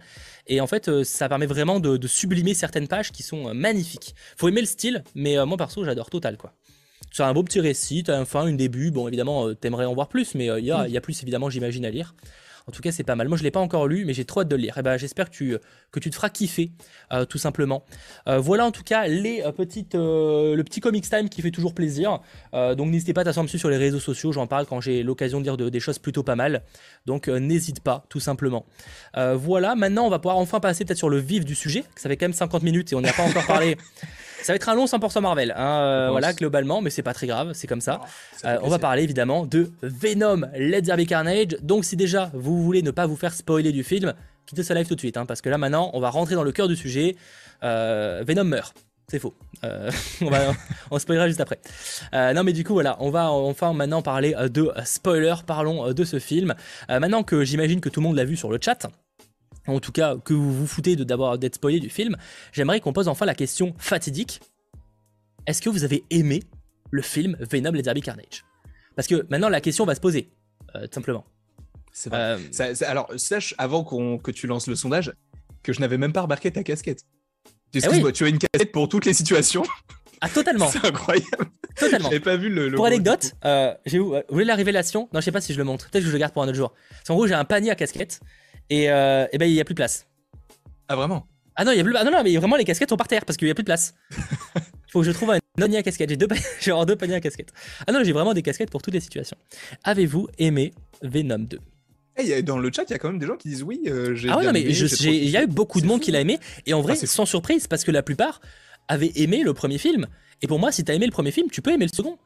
[SPEAKER 1] Et en fait, ça permet vraiment de, sublimer certaines pages qui sont magnifiques. Faut aimer le style, mais moi perso, j'adore total quoi. C'est un beau petit récit, t'as un fin, une début. Bon, évidemment, t'aimerais en voir plus, mais il y, a, y a plus évidemment, j'imagine, à lire. En tout cas, c'est pas mal. Moi, je l'ai pas encore lu, mais j'ai trop hâte de le lire. Et eh ben, j'espère que tu, que tu te feras kiffer, euh, tout simplement. Euh, voilà en tout cas les euh, petites, le petit comics time qui fait toujours plaisir. donc n'hésitez pas à t'asseoir dessus sur les réseaux sociaux. J'en parle quand j'ai l'occasion de dire des choses plutôt pas mal. Donc n'hésite pas, tout simplement. voilà. Maintenant, on va pouvoir enfin passer peut-être sur le vif du sujet. Ça fait quand même 50 minutes et on n'a pas encore parlé. Ça va être un long 100% Marvel, hein, voilà, globalement, mais c'est pas très grave, c'est comme ça. On va parler évidemment de Venom, Let's Derby Carnage. Donc, si déjà vous voulez ne pas vous faire spoiler du film, quittez ce live tout de suite, hein, parce que là maintenant, on va rentrer dans le cœur du sujet. Euh, Venom meurt. C'est faux. on, va, on spoilera juste après. non, mais du coup, voilà, on va enfin maintenant parler de spoiler. Parlons de ce film. maintenant que j'imagine que tout le monde l'a vu sur le chat, en tout cas que vous vous foutez de d'abord d'être spoilé du film, j'aimerais qu'on pose enfin la question fatidique. Est-ce que vous avez aimé le film Venom Let's Derby Carnage? Parce que maintenant la question va se poser, euh, tout simplement.
[SPEAKER 2] C'est vrai. Euh, alors sache avant que tu lances le sondage que je n'avais même pas remarqué ta casquette. Eh tu as une casquette pour toutes les situations.
[SPEAKER 1] Ah totalement.
[SPEAKER 2] C'est incroyable.
[SPEAKER 1] Totalement.
[SPEAKER 2] J'ai pas vu le.
[SPEAKER 1] pour anecdote, euh, j'ai vous voulez la révélation? Non, je sais pas si je le montre. Peut-être que je le garde pour un autre jour. En gros, j'ai un panier à casquettes et, euh, et ben il y a plus de place.
[SPEAKER 2] Ah vraiment?
[SPEAKER 1] Ah non, il y a plus. Ah non non, mais vraiment les casquettes sont par terre parce qu'il y a plus de place. Faut que je trouve un panier à casquettes. J'ai deux, j'ai deux paniers à casquettes. Ah non, j'ai vraiment des casquettes pour toutes les situations. Avez-vous aimé Venom 2
[SPEAKER 2] hey, dans le chat, il y a quand même des gens qui disent oui. Euh,
[SPEAKER 1] ah ouais, non, mais il y a eu beaucoup de monde qui l'a aimé. Et en vrai, ah, c'est sans surprise, parce que la plupart avaient aimé le premier film. Et pour moi, si t'as aimé le premier film, tu peux aimer le second.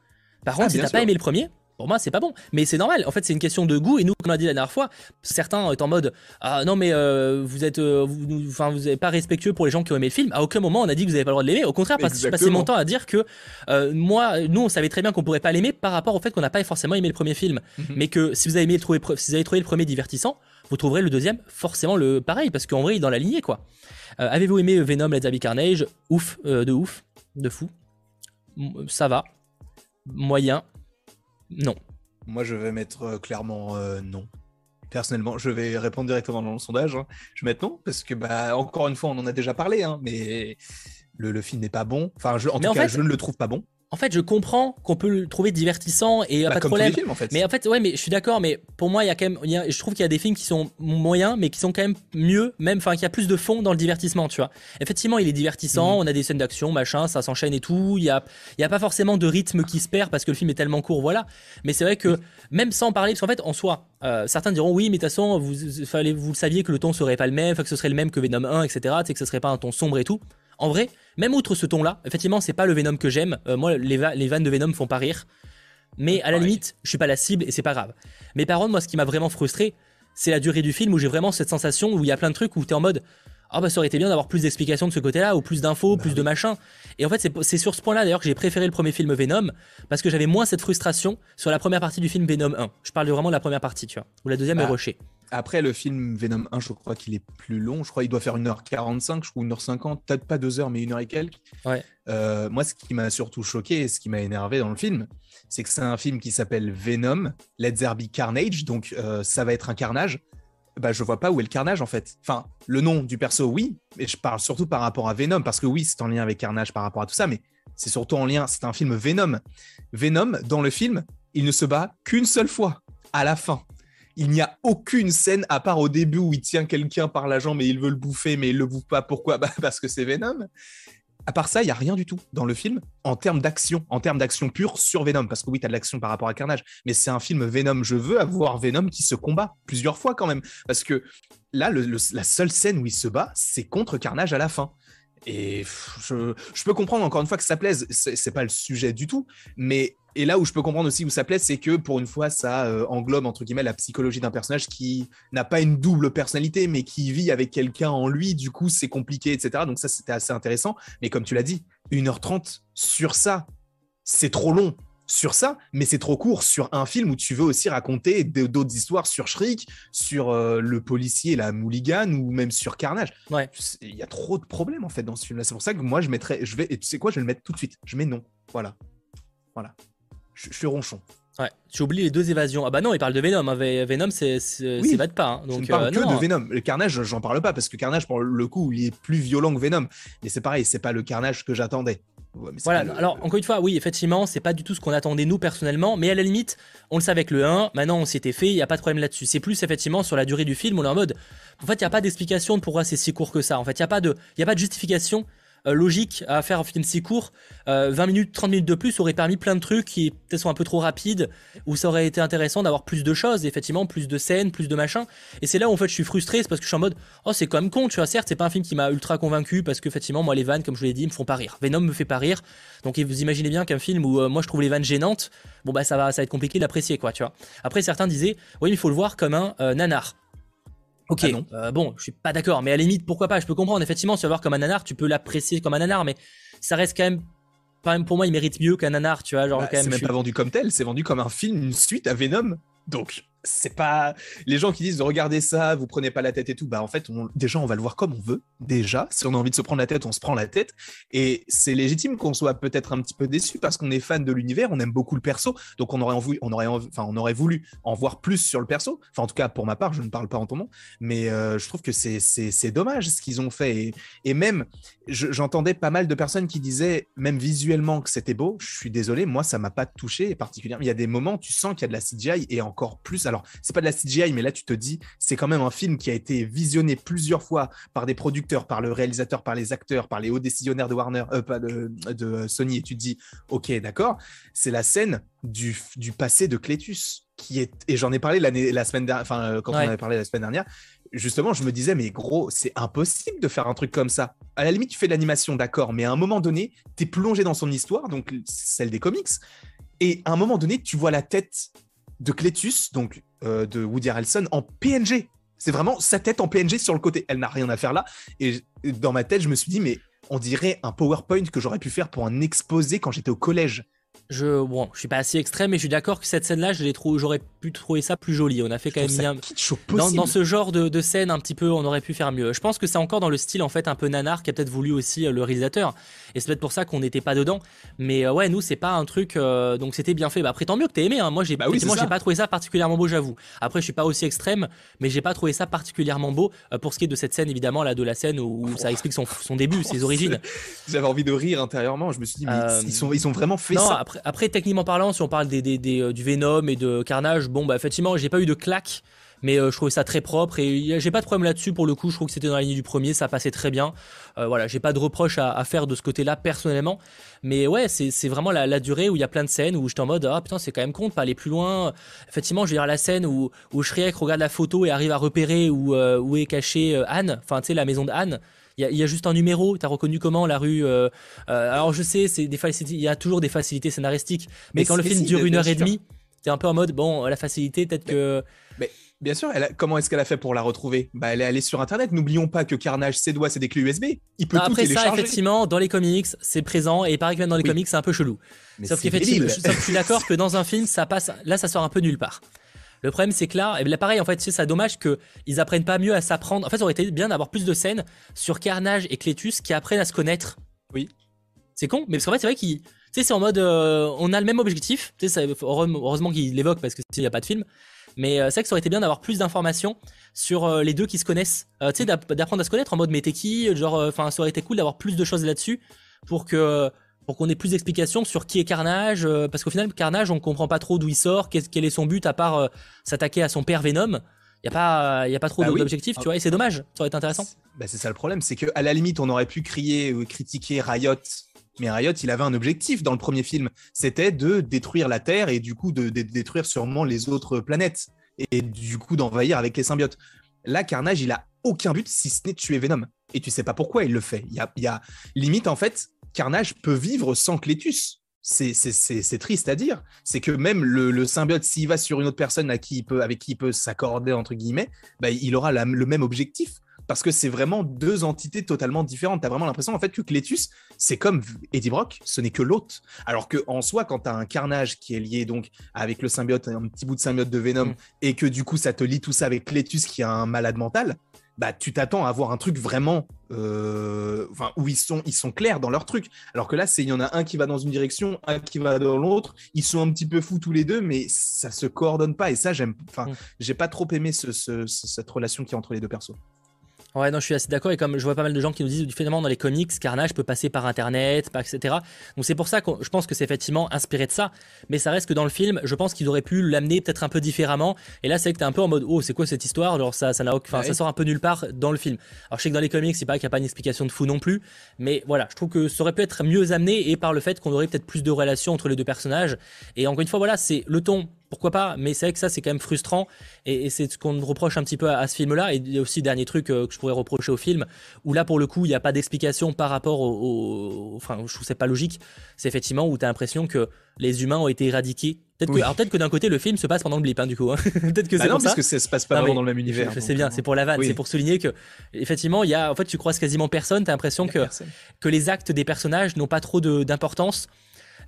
[SPEAKER 1] Par contre, ah, si t'as pas aimé le premier, pour moi, c'est pas bon. Mais c'est normal. En fait, c'est une question de goût. Et nous, comme on a dit la dernière fois, certains étant en mode Ah non, mais euh, vous êtes euh, vous, enfin, vous n'êtes pas respectueux pour les gens qui ont aimé le film. À aucun moment, on a dit que vous n'avez pas le droit de l'aimer. Au contraire, parce que j'ai passé mon temps à dire que euh, moi, nous, on savait très bien qu'on pourrait pas l'aimer par rapport au fait qu'on n'a pas forcément aimé le premier film. Mhm. Mais que si vous, avez aimé, trouvé, si vous avez trouvé le premier divertissant, vous trouverez le deuxième forcément le pareil. Parce qu'en vrai, il est dans la lignée, quoi. Avez-vous aimé Venom, Let's Happy Carnage? Ouf, de ouf, de fou. Ça va. Moyen. Non.
[SPEAKER 2] Moi, je vais mettre euh, clairement euh, non. personnellement, je vais répondre directement dans le sondage. Hein. Je vais mettre non, parce que, bah, encore une fois, on en a déjà parlé, hein, mais le, film n'est pas bon. Enfin, en tout cas, je ne le trouve pas bon
[SPEAKER 1] en fait, je comprends qu'on peut le trouver divertissant et bah, pas de problème.
[SPEAKER 2] Films, en fait.
[SPEAKER 1] Mais en fait, ouais, mais je suis d'accord. Mais pour moi, il y a quand même, je trouve qu'il y a des films qui sont moyens, mais qui sont quand même mieux, même, enfin, qu'il y a plus de fond dans le divertissement, tu vois. Effectivement, il est divertissant. Mhm. On a des scènes d'action, machin, ça s'enchaîne et tout. Il y a, il y a pas forcément de rythme qui se perd parce que le film est tellement court, voilà. Mais c'est vrai que même sans parler, parce qu'en fait, en soi, euh, certains diront oui, mais de toute façon, vous, le saviez que le ton serait pas le même, que ce serait le même que Venom 1, etc. C'est que ce serait pas un ton sombre et tout. En vrai, même outre ce ton-là, effectivement, c'est pas le Venom que j'aime. Euh, moi, les, vannes de Venom font pas rire. Mais à la limite, je suis pas la cible et c'est pas grave. Mais par contre, moi, ce qui m'a vraiment frustré, c'est la durée du film où j'ai vraiment cette sensation où il y a plein de trucs où t'es en mode ah bah ça aurait été bien d'avoir plus d'explications de ce côté-là ou plus d'infos, bah plus de machin. Et en fait c'est sur ce point-là d'ailleurs que j'ai préféré le premier film Venom parce que j'avais moins cette frustration sur la première partie du film Venom 1. Je parle vraiment de la première partie, tu vois, où la deuxième est ah. rushée.
[SPEAKER 2] Après, le film Venom 1, je crois qu'il est plus long. Je crois qu'il doit faire 1h45, je crois 1h50, peut-être pas 2h, mais 1h et quelques.
[SPEAKER 1] Ouais.
[SPEAKER 2] Euh, moi, ce qui m'a surtout choqué et ce qui m'a énervé dans le film, c'est que c'est un film qui s'appelle Venom, Let's There Be Carnage, donc euh, ça va être un carnage. Bah, je vois pas où est le carnage en fait. Enfin, le nom du perso, oui, mais je parle surtout par rapport à Venom, parce que oui, c'est en lien avec Carnage par rapport à tout ça, mais c'est surtout en lien, c'est un film Venom. Venom, dans le film, il ne se bat qu'une seule fois, à la fin il n'y a aucune scène à part au début où il tient quelqu'un par la jambe et il veut le bouffer, mais il le bouffe pas. Pourquoi? Bah, Parce que c'est Venom. À part ça, il y a rien du tout dans le film en termes d'action, en termes d'action pure sur Venom. Parce que oui, tu as de l'action par rapport à Carnage, mais c'est un film Venom. Je veux avoir Venom qui se combat plusieurs fois quand même. Parce que là, la seule scène où il se bat, c'est contre Carnage à la fin. Et je, je, peux comprendre encore une fois que ça plaise, c'est pas le sujet du tout, mais et là où je peux comprendre aussi où ça plaît, c'est que pour une fois, ça euh, englobe entre guillemets la psychologie d'un personnage qui n'a pas une double personnalité, mais qui vit avec quelqu'un en lui. Du coup, c'est compliqué, etc. Donc ça, c'était assez intéressant. Mais comme tu l'as dit, 1h30 sur ça, c'est trop long sur ça, mais c'est trop court sur un film où tu veux aussi raconter d'autres histoires sur Shriek, sur euh, le policier, la Mulligan, ou même sur Carnage.
[SPEAKER 1] Ouais.
[SPEAKER 2] Il y a trop de problèmes en fait dans ce film-là. C'est pour ça que moi je mettrais, je vais, et tu sais quoi, je vais le mettre tout de suite. Je mets non. Voilà. Voilà je, suis ronchon.
[SPEAKER 1] Ouais, tu oublies les deux évasions. Ah bah non, il parle de Venom. Hein. Venom, c'est oui, pas. Hein. Donc,
[SPEAKER 2] je ne parle euh, que de Venom. Le Carnage, j'en parle pas parce que Carnage, pour le coup, il est plus violent que Venom. Mais c'est pareil, c'est pas le Carnage que j'attendais.
[SPEAKER 1] voilà, alors encore une fois, oui, effectivement, c'est pas du tout ce qu'on attendait nous personnellement, mais à la limite, on le savait avec le 1, maintenant on s'était fait, il n'y a pas de problème là-dessus. C'est plus effectivement sur la durée du film, on est en mode, en fait, il n'y a pas d'explication de pourquoi c'est si court que ça. En fait, il n'y a, pas de, y a pas de justification logique à faire un film si court. 20 euh, minutes, 30 minutes de plus aurait permis plein de trucs qui peut-être sont un peu trop rapides, où ça aurait été intéressant d'avoir plus de choses, effectivement, plus de scènes, plus de machins. Et c'est là où en fait je suis frustré, c'est parce que je suis en mode, oh c'est quand même con, tu vois, certes c'est pas un film qui m'a ultra convaincu, parce que effectivement moi les vannes, comme je vous l'ai dit, me font pas rire. Venom me fait pas rire, donc vous imaginez bien qu'un film où euh, moi je trouve les vannes gênantes, bon bah ça va, ça va être compliqué d'apprécier quoi, tu vois. Après certains disaient, oui il faut le voir comme un nanar. Ok, ah euh, bon, je suis pas d'accord, mais à la limite, pourquoi pas Je peux comprendre, effectivement, si tu vas voir comme un nanar, tu peux l'apprécier comme un nanar, mais ça reste quand même, pour moi, il mérite mieux qu'un nanar, tu vois. Genre,
[SPEAKER 2] bah, c'est même pas vendu comme tel, c'est vendu comme un film, une suite à Venom. Donc, c'est pas les gens qui disent regardez ça, vous prenez pas la tête et tout. Bah en fait, déjà on va le voir comme on veut. Déjà, si on a envie de se prendre la tête, on se prend la tête. Et c'est légitime qu'on soit peut-être un petit peu déçu parce qu'on est fan de l'univers, on aime beaucoup le perso, donc on aurait envie, on aurait, enfin on aurait voulu en voir plus sur le perso. Enfin en tout cas pour ma part, je ne parle pas en ton nom, mais euh, je trouve que c'est c'est dommage ce qu'ils ont fait et, et même j'entendais pas mal de personnes qui disaient même visuellement que c'était beau. Je suis désolé, moi ça m'a pas touché particulièrement. Il y a des moments tu sens qu'il y a de la CGI et encore plus alors, c'est pas de la CGI, mais là, tu te dis, c'est quand même un film qui a été visionné plusieurs fois par des producteurs, par le réalisateur, par les acteurs, par les hauts décisionnaires de Warner, euh, pas de, Sony, et tu te dis, ok, d'accord, c'est la scène du, passé de Cletus. Qui est, et j'en ai parlé l'année, la semaine dernière, enfin, euh, quand on avait parlé la semaine dernière, justement, je me disais, mais gros, c'est impossible de faire un truc comme ça. À la limite, tu fais de l'animation, d'accord, mais à un moment donné, tu es plongé dans son histoire, donc celle des comics, et à un moment donné, tu vois la tête de Cletus, donc euh, de Woody Harrelson, en PNG. C'est vraiment sa tête en PNG sur le côté. Elle n'a rien à faire là. Et dans ma tête, je me suis dit, mais on dirait un PowerPoint que j'aurais pu faire pour un exposé quand j'étais au collège.
[SPEAKER 1] Je bon, je suis pas assez extrême, mais je suis d'accord que cette scène-là, je j'aurais pu trouver ça plus joli. On a fait quand même
[SPEAKER 2] dans,
[SPEAKER 1] dans, ce genre de, de, scène un petit peu, on aurait pu faire mieux. Je pense que c'est encore dans le style en fait un peu nanar qui a peut-être voulu aussi euh, le réalisateur, et c'est peut-être pour ça qu'on n'était pas dedans. Mais euh, ouais, nous c'est pas un truc, euh, donc c'était bien fait. Bah, après tant mieux que t'aies aimé. Hein. Moi j'ai bah j'ai pas trouvé ça particulièrement beau, j'avoue. Après je suis pas aussi extrême, mais j'ai pas trouvé ça particulièrement beau pour ce qui est de cette scène évidemment là de la scène où, ça explique son, son début, ses origines.
[SPEAKER 2] J'avais envie de rire intérieurement. Je me suis dit mais ils sont ils sont vraiment fait
[SPEAKER 1] non,
[SPEAKER 2] ça.
[SPEAKER 1] Après, après techniquement parlant si on parle des, euh, du Venom et de Carnage, bon, bah, effectivement, j'ai pas eu de claque, mais euh, je trouvais ça très propre et j'ai pas de problème là-dessus pour le coup. Je trouve que c'était dans la ligne du premier, ça passait très bien. Euh, voilà, j'ai pas de reproche à, faire de ce côté-là personnellement, mais ouais, c'est vraiment la, durée où il y a plein de scènes où j'étais en mode ah putain, c'est quand même con de pas aller plus loin. Effectivement, je veux dire la scène où, où regarde la photo et arrive à repérer où, où est cachée Anne, enfin tu sais, la maison de Anne. Il y, a juste un numéro. T'as reconnu comment la rue euh, euh, Alors je sais, c'est des il y a toujours des facilités scénaristiques, mais, quand le film dure une heure et demie, t'es un peu en mode bon, la facilité, peut-être que.
[SPEAKER 2] Mais bien sûr, elle comment est-ce qu'elle a fait pour la retrouver? Bah, elle est allée sur Internet. N'oublions pas que Carnage, ses doigts, c'est des clés USB. Il peut
[SPEAKER 1] Après
[SPEAKER 2] tout
[SPEAKER 1] ça, effectivement, dans les comics, c'est présent, et il paraît que même dans les comics, c'est un peu chelou. sauf qu'effectivement, je suis d'accord que dans un film, ça passe. Là, ça sort un peu nulle part. Le problème, c'est que là, là, pareil, en fait, c'est dommage qu'ils apprennent pas mieux à s'apprendre. En fait, ça aurait été bien d'avoir plus de scènes sur Carnage et Cletus qui apprennent à se connaître.
[SPEAKER 2] Oui.
[SPEAKER 1] C'est con, mais parce qu'en fait, c'est vrai qu'ils. Tu sais, c'est en mode. Euh, on a le même objectif. Tu sais, heureusement qu'il l'évoque parce que s'il n'y a pas de film. Mais euh, c'est vrai que ça aurait été bien d'avoir plus d'informations sur euh, les deux qui se connaissent. tu sais, d'apprendre à se connaître en mode mais t'es qui? Genre, enfin, ça aurait été cool d'avoir plus de choses là-dessus pour que pour qu'on ait plus d'explications sur qui est Carnage, euh, parce qu'au final, Carnage, on comprend pas trop d'où il sort, quel est son but à part euh, s'attaquer à son père Venom. Il y a pas, y a pas trop bah d'objectifs, tu vois, et c'est dommage. Ça aurait été intéressant.
[SPEAKER 2] Bah c'est ça le problème, c'est que à la limite, on aurait pu crier ou critiquer Riot, mais Riot, il avait un objectif dans le premier film, c'était de détruire la Terre et du coup de, détruire sûrement les autres planètes et du coup d'envahir avec les symbiotes. Là, Carnage, il a aucun but si ce n'est de tuer Venom. Et tu sais pas pourquoi il le fait. Il y a, il y a limite en fait, Carnage peut vivre sans Clétus. C'est triste à dire. C'est que même le, symbiote, s'il va sur une autre personne à qui il peut, avec qui il peut s'accorder, entre guillemets, bah, il aura le même objectif. Parce que c'est vraiment deux entités totalement différentes. Tu as vraiment l'impression en fait que Clétus, c'est comme Eddie Brock, ce n'est que l'autre. Alors que en soi, quand tu as un carnage qui est lié donc avec le symbiote, un petit bout de symbiote de Venom, mm. et que du coup ça te lie tout ça avec Clétus qui a un malade mental, bah, tu t'attends à avoir un truc vraiment euh, où ils sont, ils sont clairs dans leur truc. Alors que là, c'est il y en a un qui va dans une direction, un qui va dans l'autre. Ils sont un petit peu fous tous les deux, mais ça se coordonne pas. Et ça, j'aime. Enfin, mm. j'ai pas trop aimé cette relation qui est entre les deux persos.
[SPEAKER 1] Ouais, non, je suis assez d'accord. Et comme je vois pas mal de gens qui nous disent, finalement, dans les comics, Carnage peut passer par Internet, etc. Donc c'est pour ça que je pense que c'est effectivement inspiré de ça. Mais ça reste que dans le film, je pense qu'ils auraient pu l'amener peut-être un peu différemment. Et là, c'est que t'es un peu en mode, oh, c'est quoi cette histoire? Alors ça, ça n'a enfin, ça sort un peu nulle part dans le film. Alors je sais que dans les comics, c'est pas qu'il n'y a pas une explication de fou non plus. Mais voilà, je trouve que ça aurait pu être mieux amené et par le fait qu'on aurait peut-être plus de relations entre les deux personnages. Et encore une fois, voilà, c'est le ton pourquoi pas Mais c'est vrai que ça, c'est quand même frustrant. Et, c'est ce qu'on reproche un petit peu à, ce film-là. Et il y a aussi, dernier truc euh, que je pourrais reprocher au film, où là, pour le coup, il n'y a pas d'explication par rapport au, Enfin, je trouve c'est pas logique. C'est effectivement où tu as l'impression que les humains ont été éradiqués. Peut-être que, alors peut-être que d'un côté, le film se passe pendant le blip, hein, du coup. Hein. peut-être que bah c'est non, parce
[SPEAKER 2] que ça se passe pas vraiment dans le même univers.
[SPEAKER 1] Sais bien, c'est pour la vanne. C'est pour souligner que, effectivement, il y a, en fait, tu croises quasiment personne. Tu as l'impression que, que les actes des personnages n'ont pas trop d'importance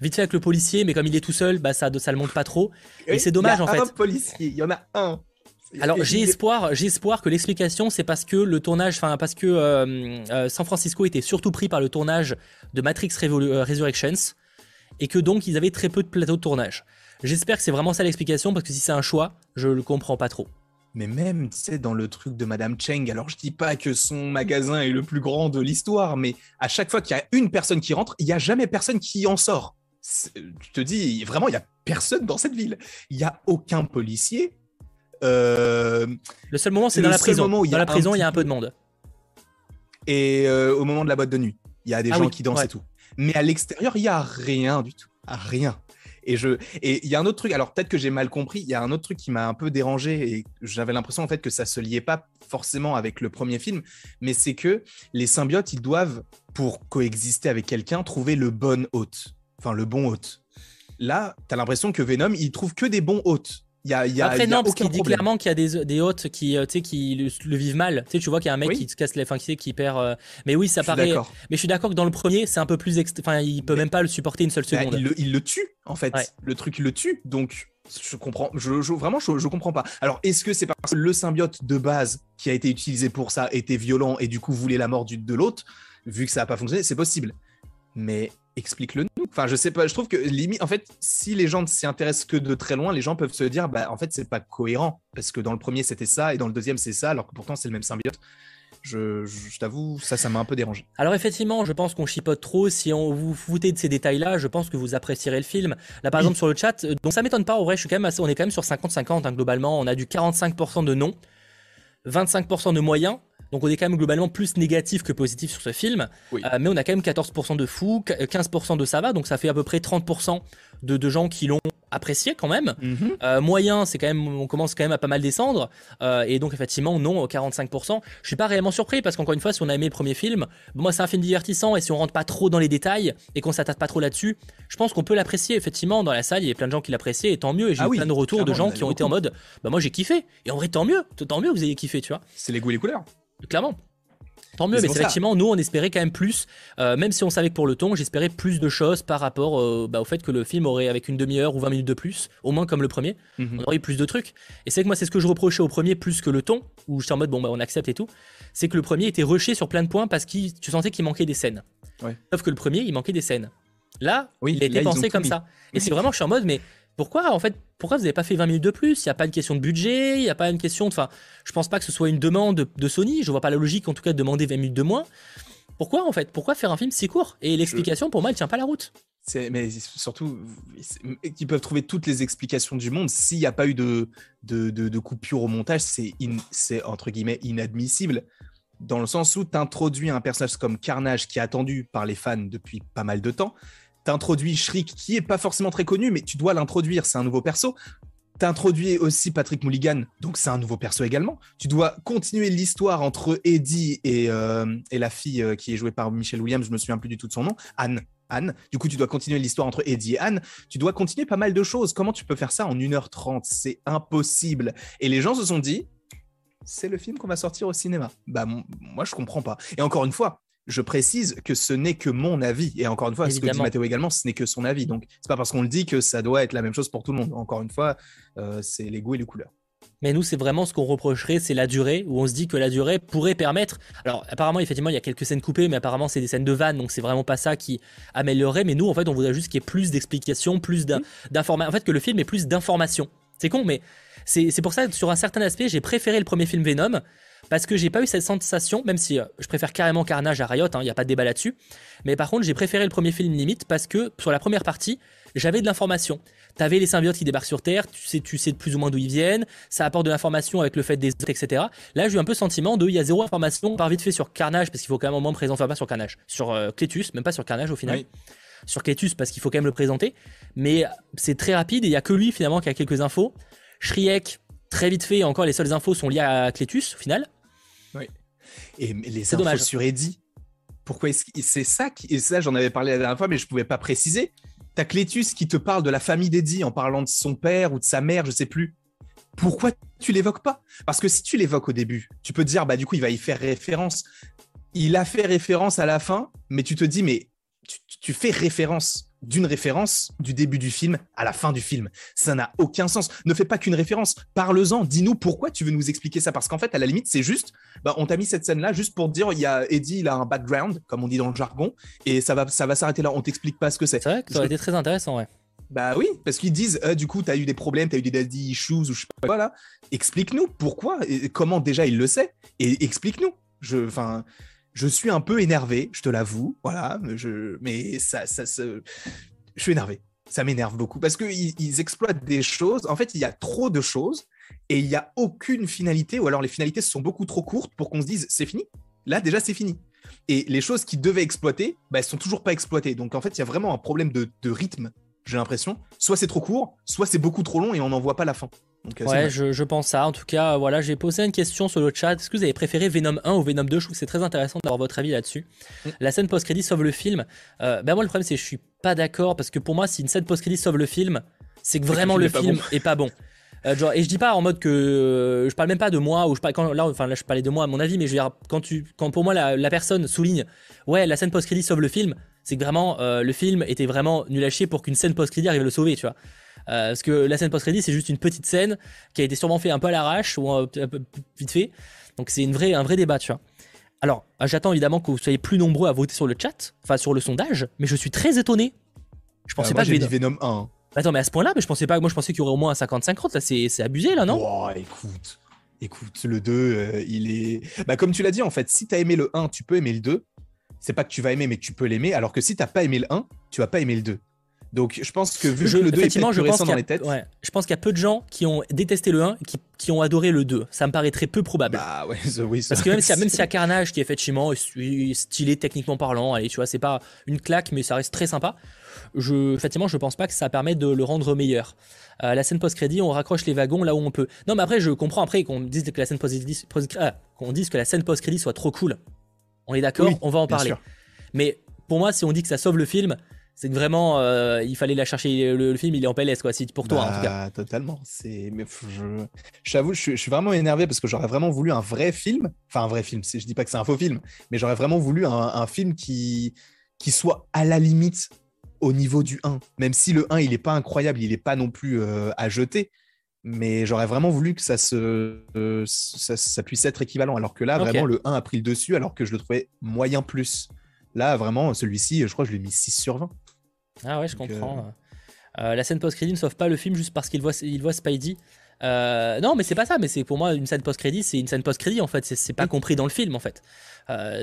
[SPEAKER 1] vite fait avec le policier, mais comme il est tout seul, bah ça, ça le monte pas trop. Et, c'est dommage en fait. Il y
[SPEAKER 2] a un policier, il y en a un.
[SPEAKER 1] Alors j'ai espoir, j'ai espoir que l'explication c'est parce que le tournage, enfin parce que euh, euh, San Francisco était surtout pris par le tournage de Matrix euh, Resurrections et que donc ils avaient très peu de plateaux de tournage. J'espère que c'est vraiment ça l'explication parce que si c'est un choix, je le comprends pas trop.
[SPEAKER 2] Mais même, tu sais, dans le truc de Madame Cheng, alors je dis pas que son magasin est le plus grand de l'histoire, mais à chaque fois qu'il y a une personne qui rentre, il y a jamais personne qui en sort tu te dis, vraiment, il n'y a personne dans cette ville. Il n'y a aucun policier.
[SPEAKER 1] Euh, le seul moment, c'est dans la prison. Dans la prison, il y a un peu de monde.
[SPEAKER 2] Et euh, au moment de la boîte de nuit, il y a des ah gens qui dansent et tout. Mais à l'extérieur, il n'y a rien du tout. Rien. Et je et il y a un autre truc. Alors peut-être que j'ai mal compris. Il y a un autre truc qui m'a un peu dérangé et j'avais l'impression en fait que ça se liait pas forcément avec le premier film, mais c'est que les symbiotes ils doivent pour coexister avec quelqu'un trouver le bon hôte enfin le bon hôte. Là, tu as l'impression que Venom, il trouve que des bons hôtes. Y a, y a,
[SPEAKER 1] Après,
[SPEAKER 2] y a
[SPEAKER 1] non, parce qu'il dit clairement qu'il y a des, des hôtes qui, euh, qui le, le vivent mal. Tu sais, tu vois qu'il y a un mec
[SPEAKER 2] Oui.
[SPEAKER 1] qui se casse les, enfin, qui, qui perd. euh, Mais oui, ça
[SPEAKER 2] Je
[SPEAKER 1] paraît. Mais je suis d'accord que dans le premier, c'est un peu plus. ext- Enfin, il peut
[SPEAKER 2] Mais-
[SPEAKER 1] même pas le supporter une seule
[SPEAKER 2] Bah,
[SPEAKER 1] seconde.
[SPEAKER 2] il, le, il le tue en fait.
[SPEAKER 1] Ouais.
[SPEAKER 2] Le truc il le tue. Donc je comprends. Je, je- vraiment je, je comprends pas. Alors est-ce que c'est parce que le symbiote de base qui a été utilisé pour ça était violent et du coup voulait la mort de l'autre, vu que ça a pas fonctionné, c'est possible. Mais explique-le nous. Enfin je sais pas. Je trouve que limite en fait si les gens ne s'y intéressent que de très loin, les gens peuvent se dire bah en fait c'est pas cohérent parce que dans le premier c'était ça et dans le deuxième c'est ça alors que pourtant c'est le même symbiote. Je, je- je t'avoue ça ça m'a un peu dérangé.
[SPEAKER 1] Alors effectivement, je pense qu'on chipote trop. Si on vous foutez de ces détails-là, je pense que vous apprécierez le film. Là, par
[SPEAKER 2] Oui.
[SPEAKER 1] exemple, sur le chat, euh, donc ça m'étonne pas. En vrai, je suis quand même assez- on est quand même sur 50-50 hein, globalement. On a du 45% de non, 25% de moyen. Donc on est quand même globalement plus négatif que positif sur ce film.
[SPEAKER 2] Oui.
[SPEAKER 1] Euh, mais on a quand même 14% de fou, 15% de ça va. Donc ça fait à peu près 30% de, de gens qui l'ont apprécié quand même. Euh, moyen, c'est quand même, on commence quand même à pas mal descendre. Euh, et donc, effectivement, non, 45%. Je suis pas réellement surpris parce qu'encore une fois, si on a aimé le premier film, bon, moi, c'est un film divertissant et si on rentre pas trop dans les détails et qu'on s'attarde pas trop là-dessus, je pense qu'on peut l'apprécier. Effectivement, dans la salle, il y a plein de gens qui l'appréciaient et tant mieux. Et j'ai
[SPEAKER 2] Ah
[SPEAKER 1] eu
[SPEAKER 2] oui,
[SPEAKER 1] plein de retours de gens qui ont été en mode, bah, moi, j'ai kiffé. Et en vrai, tant mieux. Tant mieux que vous ayez kiffé, tu vois.
[SPEAKER 2] C'est les goûts et les couleurs.
[SPEAKER 1] Clairement. Tant mieux,
[SPEAKER 2] Mais ça.
[SPEAKER 1] effectivement, nous, on espérait quand même plus, euh, même si on savait que pour le ton, j'espérais plus de choses par rapport euh, bah, au fait que le film aurait, avec une demi-heure ou 20 minutes de plus, au moins comme le premier,
[SPEAKER 2] Mhm.
[SPEAKER 1] on aurait eu plus de trucs. Et c'est que moi, c'est ce que je reprochais au premier plus que le ton, où j'étais en mode, bon, bah, on accepte et tout. C'est que le premier était rushé sur plein de points parce que tu sentais qu'il manquait des scènes.
[SPEAKER 2] Ouais.
[SPEAKER 1] Sauf que le premier, il manquait des scènes. Là,
[SPEAKER 2] Oui,
[SPEAKER 1] il a été
[SPEAKER 2] là, ils ont
[SPEAKER 1] pensé comme
[SPEAKER 2] mis.
[SPEAKER 1] ça. Et c'est vraiment, je suis en mode, mais pourquoi, en fait, pourquoi vous n'avez pas fait 20 minutes de plus? Il n'y a pas une question de budget, il n'y a pas une question. Enfin, je pense pas que ce soit une demande de, Sony. Je vois pas la logique, en tout cas, de demander 20 minutes de moins. Pourquoi, en fait? Pourquoi faire un film si court? Et l'explication, pour moi, elle tient pas la route.
[SPEAKER 2] Mais surtout, ils peuvent trouver toutes les explications du monde. S'il n'y a pas eu de, de, de, coupure au montage, c'est entre guillemets inadmissible. Dans le sens où tu introduis un personnage comme Carnage qui est attendu par les fans depuis pas mal de temps. Tu introduis Shriek qui est pas forcément très connu, mais tu dois l'introduire, c'est un nouveau perso. Tu introduis aussi Patrick Mulligan, donc c'est un nouveau perso également. Tu dois continuer l'histoire entre Eddie et, euh, et la fille euh, qui est jouée par Michelle Williams, je me souviens plus du tout de son nom, Anne. Anne. Du coup, tu dois continuer l'histoire entre Eddie et Anne. Tu dois continuer pas mal de choses. Comment tu peux faire ça en 1h30 C'est impossible. Et les gens se sont dit, c'est le film qu'on va sortir au cinéma. Bah, moi, je comprends pas. Et encore une fois, je précise que ce n'est que mon avis. Et encore une fois, ce que dit
[SPEAKER 1] Évidemment.
[SPEAKER 2] Mathéo également, ce n'est que son avis. Donc, c'est pas parce qu'on le dit que ça doit être la même chose pour tout le monde. Encore une fois, euh, c'est les goûts et les couleurs.
[SPEAKER 1] Mais nous, c'est vraiment ce qu'on reprocherait, c'est la durée, où on se dit que la durée pourrait permettre. Alors, apparemment, effectivement, il y a quelques scènes coupées, mais apparemment, c'est des scènes de vannes, donc c'est vraiment pas ça qui améliorerait. Mais nous, en fait, on voudrait juste qu'il y ait plus d'explications, plus d'in- d'informations. En fait, que le film ait plus d'informations. C'est con, mais c'est c'est pour ça que sur un certain aspect, j'ai préféré le premier film Venom, parce que j'ai pas eu cette sensation, même si euh, je préfère carrément Carnage à Riot, il n'y a pas de débat là-dessus. Mais par contre, j'ai préféré le premier film limite, parce que sur la première partie, j'avais de l'information. T'avais les symbiotes qui débarquent sur Terre, tu sais, tu sais de plus ou moins d'où ils viennent, ça apporte de l'information avec le fait des autres, etc. Là, j'ai eu un peu le sentiment de, il y a zéro information, on part vite fait sur Carnage, parce qu'il faut quand même au moins présenter, enfin pas sur Carnage, sur euh, Cletus, même pas sur Carnage au final.
[SPEAKER 2] Oui.
[SPEAKER 1] Sur Cletus, parce qu'il faut quand même le présenter. Mais c'est très rapide et il y a que lui finalement qui a quelques infos. Shriek, très vite fait, encore les seules infos sont liées à Cletus au final.
[SPEAKER 2] Et les infos
[SPEAKER 1] dommage.
[SPEAKER 2] sur Eddie, pourquoi est-ce que c'est ça qui, et ça j'en avais parlé la dernière fois, mais je pouvais pas préciser. T'as Clétus qui te parle de la famille d'Eddie en parlant de son père ou de sa mère, je sais plus. Pourquoi tu l'évoques pas? Parce que si tu l'évoques au début, tu peux te dire bah du coup il va y faire référence. Il a fait référence à la fin, mais tu te dis mais tu, tu fais référence d'une référence du début du film à la fin du film. Ça n'a aucun sens. Ne fais pas qu'une référence. Parle-en. Dis-nous pourquoi tu veux nous expliquer ça. Parce qu'en fait, à la limite, c'est juste, bah, on t'a mis cette scène-là juste pour te dire, il y a Eddie, il a un background, comme on dit dans le jargon, et ça va, ça va s'arrêter là. On t'explique pas ce que c'est.
[SPEAKER 1] C'est vrai que ça aurait été très intéressant, ouais.
[SPEAKER 2] Bah oui, parce qu'ils disent, euh, du coup, t'as eu des problèmes, t'as eu des daddy issues ou je sais pas quoi là. Explique-nous pourquoi, et comment déjà il le sait, et explique-nous. Je, enfin, je suis un peu énervé, je te l'avoue, voilà, mais ça, je suis énervé. Ça m'énerve beaucoup parce qu'ils ils exploitent des choses. En fait, il y a trop de choses et il y a aucune finalité, ou alors les finalités sont beaucoup trop courtes pour qu'on se dise c'est fini. Là, déjà, c'est fini. Et les choses qui devaient exploiter, bah, elles sont toujours pas exploitées. Donc en fait, il y a vraiment un problème de, de rythme, j'ai l'impression. Soit c'est trop court, soit c'est beaucoup trop long et on n'en voit pas la fin. Donc, euh,
[SPEAKER 1] Ouais, je, je pense ça. En tout cas, voilà, j'ai posé une question sur le chat. Est-ce que vous avez préféré Venom 1 ou Venom 2 Je trouve que c'est très intéressant d'avoir votre avis là-dessus.
[SPEAKER 2] Mm.
[SPEAKER 1] La scène post-crédit sauve le film. Euh, ben moi, le problème, c'est que je suis pas d'accord parce que pour moi, si une scène post-crédit sauve le film, c'est que
[SPEAKER 2] le
[SPEAKER 1] vraiment
[SPEAKER 2] film
[SPEAKER 1] le
[SPEAKER 2] est pas
[SPEAKER 1] film
[SPEAKER 2] bon.
[SPEAKER 1] est pas bon. genre, et je dis pas en mode que je parle même pas de moi ou je parle quand là enfin là je parlais de moi à mon avis mais je veux dire quand tu quand pour moi la, la personne souligne ouais la scène post crédit sauve le film c'est que vraiment le film était vraiment nul à chier pour qu'une scène post crédit arrive à le sauver tu vois euh, parce que la scène post-crédit, c'est juste une petite scène qui a été sûrement fait un peu à l'arrache ou un, peu vite fait. Donc c'est une vraie, un vrai débat, tu vois. Alors, euh, j'attends évidemment que vous soyez plus nombreux à voter sur le chat, enfin sur le sondage, mais je suis très étonné.
[SPEAKER 2] Je pensais euh, pas que Venom... Venom 1.
[SPEAKER 1] Attends, mais à ce point-là, mais je pensais pas. Moi, je pensais qu'il y aurait au moins un 50-50. Là, c'est abusé, là, non?
[SPEAKER 2] Oh, écoute, écoute, le 2, il est. Bah, comme tu l'as dit, en fait, si t'as aimé le 1, tu peux aimer le 2. C'est pas que tu vas aimer, mais tu peux l'aimer. Alors que si t'as pas aimé le 1, tu vas pas aimer le 2. Donc je pense que vu que le 2 est plus récent dans les têtes.
[SPEAKER 1] je pense qu'il y a peu de gens qui ont détesté le 1 qui, qui ont adoré le 2. Ça me paraît très peu probable.
[SPEAKER 2] Bah ouais, oui,
[SPEAKER 1] Parce que même s'il y, a Carnage qui effectivement est stylé techniquement parlant, allez, tu vois, c'est pas une claque, mais ça reste très sympa. Je, effectivement, je pense pas que ça permet de le rendre meilleur. Euh, la scène post-crédit, on raccroche les wagons là où on peut. Non, mais après, je comprends après qu'on dise que la scène post-crédit, ah, qu'on dise que la scène post-crédit soit trop cool. On est d'accord, on va en parler. Mais pour moi, si on dit que ça sauve le film, c'est que vraiment, euh, il fallait la chercher. Le, film, il est en PLS, quoi. C'est pour toi, en tout cas.
[SPEAKER 2] Bah, totalement. C'est, mais je, j'avoue, je, suis vraiment énervé parce que j'aurais vraiment voulu un vrai film. Enfin, un vrai film. Je dis pas que c'est un faux film, mais j'aurais vraiment voulu un, film qui, qui soit à la limite au niveau du 1. Même si le 1, il est pas incroyable, il est pas non plus euh, à jeter. Mais j'aurais vraiment voulu que ça, se, euh, ça, puisse être équivalent. Alors que là, vraiment, le 1 a pris le dessus, alors que je le trouvais moyen plus. Là, vraiment, celui-ci, je crois que je l'ai mis 6 sur 20.
[SPEAKER 1] Ah ouais, je comprends. Euh, euh, la scène post-crédit ne sauve pas le film juste parce qu'il voit, il voit Spidey. Euh, non, mais c'est pas ça. Mais c'est pour moi une scène post-crédit, c'est une scène post-crédit en fait. C'est pas compris dans le film en fait.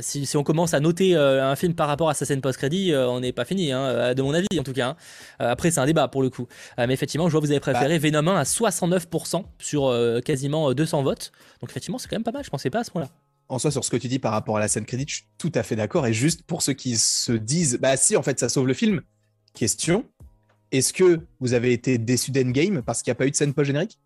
[SPEAKER 1] si, si, on commence à noter un film par rapport à sa scène post-crédit, on n'est pas fini, hein, de mon avis en tout cas. Hein. après, c'est un débat pour le coup. mais effectivement, je vois que vous avez préféré bah. Venom 1 à 69% sur quasiment 200 votes. Donc effectivement, c'est quand même pas mal. Je pensais pas à ce point-là
[SPEAKER 2] en soi, sur ce que tu dis par rapport à la scène crédit, je suis tout à fait d'accord. Et juste pour ceux qui se disent, bah si, en fait, ça sauve le film, Question est-ce que vous avez été déçu d'Endgame parce qu'il n'y a pas eu de scène post-générique?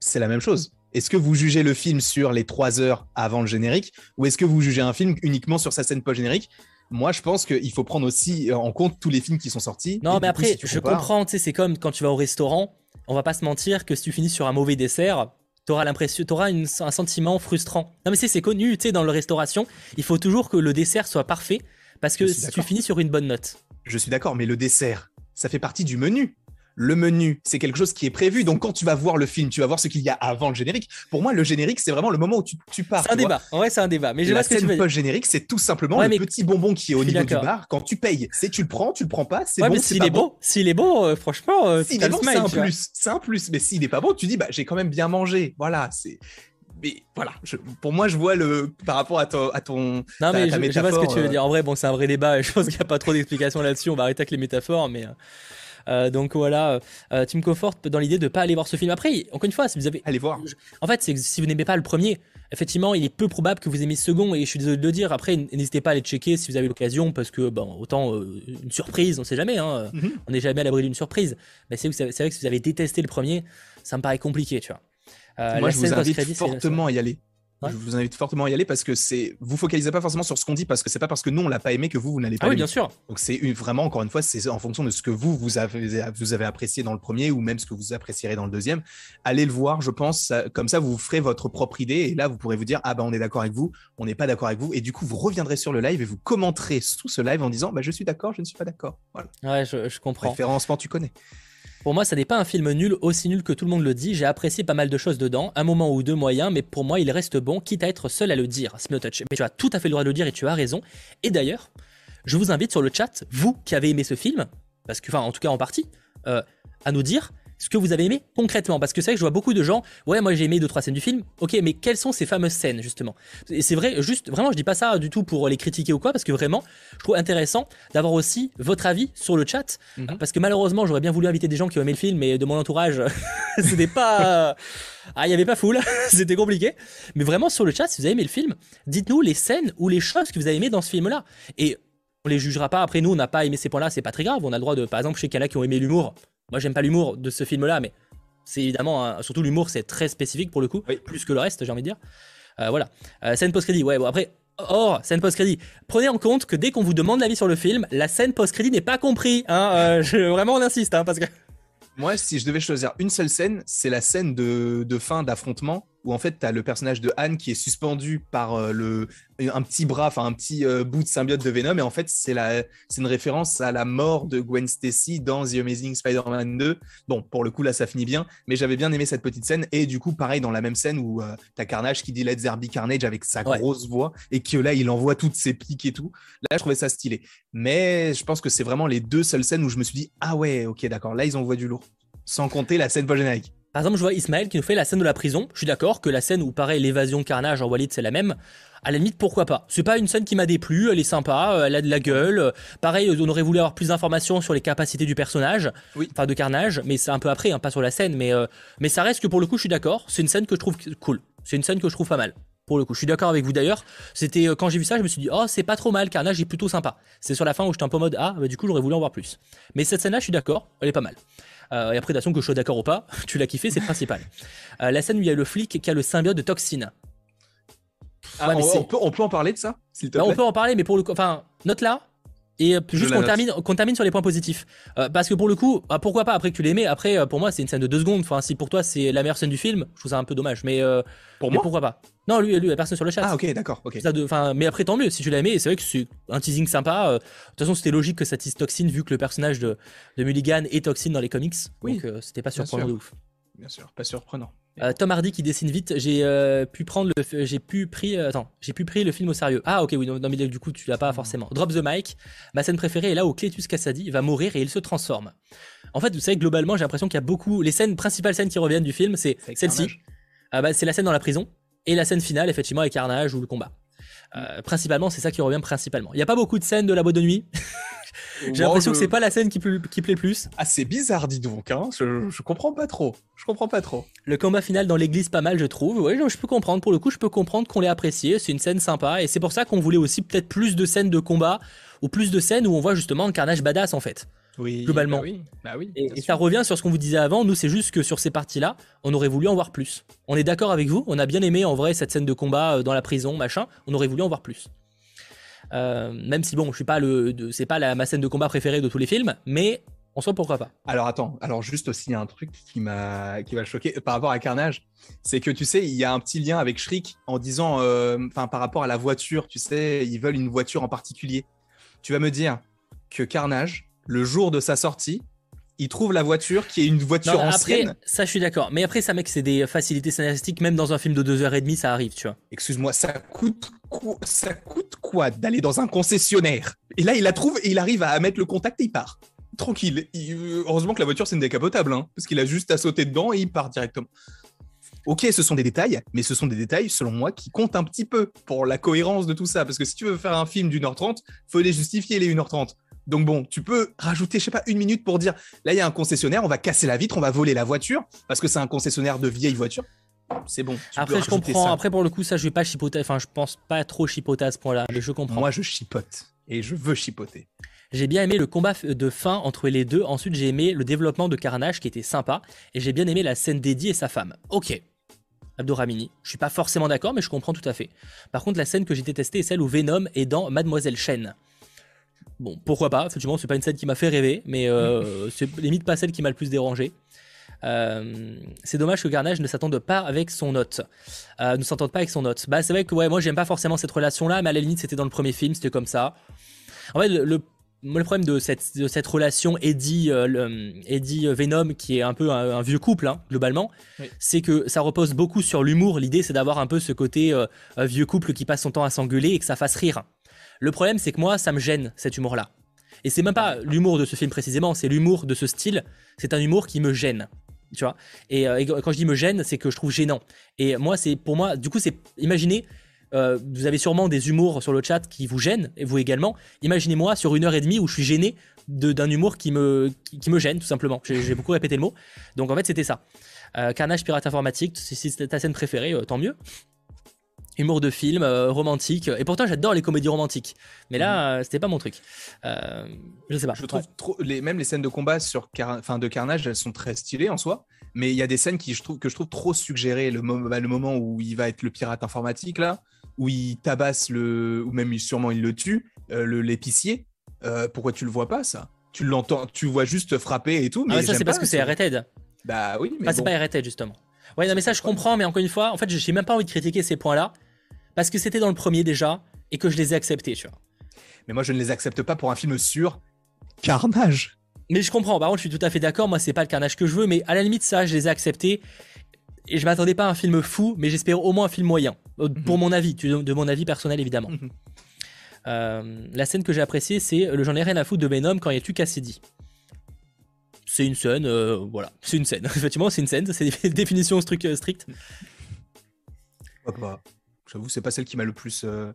[SPEAKER 2] C'est la même chose. Est-ce que vous jugez le film sur les trois heures avant le générique ou est-ce que vous jugez un film uniquement sur sa scène post-générique? Moi, je pense qu'il faut prendre aussi en compte tous les films qui sont sortis.
[SPEAKER 1] Non, mais après, je comprends, tu sais, c'est comme quand tu vas au restaurant, on va pas se mentir que si tu finis sur un mauvais dessert, t'auras l'impression, t'auras un sentiment frustrant. Non, mais c'est connu, tu sais, dans la restauration, il faut toujours que le dessert soit parfait parce que si tu finis sur une bonne note.
[SPEAKER 2] Je suis d'accord, mais le dessert, ça fait partie du menu. Le menu, c'est quelque chose qui est prévu. Donc, quand tu vas voir le film, tu vas voir ce qu'il y a avant le générique. Pour moi, le générique, c'est vraiment le moment où tu, tu pars.
[SPEAKER 1] C'est un débat. Ouais, c'est un débat. Mais je
[SPEAKER 2] la scène post-générique, c'est tout simplement le petit bonbon qui est au niveau du bar. Quand tu payes, c'est tu le prends, tu le prends pas. C'est bon,
[SPEAKER 1] s'il est bon, s'il est bon, euh, franchement, euh,
[SPEAKER 2] s'il est bon, c'est un plus. C'est un plus. Mais s'il n'est pas bon, tu dis, bah, j'ai quand même bien mangé. Voilà, c'est mais voilà, pour moi, je vois le par rapport à ton, à ton
[SPEAKER 1] non mais je, vois ce que tu veux euh, dire. En vrai, bon, c'est un vrai débat. Et je pense qu'il n'y a pas trop d'explications là-dessus. On va arrêter avec les métaphores, mais. Euh, euh, donc voilà, Tim Cofford dans l'idée de pas aller voir ce film. Après, encore une fois, si vous avez,
[SPEAKER 2] allez voir.
[SPEAKER 1] En fait, c'est si vous n'aimez pas le premier, effectivement, il est peu probable que vous aimiez le second. Et je suis désolé de le dire. Après, n'hésitez pas à aller checker si vous avez l'occasion, parce que bon, autant une surprise, on sait jamais. Hein, mhm. On n'est jamais à l'abri d'une surprise. Mais c'est vrai que si vous avez détesté le premier, ça me paraît compliqué, tu vois.
[SPEAKER 2] Moi, je vous invite fortement à y aller. Je vous invite fortement à y aller parce que c'est vous focalisez pas forcément sur ce qu'on dit parce que c'est pas parce que nous on l'a pas aimé que vous vous n'allez pas.
[SPEAKER 1] Ah oui, bien sûr.
[SPEAKER 2] Donc c'est vraiment encore une fois c'est en fonction de ce que vous vous avez vous avez apprécié dans le premier ou même ce que vous apprécierez dans le deuxième. Allez le voir, je pense. Comme ça vous ferez votre propre idée et là vous pourrez vous dire ah bah on est d'accord avec vous, on n'est pas d'accord avec vous et du coup vous reviendrez sur le live et vous commenterez sous ce live en disant bah je suis d'accord, je ne suis pas d'accord. Voilà.
[SPEAKER 1] Ouais, je, je comprends.
[SPEAKER 2] Référencement tu connais.
[SPEAKER 1] Pour moi, ça n'est pas un film nul, aussi nul que tout le monde le dit. J'ai apprécié pas mal de choses dedans, un moment ou deux moyens, mais pour moi, il reste bon, quitte à être seul à le dire. Mais tu as tout à fait le droit de le dire et tu as raison. Et d'ailleurs, je vous invite sur le chat, vous qui avez aimé ce film, parce que, enfin, en tout cas en partie, euh, à nous dire ce que vous avez aimé concrètement. Parce que c'est vrai que je vois beaucoup de gens, ouais, moi j'ai aimé deux, trois scènes du film. Ok, mais quelles sont ces fameuses scènes, justement? Et c'est vrai, juste, vraiment, je dis pas ça du tout pour les critiquer ou quoi, parce que vraiment, je trouve intéressant d'avoir aussi votre avis sur le chat. Mhm. Parce que malheureusement, j'aurais bien voulu inviter des gens qui ont aimé le film, mais de mon entourage, c'était pas. ah, il y avait pas foule, c'était compliqué. Mais vraiment, sur le chat, si vous avez aimé le film, dites-nous les scènes ou les choses que vous avez aimé dans ce film-là. Et on les jugera pas. Après, nous, on n'a pas aimé ces points-là, c'est pas très grave. On a le droit de, par exemple, chez sais qui ont aimé l'humour. Moi, j'aime pas l'humour de ce film-là, mais c'est évidemment, surtout l'humour, c'est très spécifique pour le coup, plus que le reste, j'ai envie de dire. Euh, voilà. Euh, scène post-crédit, ouais, bon, après, Or, scène post-crédit. Prenez en compte que dès qu'on vous demande l'avis sur le film, la scène post-crédit n'est pas compris. Hein, euh, je, vraiment, on insiste, hein, parce que.
[SPEAKER 2] Moi, si je devais choisir une seule scène, c'est la scène de, de fin d'affrontement où en fait tu as le personnage de Anne qui est suspendu par euh, le, un petit bras, enfin un petit euh, bout de symbiote de Venom, et en fait c'est une référence à la mort de Gwen Stacy dans The Amazing Spider-Man 2. Bon, pour le coup là ça finit bien, mais j'avais bien aimé cette petite scène, et du coup pareil dans la même scène où euh, tu as Carnage qui dit Let's There Carnage avec sa grosse voix, et que là il envoie toutes ses piques et tout. Là je trouvais ça stylé. Mais je pense que c'est vraiment les deux seules scènes où je me suis dit, ah ouais, ok d'accord, là ils envoient du lourd. Sans compter la scène post-générique.
[SPEAKER 1] Par exemple, je vois Ismaël qui nous fait la scène de la prison. Je suis d'accord que la scène où pareil l'évasion carnage en Walid c'est la même. À la limite, pourquoi pas? C'est pas une scène qui m'a déplu, elle est sympa, elle a de la gueule. Pareil, on aurait voulu avoir plus d'informations sur les capacités du personnage,
[SPEAKER 2] oui.
[SPEAKER 1] enfin de carnage, mais c'est un peu après, hein, pas sur la scène. Mais, euh, mais ça reste que pour le coup, je suis d'accord. C'est une scène que je trouve cool. C'est une scène que je trouve pas mal. Pour le coup, je suis d'accord avec vous d'ailleurs. C'était euh, quand j'ai vu ça, je me suis dit oh c'est pas trop mal, Carnage est plutôt sympa. C'est sur la fin où j'étais un peu en mode ah bah, du coup j'aurais voulu en voir plus. Mais cette scène-là, je suis d'accord, elle est pas mal. Euh, et après, que je sois d'accord ou pas, tu l'as kiffé, c'est le principal. Euh, la scène où il y a le flic qui a le symbiote de toxine.
[SPEAKER 2] Ah, on, peut, on, peut, en parler de ça
[SPEAKER 1] bah, On peut en parler, mais pour le coup, enfin, note là. Et euh, juste qu'on termine, qu'on termine sur les points positifs. Euh, parce que pour le coup, bah, pourquoi pas après que tu l'aimais Après, euh, pour moi, c'est une scène de deux secondes. Enfin, si pour toi c'est la meilleure scène du film, je trouve ça un peu dommage. Mais
[SPEAKER 2] pour moi,
[SPEAKER 1] pourquoi pas Non, lui, lui, la personne sur le chat.
[SPEAKER 2] Ah ok, d'accord. ok.
[SPEAKER 1] Enfin, mais après tant mieux si tu l'as aimé. C'est vrai que c'est un teasing sympa. De toute façon, c'était logique que ça tease Toxine vu que le personnage de, de Mulligan est Toxine dans les comics. Oui. Donc c'était pas surprenant de ouf.
[SPEAKER 2] Bien sûr, pas surprenant.
[SPEAKER 1] Euh, Tom Hardy qui dessine vite, j'ai euh, pu prendre le, j'ai pu pris, euh, attends, j'ai pu pris le film au sérieux. Ah ok oui, non, mais du coup tu l'as pas forcément. Drop the mic. Ma scène préférée est là où Cletus Cassady va mourir et il se transforme. En fait, vous savez globalement, j'ai l'impression qu'il y a beaucoup, les scènes principales scènes qui reviennent du film, c'est celle-ci. Ah, bah, c'est la scène dans la prison et la scène finale effectivement avec Carnage ou le combat. Principalement, c'est ça qui revient principalement. Il n'y a pas beaucoup de scènes de la boîte de nuit. J'ai l'impression que c'est pas la scène qui, qui plaît plus.
[SPEAKER 2] Ah, c'est bizarre, dis donc. Hein. Je, je, comprends pas trop. Je comprends pas trop.
[SPEAKER 1] Le combat final dans l'église, pas mal, je trouve. Oui, je, peux comprendre. Pour le coup, je peux comprendre qu'on l'ait apprécié. C'est une scène sympa. Et c'est pour ça qu'on voulait aussi peut-être plus de scènes de combat ou plus de scènes où on voit justement un carnage badass en fait.
[SPEAKER 2] Oui,
[SPEAKER 1] globalement.
[SPEAKER 2] Bah oui, bah oui,
[SPEAKER 1] et, ça revient sur ce qu'on vous disait avant. Nous, c'est juste que sur ces parties-là, on aurait voulu en voir plus. On est d'accord avec vous. On a bien aimé en vrai cette scène de combat euh, dans la prison, machin. On aurait voulu en voir plus. Euh, même si bon, je suis pas le, c'est pas la, ma scène de combat préférée de tous les films, mais on sait pourquoi pas.
[SPEAKER 2] Alors attends, alors juste aussi il y a un truc qui m'a qui va choquer par rapport à Carnage, c'est que tu sais il y a un petit lien avec Shriek en disant, euh, enfin par rapport à la voiture, tu sais ils veulent une voiture en particulier. Tu vas me dire que Carnage, le jour de sa sortie, il trouve la voiture qui est une voiture ancienne.
[SPEAKER 1] Après, ça, je suis d'accord. Mais après, ça, mec, c'est des facilités scénaristiques. Même dans un film de 2h30, ça arrive, tu vois.
[SPEAKER 2] Excuse-moi, ça coûte, quoi, ça coûte quoi d'aller dans un concessionnaire? Et là, il la trouve et il arrive à mettre le contact et il part. Tranquille. heureusement que la voiture, c'est une décapotable, hein, parce qu'il a juste à sauter dedans et il part directement. Ok, ce sont des détails, mais ce sont des détails, selon moi, qui comptent un petit peu pour la cohérence de tout ça. Parce que si tu veux faire un film d'une heure trente, faut les justifier les 1h30. Donc bon, tu peux rajouter, je sais pas, une minute pour dire, là, il y a un concessionnaire, on va casser la vitre, on va voler la voiture, parce que c'est un concessionnaire de vieilles voitures. C'est bon.
[SPEAKER 1] Après, je comprends. Après, pour le coup, ça, je vais pas chipoter. Enfin, je pense pas trop chipoter à ce point-là, mais je comprends.
[SPEAKER 2] Moi, je chipote. Et je veux chipoter.
[SPEAKER 1] J'ai bien aimé le combat de fin entre les deux. Ensuite, j'ai aimé le développement de Carnage qui était sympa. Et j'ai bien aimé la scène d'Eddie et sa femme. Ok. Abdoramini. Je suis pas forcément d'accord, mais je comprends tout à fait. Par contre, la scène que j'ai détestée est celle où Venom est dans Mademoiselle Chen. Bon, pourquoi pas, effectivement, c'est pas une scène qui m'a fait rêver, mais euh, c'est limite pas celle qui m'a le plus dérangé. Euh, c'est dommage que Carnage ne s'attende pas avec son hôte. Euh, ne s'entende pas avec son hôte. Bah, c'est vrai que ouais, moi j'aime pas forcément cette relation-là, mais à la limite c'était dans le premier film, c'était comme ça. En fait, le, le, problème de cette, de cette relation Eddie, Eddie Venom, qui est un peu un, vieux couple hein, globalement, c'est que ça repose beaucoup sur l'humour. L'idée c'est d'avoir un peu ce côté vieux couple qui passe son temps à s'engueuler et que ça fasse rire. Le problème, c'est que moi, ça me gêne, cet humour-là. Et c'est même pas l'humour de ce film précisément, c'est l'humour de ce style. C'est un humour qui me gêne. Tu vois et, euh, quand je dis me gêne, c'est que je trouve gênant. Et moi, c'est pour moi, du coup, c'est. Imaginez, euh, vous avez sûrement des humours sur le chat qui vous gênent, et vous également. Imaginez-moi sur une heure et demie où je suis gêné d'un humour qui me, qui, me gêne, tout simplement. J'ai beaucoup répété le mot. Donc en fait, c'était ça. Euh, Carnage Pirate Informatique, si c'est ta scène préférée, tant mieux humour de film, euh, romantique. Et pourtant, j'adore les comédies romantiques. Mais là, mhm. euh, c'était pas mon truc. Euh, je sais pas.
[SPEAKER 2] Je trouve trop, les, même les scènes de combat sur enfin, de Carnage, elles sont très stylées en soi. Mais il y a des scènes qui, je trouve, que je trouve trop suggérées. Le, bah, le moment où il va être le pirate informatique, là, où il tabasse le. ou même sûrement il le tue, l'épicier. pourquoi tu le vois pas, ça? Tu l'entends, tu vois juste frapper et tout.
[SPEAKER 1] Mais ah ça, c'est parce que c'est arrêted.
[SPEAKER 2] Bah oui.
[SPEAKER 1] Mais c'est pas arrêted, justement. Ouais, non, mais ça, je comprends, mais encore une fois, en fait, j'ai même pas envie de critiquer ces points-là, parce que c'était dans le premier déjà, et que je les ai acceptés, tu vois.
[SPEAKER 2] Mais moi, je ne les accepte pas pour un film sur Carnage.
[SPEAKER 1] Mais je comprends, par contre, je suis tout à fait d'accord, moi, c'est pas le Carnage que je veux, mais à la limite, ça, je les ai acceptés. Et je m'attendais pas à un film fou, mais j'espère au moins un film moyen. Euh, pour mhm. mon avis, de mon avis personnel, évidemment. Mhm. Euh, la scène que j'ai appréciée, c'est le j'en ai rien à foutre de Venom quand il y a tu Cassidy c'est une scène, euh, voilà, c'est une scène. Effectivement, c'est une scène, c'est une définition stricte. stricte.
[SPEAKER 2] J'avoue, c'est pas celle qui m'a le plus. Euh,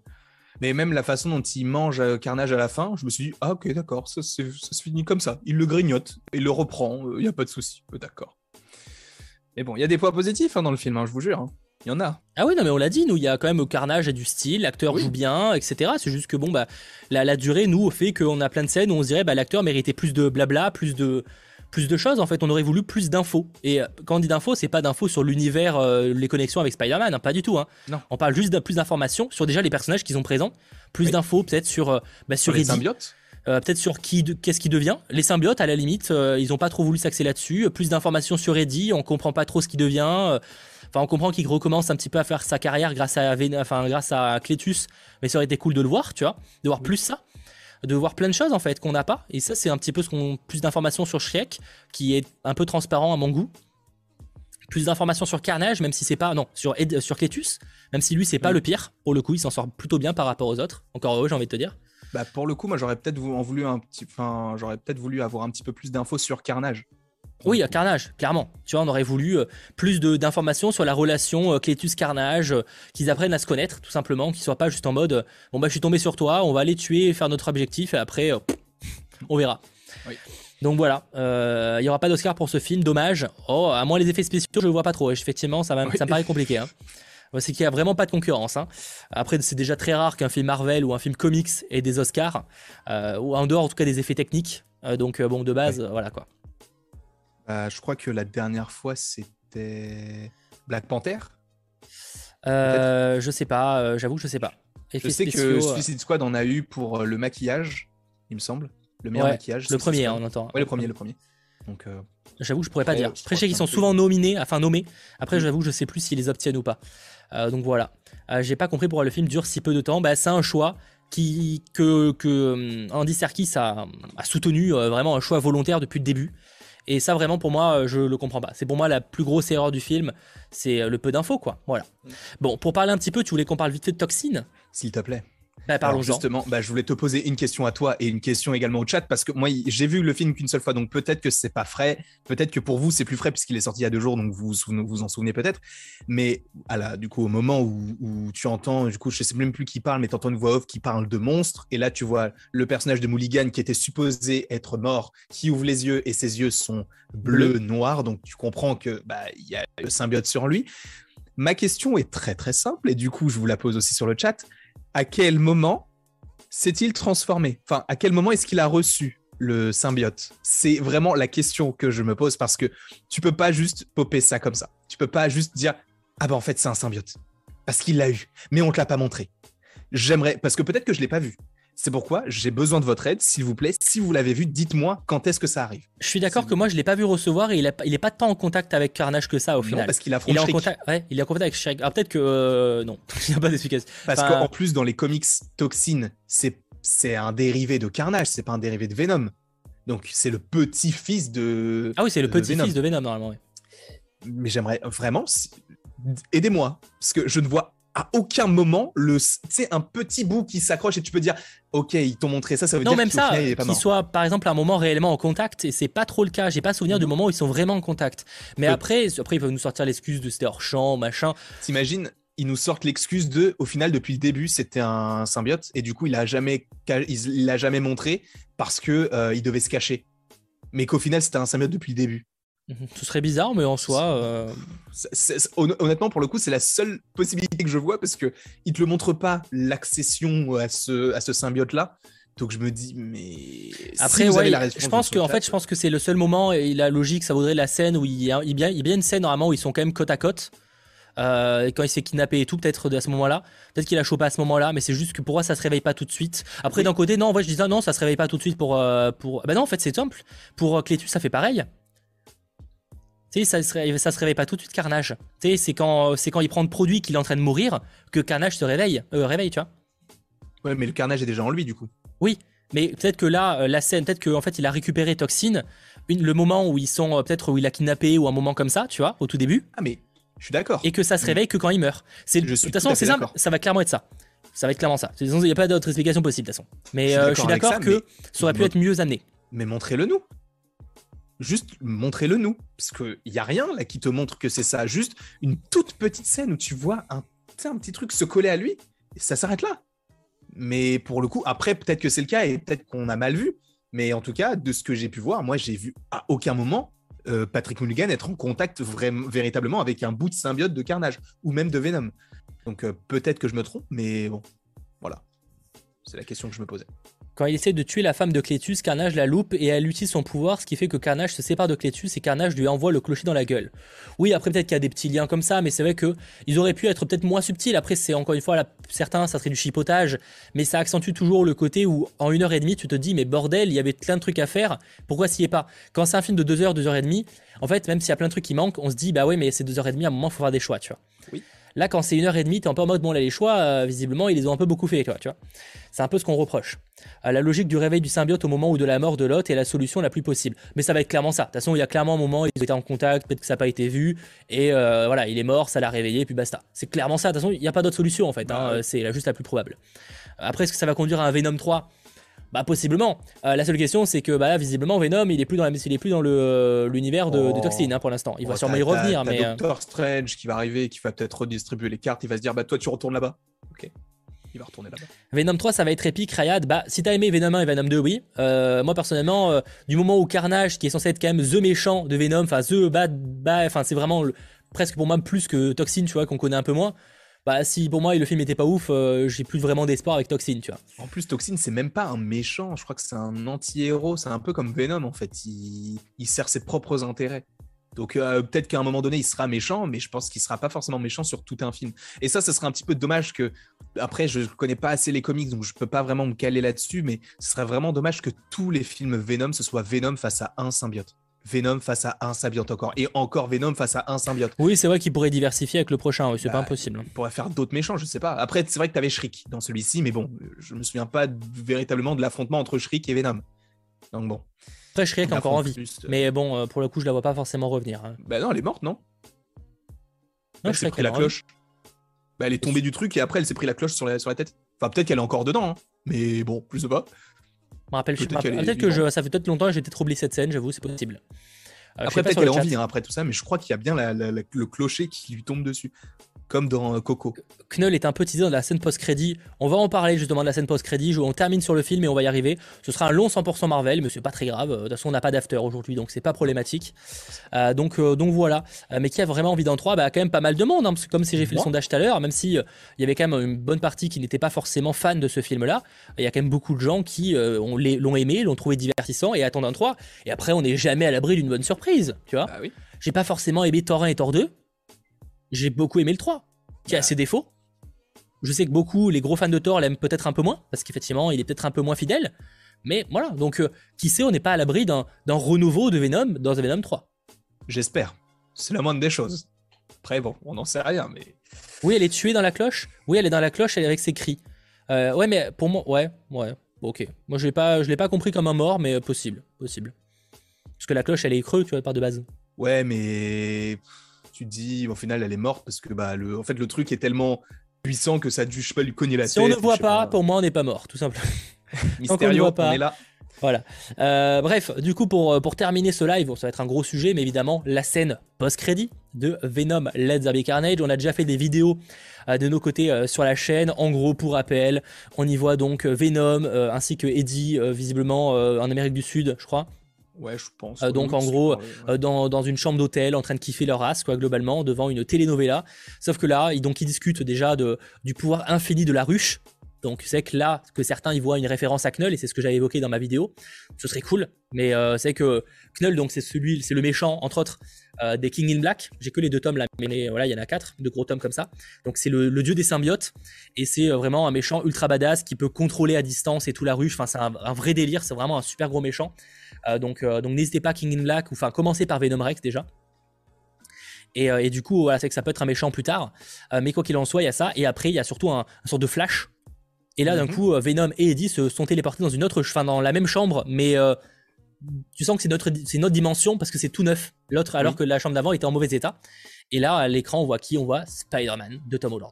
[SPEAKER 2] mais même la façon dont il mange euh, Carnage à la fin, je me suis dit, ah ok, d'accord, ça, ça, se finit comme ça. Il le grignote, il le reprend, il n'y a pas de souci. D'accord. Mais bon, il y a des points positifs hein, dans le film, hein, je vous jure. Hein. Il y en a.
[SPEAKER 1] Ah oui, non, mais on l'a dit, nous, il y a quand même au carnage et du style, l'acteur joue bien, etc. C'est juste que bon, bah, la, la durée, nous, fait qu'on a plein de scènes où on se dirait, bah, l'acteur méritait plus de blabla, plus de, plus de choses. En fait, on aurait voulu plus d'infos. Et euh, quand on dit d'infos, c'est pas d'infos sur l'univers, euh, les connexions avec Spider-Man, hein, pas du tout. Hein.
[SPEAKER 2] Non.
[SPEAKER 1] On parle juste de plus d'informations sur déjà les personnages qui sont présents, plus d'infos peut-être sur, euh, bah, sur,
[SPEAKER 2] les symbiotes.
[SPEAKER 1] peut-être sur qui, qu'est-ce qui devient. Les symbiotes, à la limite, ils ont pas trop voulu s'axer là-dessus. Plus d'informations sur Eddie, on comprend pas trop ce qui devient. Enfin, on comprend qu'il recommence un petit peu à faire sa carrière grâce à, enfin, grâce à Cletus, mais ça aurait été cool de le voir, tu vois, de voir plus ça de voir plein de choses en fait qu'on n'a pas. Et ça, c'est un petit peu ce qu'on plus d'informations sur Shrek, qui est un peu transparent à mon goût. Plus d'informations sur Carnage, même si c'est pas non sur Ed, sur Cletus, même si lui c'est pas mm. le pire. Pour le coup, il s'en sort plutôt bien par rapport aux autres. Encore heureux, j'ai envie de te dire.
[SPEAKER 2] Bah pour le coup, moi j'aurais peut-être voulu un petit, enfin j'aurais peut-être voulu avoir un petit peu plus d'infos sur Carnage.
[SPEAKER 1] Oui, Carnage, clairement. Tu vois, on aurait voulu euh, plus d'informations sur la relation euh, Clétus-Carnage, euh, qu'ils apprennent à se connaître, tout simplement, qu'ils soient pas juste en mode bon bah je suis tombé sur toi, on va aller tuer, faire notre objectif, et après on verra. Donc voilà, il y aura pas d'Oscar pour ce film, dommage. Oh, à moins les effets spéciaux, je le vois pas trop. Effectivement, ça, ça me paraît compliqué. Hein. C'est qu'il y a vraiment pas de concurrence. Hein. Après, c'est déjà très rare qu'un film Marvel ou un film comics ait des Oscars, ou en dehors en tout cas des effets techniques. donc bon, de base, voilà quoi.
[SPEAKER 2] Euh, je crois que la dernière fois, c'était Black Panther.
[SPEAKER 1] Euh, je sais pas, euh, j'avoue je sais pas.
[SPEAKER 2] je sais que Suicide Squad en a eu pour le maquillage, il me semble. Le meilleur maquillage.
[SPEAKER 1] Le premier, on entend.
[SPEAKER 2] Ouais, le premier, le premier. Donc,
[SPEAKER 1] J'avoue, je pourrais pas dire. Après, je sais qu'ils sont souvent nominés, enfin nommés. Après, j'avoue, je sais plus s'ils les obtiennent ou pas. donc voilà. J'ai pas compris pourquoi le film dure si peu de temps. Bah, c'est un choix qui, que, que Andy Serkis a, a soutenu, vraiment un choix volontaire depuis le début. Et ça, vraiment, pour moi, je le comprends pas. C'est pour moi la plus grosse erreur du film, c'est euh, le peu d'infos, quoi. Voilà. Mm. Bon, pour parler un petit peu, tu voulais qu'on parle vite fait de toxines?
[SPEAKER 2] S'il te plaît.
[SPEAKER 1] Bah, parlons
[SPEAKER 2] justement, bah, je voulais te poser une question à toi et une question également au chat parce que moi j'ai vu le film qu'une seule fois donc peut-être que c'est pas frais, peut-être que pour vous c'est plus frais puisqu'il est sorti il y a deux jours donc vous vous en souvenez peut-être. Mais à du coup au moment où, tu entends, du coup je sais même plus qui parle mais tu entends une voix off qui parle de monstre et là tu vois le personnage de Mulligan qui était supposé être mort qui ouvre les yeux et ses yeux sont bleus noirs donc tu comprends que bah il y a le symbiote sur lui. Ma question est très très simple et du coup je vous la pose aussi sur le chat à quel moment s'est-il transformé? Enfin, à quel moment est-ce qu'il a reçu le symbiote? C'est vraiment la question que je me pose parce que tu peux pas juste popper ça comme ça. Tu peux pas juste dire ah ben en fait c'est un symbiote parce qu'il l'a eu, mais on te l'a pas montré. J'aimerais parce que peut-être que je l'ai pas vu. C'est pourquoi j'ai besoin de votre aide, s'il vous plaît. Si vous l'avez vu, dites-moi quand est-ce que ça arrive.
[SPEAKER 1] Je suis d'accord que moi je l'ai pas vu recevoir et il, est pas tant en contact avec Carnage que ça au final. Non,
[SPEAKER 2] parce qu'il a
[SPEAKER 1] il est en contact, ouais, il est en contact avec Shrek. Alors peut-être que euh, non, il n'y a pas d'explication.
[SPEAKER 2] Parce qu'en plus dans les comics, Toxine, c'est c'est un dérivé de Carnage, c'est pas un dérivé de Venom. Donc c'est le petit fils de.
[SPEAKER 1] Ah oui, c'est le petit fils de Venom normalement.
[SPEAKER 2] Mais j'aimerais vraiment aidez-moi parce que je ne vois à aucun moment le c'est un petit bout qui s'accroche et tu peux dire ok ils t'ont montré ça ça veut
[SPEAKER 1] non,
[SPEAKER 2] dire
[SPEAKER 1] même ça qu'ils soient par exemple à un moment réellement en contact et c'est pas trop le cas. J'ai pas souvenir du moment où ils sont vraiment en contact. Mais après après ils peuvent nous sortir l'excuse de c'était hors champ machin.
[SPEAKER 2] T'imagines ils nous sortent l'excuse de au final depuis le début c'était un symbiote et du coup il a jamais il l'a jamais montré parce que euh, il devait se cacher. Mais qu'au final c'était un symbiote depuis le début
[SPEAKER 1] ce serait bizarre, mais en soi. Euh,
[SPEAKER 2] honnêtement, pour le coup, c'est la seule possibilité que je vois parce que il te le montre pas l'accession à ce, à ce symbiote là. Donc je me dis, mais
[SPEAKER 1] après, ouais, je pense que en fait, je pense que c'est le seul moment et la logique, ça vaudrait la scène où il y a, il y a, une scène normalement où ils sont quand même côte à côte. Euh, quand il s'est kidnappé et tout, peut-être à ce moment-là. Peut-être qu'il a chopé à ce moment-là, mais c'est juste que pour moi, ça se réveille pas tout de suite. Après, d'un côté, non, en vrai, je disais non, ça se réveille pas tout de suite pour. Euh, pour... Bah non, en fait, c'est simple. Pour Clétus, ça fait pareil. Tu sais, ça se, réveille, ça se réveille pas tout de suite, Carnage. Tu sais, c'est quand, c'est quand il prend le produit qu'il est en train de mourir que Carnage se réveille. réveille, tu vois.
[SPEAKER 2] Ouais, mais le Carnage est déjà en lui, du coup.
[SPEAKER 1] Oui, mais peut-être que là, la scène, peut-être qu'en fait, il a récupéré Toxine, le moment où ils sont, peut-être où il a kidnappé ou un moment comme ça, tu vois, au tout début.
[SPEAKER 2] Ah, mais je suis d'accord.
[SPEAKER 1] Et que ça se réveille que quand il meurt. C'est, de toute façon, c'est simple, ça va clairement être ça. Ça va être clairement ça. Il n'y a pas d'autre explication possible, de toute façon. Mais je suis d'accord euh, que ça aurait pu être mieux amené.
[SPEAKER 2] Mais montrez-le nous. Juste montrez-le nous. Parce qu'il n'y a rien là qui te montre que c'est ça. Juste une toute petite scène où tu vois un, petit truc se coller à lui. Et ça s'arrête là. Mais pour le coup, après, peut-être que c'est le cas et peut-être qu'on a mal vu. Mais en tout cas, de ce que j'ai pu voir, moi, j'ai vu à aucun moment euh, Patrick Mulligan être en contact véritablement avec un bout de symbiote de Carnage ou même de Venom. Donc euh, peut-être que je me trompe, mais bon, voilà. C'est la question que je me posais.
[SPEAKER 1] Quand il essaie de tuer la femme de Clétus, Carnage la loupe et elle utilise son pouvoir, ce qui fait que Carnage se sépare de Clétus et Carnage lui envoie le clocher dans la gueule. Oui, après peut-être qu'il y a des petits liens comme ça, mais c'est vrai que ils auraient pu être peut-être moins subtils. Après, c'est encore une fois, certains, ça serait du chipotage, mais ça accentue toujours le côté où en une heure et demie, tu te dis, mais bordel, il y avait plein de trucs à faire, pourquoi s'y est pas? Quand c'est un film de deux heures, deux heures et demie, en fait, même s'il y a plein de trucs qui manquent, on se dit, bah ouais, mais c'est deux heures et demie, à un moment, il faut faire des choix, tu vois.
[SPEAKER 2] Oui.
[SPEAKER 1] Là, quand c'est une heure et demie, t'es un peu en mode, bon, là, les choix, euh, visiblement, ils les ont un peu beaucoup fait, tu vois. C'est un peu ce qu'on reproche. Euh, la logique du réveil du symbiote au moment ou de la mort de l'hôte est la solution la plus possible. Mais ça va être clairement ça. De toute façon, il y a clairement un moment où ils étaient en contact, peut-être que ça n'a pas été vu, et euh, voilà, il est mort, ça l'a réveillé, puis basta. C'est clairement ça. De toute façon, il n'y a pas d'autre solution, en fait. Hein. Bah c'est juste la plus probable. Après, est-ce que ça va conduire à un Venom 3 bah possiblement. Euh, la seule question c'est que bah visiblement Venom il est plus dans la, il est plus dans le euh, l'univers de, oh. Toxine hein, pour l'instant. Il va oh, sûrement y revenir mais
[SPEAKER 2] euh, Doctor Strange qui va arriver qui va peut-être redistribuer les cartes, il va se dire bah toi tu retournes là-bas. OK. Il va retourner là-bas.
[SPEAKER 1] Venom 3 ça va être épique Rayad. Bah si t'as aimé Venom 1 et Venom 2 oui. moi personnellement du moment où Carnage qui est censé être quand même the méchant de Venom, enfin the bad, enfin c'est vraiment presque pour moi plus que Toxine, tu vois qu'on connaît un peu moins bah si pour moi le film était pas ouf, euh, j'ai plus vraiment d'espoir avec Toxin, tu vois.
[SPEAKER 2] En plus, Toxin, c'est même pas un méchant, je crois que c'est un anti-héros, c'est un peu comme Venom en fait, il, sert ses propres intérêts. Donc euh, peut-être qu'à un moment donné, il sera méchant, mais je pense qu'il sera pas forcément méchant sur tout un film. Et ça, ce serait un petit peu dommage que, après, je connais pas assez les comics, donc je peux pas vraiment me caler là-dessus, mais ce serait vraiment dommage que tous les films Venom, ce soit Venom face à un symbiote. Venom face à un symbiote encore. Et encore Venom face à un symbiote.
[SPEAKER 1] Oui, c'est vrai qu'il pourrait diversifier avec le prochain, c'est pas bah, impossible.
[SPEAKER 2] Il pourrait faire d'autres méchants, je sais pas. Après, c'est vrai que tu avais Shriek dans celui-ci, mais bon, je me souviens pas véritablement de l'affrontement entre Shriek et Venom. Donc bon.
[SPEAKER 1] Après, Shriek encore en vie. Euh, mais bon, euh, pour le coup, je la vois pas forcément revenir. Hein.
[SPEAKER 2] Bah non, elle est morte, non? Non, elle s'est pris la cloche. Bah, elle est tombée du truc et après, elle s'est pris la cloche sur la, sur la tête. Enfin, peut-être qu'elle est encore dedans, hein. mais bon, je sais pas.
[SPEAKER 1] Je me rappelle, peut-être que je, ça fait peut-être longtemps que j'ai peut-être oublié cette scène, j'avoue, c'est possible.
[SPEAKER 2] Euh, après, peut-être qu'elle a envie, hein, après tout ça, mais je crois qu'il y a bien le clocher qui lui tombe dessus comme dans euh, Coco.
[SPEAKER 1] Knull est un peu teasé dans la scène post-crédit. On va en parler justement de la scène post-crédit. On termine sur le film et on va y arriver. Ce sera un long 100% Marvel, mais c'est pas très grave. De toute façon, on n'a pas d'after aujourd'hui, donc c'est pas problématique. Euh, donc, euh, donc voilà. mais qui a vraiment envie d'en 3 bah, Quand même pas mal de monde, hein, parce que comme si j'ai fait le sondage tout à l'heure, même si il y avait quand même une bonne partie qui n'était pas forcément fan de ce film-là, il y a quand même beaucoup de gens qui l'ont aimé, l'ont trouvé divertissant et attendent un 3. Et après, on n'est jamais à l'abri d'une bonne surprise, tu vois.
[SPEAKER 2] Bah oui.
[SPEAKER 1] J'ai pas forcément aimé Thor 1 et Thor 2 j'ai beaucoup aimé le 3, qui a ses défauts. Je sais que beaucoup, les gros fans de Thor l'aiment peut-être un peu moins, parce qu'effectivement, il est peut-être un peu moins fidèle. Mais voilà, donc euh, qui sait, on n'est pas à l'abri d'un renouveau de Venom dans Venom 3.
[SPEAKER 2] J'espère. C'est la moindre des choses. Après, bon, on n'en sait rien, mais.
[SPEAKER 1] Oui, elle est tuée dans la cloche. Oui, elle est dans la cloche, elle est avec ses cris. Euh, ouais, mais pour moi, ouais, ouais, ok. Moi, je l'ai pas, je l'ai pas compris comme un mort, mais possible, possible. Parce que la cloche, elle est creux, tu vois, par de base.
[SPEAKER 2] Ouais, mais tu te dis, au final, elle est morte parce que bah, le, en fait, le truc est tellement puissant que ça je sais pas, lui cogner la tête.
[SPEAKER 1] Si on ne voit pas, pour moi, on n'est pas mort, tout simplement.
[SPEAKER 2] Mysterio, on, on, est là.
[SPEAKER 1] Voilà. Euh, bref, du coup, pour, pour terminer ce live, ça va être un gros sujet, mais évidemment, la scène post-crédit de Venom Let's Zombie Carnage. On a déjà fait des vidéos euh, de nos côtés euh, sur la chaîne. En gros, pour rappel, on y voit donc Venom ainsi que Eddie, visiblement en Amérique du Sud, je crois.
[SPEAKER 2] Ouais, je pense.
[SPEAKER 1] Euh, donc en gros, euh, dans, dans, une chambre d'hôtel, en train de kiffer leur race, quoi, globalement, devant une telenovela. Sauf que là, ils, donc ils discutent déjà de, du pouvoir infini de la ruche. Donc c'est que là, que certains y voient une référence à Knull, et c'est ce que j'avais évoqué dans ma vidéo, ce serait cool. Mais euh, c'est que Knull, donc c'est celui, c'est le méchant, entre autres, des King in Black. J'ai que les deux tomes là, mais voilà, il y en a quatre, de gros tomes comme ça. Donc c'est le, dieu des symbiotes, et c'est vraiment un méchant ultra badass qui peut contrôler à distance et tout la ruche. Enfin, c'est un, vrai délire, c'est vraiment un super gros méchant. Donc donc n'hésitez pas, King in Black, ou enfin commencez par Venom Rex déjà. Et, du coup, voilà, c'est que ça peut être un méchant plus tard. mais quoi qu'il en soit, il y a ça. Et après, il y a surtout un, un sorte de flash et là, d'un mhm. coup, euh, Venom et Eddie se sont téléportés dans une autre, enfin dans la même chambre, mais euh, tu sens que c'est notre, c'est notre dimension parce que c'est tout neuf. L'autre, alors que la chambre d'avant était en mauvais état. Et là, à l'écran, on voit qui? On voit Spider-Man de Tom Holland.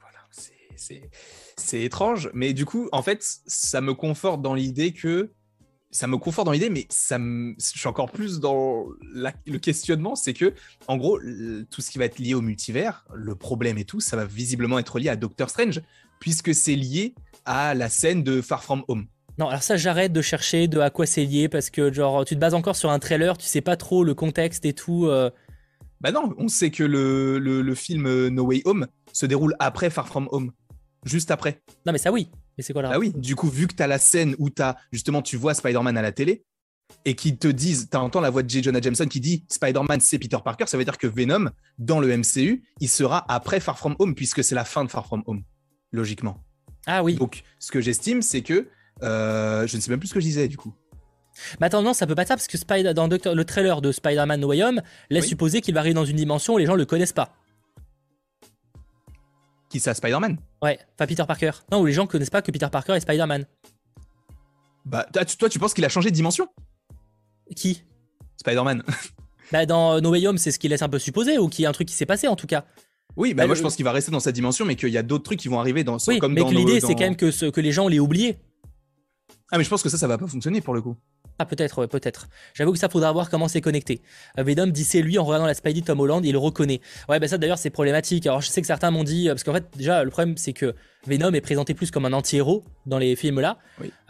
[SPEAKER 2] Voilà, c'est étrange, mais du coup, en fait, ça me conforte dans l'idée que ça me conforte dans l'idée, mais ça me... je suis encore plus dans le questionnement, c'est que, en gros, tout ce qui va être lié au multivers, le problème et tout, ça va visiblement être lié à Doctor Strange, puisque c'est lié à la scène de Far From Home.
[SPEAKER 1] Non, alors ça, j'arrête de chercher de à quoi c'est lié, parce que, genre, tu te bases encore sur un trailer, tu sais pas trop le contexte et tout. Euh.
[SPEAKER 2] Bah non, on sait que le, le, le film No Way Home se déroule après Far From Home. Juste après.
[SPEAKER 1] Non, mais ça, oui. Mais c'est quoi là
[SPEAKER 2] Ah oui, du coup, vu que tu as la scène où as, justement tu vois Spider-Man à la télé et qu'ils te disent, tu entends la voix de J. Jonah Jameson qui dit Spider-Man c'est Peter Parker, ça veut dire que Venom, dans le MCU, il sera après Far From Home puisque c'est la fin de Far From Home, logiquement.
[SPEAKER 1] Ah oui.
[SPEAKER 2] Donc, ce que j'estime, c'est que euh, je ne sais même plus ce que je disais du coup.
[SPEAKER 1] Mais attends, non, ça peut pas ça parce que Spider dans le trailer de Spider-Man No Way Home laisse supposer qu'il va arriver dans une dimension où les gens le connaissent pas.
[SPEAKER 2] Qui ça, Spider-Man?
[SPEAKER 1] Ouais, pas Peter Parker. Non, où les gens connaissent pas que Peter Parker est Spider-Man.
[SPEAKER 2] Bah, toi, tu penses qu'il a changé de dimension?
[SPEAKER 1] Qui?
[SPEAKER 2] Spider-Man.
[SPEAKER 1] bah, dans No Way Home, c'est ce qui laisse un peu supposer, ou qu'il y a un truc qui s'est passé en tout cas.
[SPEAKER 2] Oui, bah, moi je pense qu'il va rester dans sa dimension, mais qu'il y a d'autres trucs qui vont arriver dans
[SPEAKER 1] oui,
[SPEAKER 2] comme
[SPEAKER 1] mais l'idée c'est quand même que, ce, que les gens l'aient oublié.
[SPEAKER 2] Ah, mais je pense que ça, ça va pas fonctionner pour le coup.
[SPEAKER 1] Ah peut-être, peut-être. J'avoue que ça faudra voir comment c'est connecté. Euh, Venom dit c'est lui en regardant la Spidey Tom Holland, il le reconnaît. Ouais, bah ça d'ailleurs c'est problématique. Alors je sais que certains m'ont dit, euh, parce qu'en fait déjà le problème c'est que Venom est présenté plus comme un anti-héros dans les films là.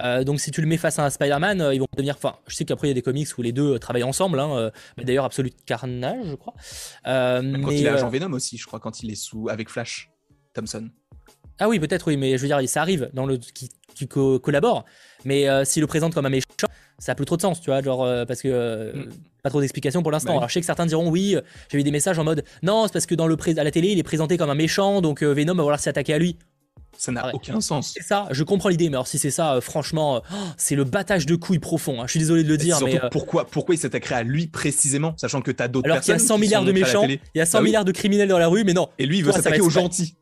[SPEAKER 1] Euh, donc si tu le mets face à un Spider-Man, ils vont devenir. Enfin, je sais qu'après il y a des comics où les deux travaillent ensemble. Hein, d'ailleurs Absolute Carnage, je crois.
[SPEAKER 2] Même quand il est agent Venom aussi, je crois, quand il est sous avec Flash Thompson.
[SPEAKER 1] Ah oui, peut-être oui, mais je veux dire, ça arrive dans le qui, qui collabore. Mais s'il le présente comme un méchant ça a plus trop de sens, tu vois, genre, euh, parce que euh, mm. pas trop d'explications pour l'instant. Bah Alors je sais que certains diront oui, euh, j'ai eu des messages en mode non, c'est parce que dans le à la télé, il est présenté comme un méchant, donc Venom va vouloir s'attaquer à lui.
[SPEAKER 2] Ça n'a aucun sens.
[SPEAKER 1] C'est ça, je comprends l'idée, mais alors si c'est ça, franchement, oh, c'est le battage de couilles profond. Hein. Je suis désolé de le dire, mais
[SPEAKER 2] pourquoi, pourquoi il s'attaquerait à lui précisément, sachant que t'as d'autres personnes.
[SPEAKER 1] Alors qu'il y a 100 milliards de méchants, il y a 100 bah milliards de criminels dans la rue, mais non.
[SPEAKER 2] Et lui, il veut s'attaquer aux gentils.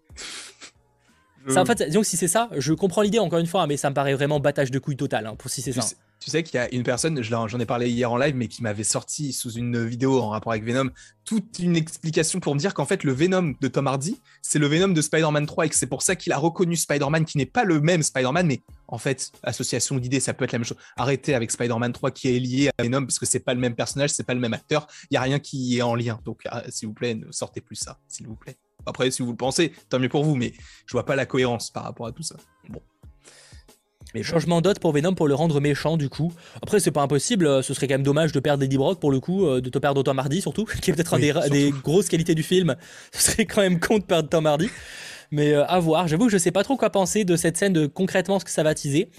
[SPEAKER 1] Ça, en fait, disons que si c'est ça, je comprends l'idée encore une fois, mais ça me paraît vraiment battage de couilles total hein, pour si c'est ça.
[SPEAKER 2] Tu sais qu'il y a une personne, j'en ai parlé hier en live, mais qui m'avait sorti sous une vidéo en rapport avec Venom, toute une explication pour me dire qu'en fait, le Venom de Tom Hardy, c'est le Venom de Spider-Man 3 et que c'est pour ça qu'il a reconnu Spider-Man qui n'est pas le même Spider-Man, mais en fait, association d'idées, ça peut être la même chose. Arrêtez avec Spider-Man 3 qui est lié à Venom parce que c'est pas le même personnage, c'est pas le même acteur, il y a rien qui est en lien. Donc, ah, s'il vous plaît, ne sortez plus ça, s'il vous plaît. Après, si vous le pensez, tant mieux pour vous, mais je vois pas la cohérence par rapport à tout ça. Bon.
[SPEAKER 1] Mais changement d'autre pour Venom pour le rendre méchant du coup. Après c'est pas impossible, euh, ce serait quand même dommage de perdre Eddie Brock pour le coup, euh, de te perdre Tom Hardy surtout, qui est peut-être un des, grosses qualités du film. Ce serait quand même con de perdre Tom Hardy. Mais euh, à voir, j'avoue que je sais pas trop quoi penser de cette scène, de concrètement ce que ça va teaser.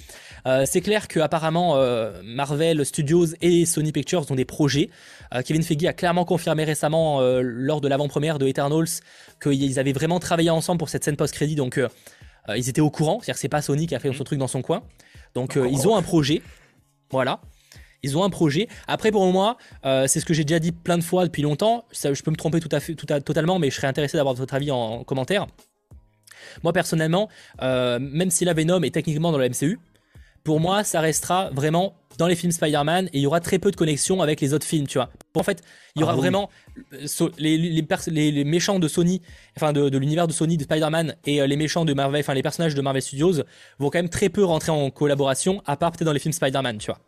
[SPEAKER 1] c'est clair que apparemment Marvel Studios et Sony Pictures ont des projets. Kevin Feige a clairement confirmé récemment lors de l'avant-première de Eternals qu'ils avaient vraiment travaillé ensemble pour cette scène post-crédit. Donc euh, ils étaient au courant, c'est-à-dire c'est pas Sony qui a fait son mhm. truc dans son coin. Donc euh, ils ont un projet, voilà. Ils ont un projet. Après, pour moi, euh, c'est ce que j'ai déjà dit plein de fois depuis longtemps. Ça, je peux me tromper tout à fait, tout totalement, mais je serais intéressé d'avoir votre avis en, commentaire. Moi, personnellement, même si la Venom est techniquement dans le MCU, pour moi, ça restera vraiment dans les films Spider-Man et il y aura très peu de connexion avec les autres films, tu vois. En fait, il y aura ah vraiment euh, les, les, méchants de Sony, enfin de, l'univers de Sony, de Spider-Man et euh, les méchants de Marvel, enfin les personnages de Marvel Studios vont quand même très peu rentrer en collaboration, à part peut-être dans les films Spider-Man, tu vois.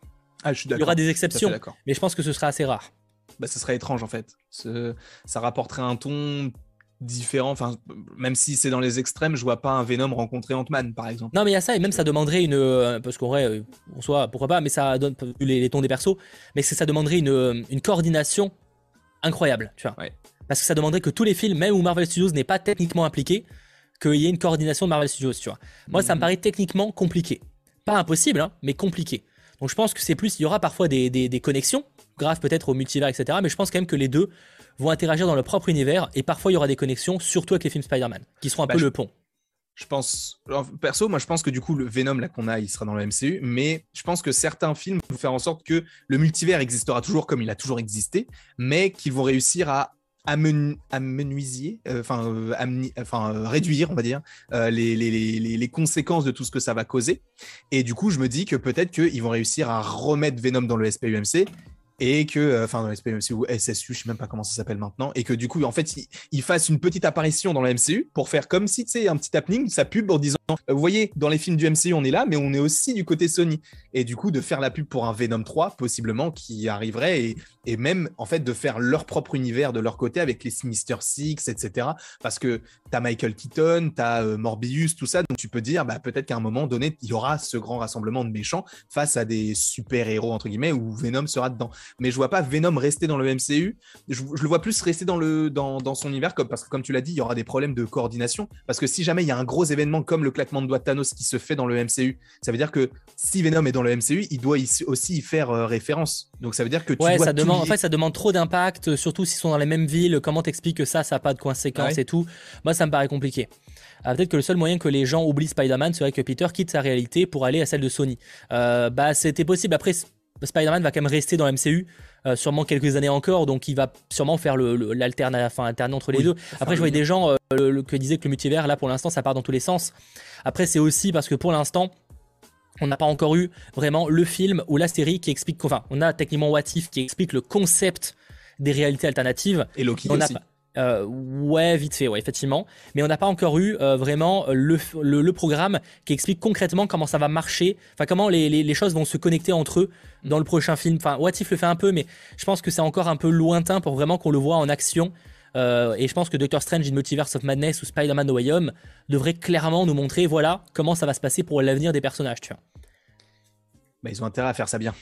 [SPEAKER 2] Ah, je suis
[SPEAKER 1] il y aura des exceptions, mais je pense que ce sera assez rare.
[SPEAKER 2] Bah, ce serait étrange en fait. ça rapporterait un ton différent. Enfin, même si c'est dans les extrêmes, je vois pas un Venom rencontrer Ant-Man, par exemple.
[SPEAKER 1] Non, mais il y a ça, et même ça demanderait une. Euh, parce qu'en vrai, euh, en soi, pourquoi pas, mais ça donne les, les tons des persos, mais ça demanderait une, euh, une coordination incroyable, tu vois. Parce que ça demanderait que tous les films, même où Marvel Studios n'est pas techniquement impliqué, qu'il y ait une coordination de Marvel Studios, tu vois. Moi, ça me mhm. paraît techniquement compliqué. Pas impossible, hein, mais compliqué. Donc je pense que c'est plus, il y aura parfois des, des, connexions, graves peut-être au multivers, etc. Mais je pense quand même que les deux vont interagir dans leur propre univers et parfois il y aura des connexions, surtout avec les films Spider-Man, qui seront un bah, peu le pont.
[SPEAKER 2] Je pense, perso, moi je pense que du coup le Venom là qu'on a, il sera dans le MCU, mais je pense que certains films vont faire en sorte que le multivers existera toujours comme il a toujours existé, mais qu'ils vont réussir à amenuisier, euh, enfin, euh, enfin euh, réduire, on va dire, les, les, les, conséquences de tout ce que ça va causer. Et du coup, je me dis que peut-être qu'ils vont réussir à remettre Venom dans le SPUMC et que, euh, enfin, dans l'SPMC ou SSU, je sais même pas comment ça s'appelle maintenant, et que du coup, en fait, il, fasse une petite apparition dans le MCU pour faire comme si, tu sais, un petit happening, sa pub en disant, euh, vous voyez, dans les films du MCU, on est là, mais on est aussi du côté Sony. Et du coup, de faire la pub pour un Venom 3, possiblement, qui arriverait, et, et même, en fait, de faire leur propre univers de leur côté avec les Sinister Six, etc. Parce que tu as Michael Keaton, tu as euh, Morbius, tout ça, donc tu peux dire, bah, peut-être qu'à un moment donné, il y aura ce grand rassemblement de méchants face à des super-héros, entre guillemets, où Venom sera dedans mais je vois pas Venom rester dans le MCU. Je, le vois plus rester dans, le, dans, dans son univers, comme, parce que comme tu l'as dit, il y aura des problèmes de coordination. Parce que si jamais il y a un gros événement comme le claquement de doigts de Thanos qui se fait dans le MCU, ça veut dire que si Venom est dans le MCU, il doit aussi y faire euh, référence. Donc ça veut dire que tu
[SPEAKER 1] ouais, ça demande, en fait, ça demande trop d'impact, surtout s'ils sont dans les mêmes villes. Comment t'expliques que ça, ça n'a pas de conséquences et tout? Moi, ça me paraît compliqué. Ah, peut-être que le seul moyen que les gens oublient Spider-Man serait que Peter quitte sa réalité pour aller à celle de Sony. Euh, bah, c'était possible. Après, Spider-Man va quand même rester dans le MCU. Euh, sûrement quelques années encore, donc il va sûrement faire enfin, alterner entre les deux. Après, je voyais des gens euh, qui disaient que le multivers, là pour l'instant, ça part dans tous les sens. Après, c'est aussi parce que pour l'instant, on n'a pas encore eu vraiment le film ou la série qui explique, enfin, on a techniquement What If qui explique le concept des réalités alternatives.
[SPEAKER 2] Et Loki aussi.
[SPEAKER 1] Euh, ouais, vite fait, ouais, effectivement. Mais on n'a pas encore eu euh, vraiment le, programme qui explique concrètement comment ça va marcher, enfin comment les, choses vont se connecter entre eux dans le prochain film. Enfin, What If le fait un peu, mais je pense que c'est encore un peu lointain pour vraiment qu'on le voit en action. Euh, et je pense que Doctor Strange in Multiverse of Madness ou Spider-Man No Way Home devrait clairement nous montrer, voilà, comment ça va se passer pour l'avenir des personnages, tu vois.
[SPEAKER 2] Bah, ils ont intérêt à faire ça bien.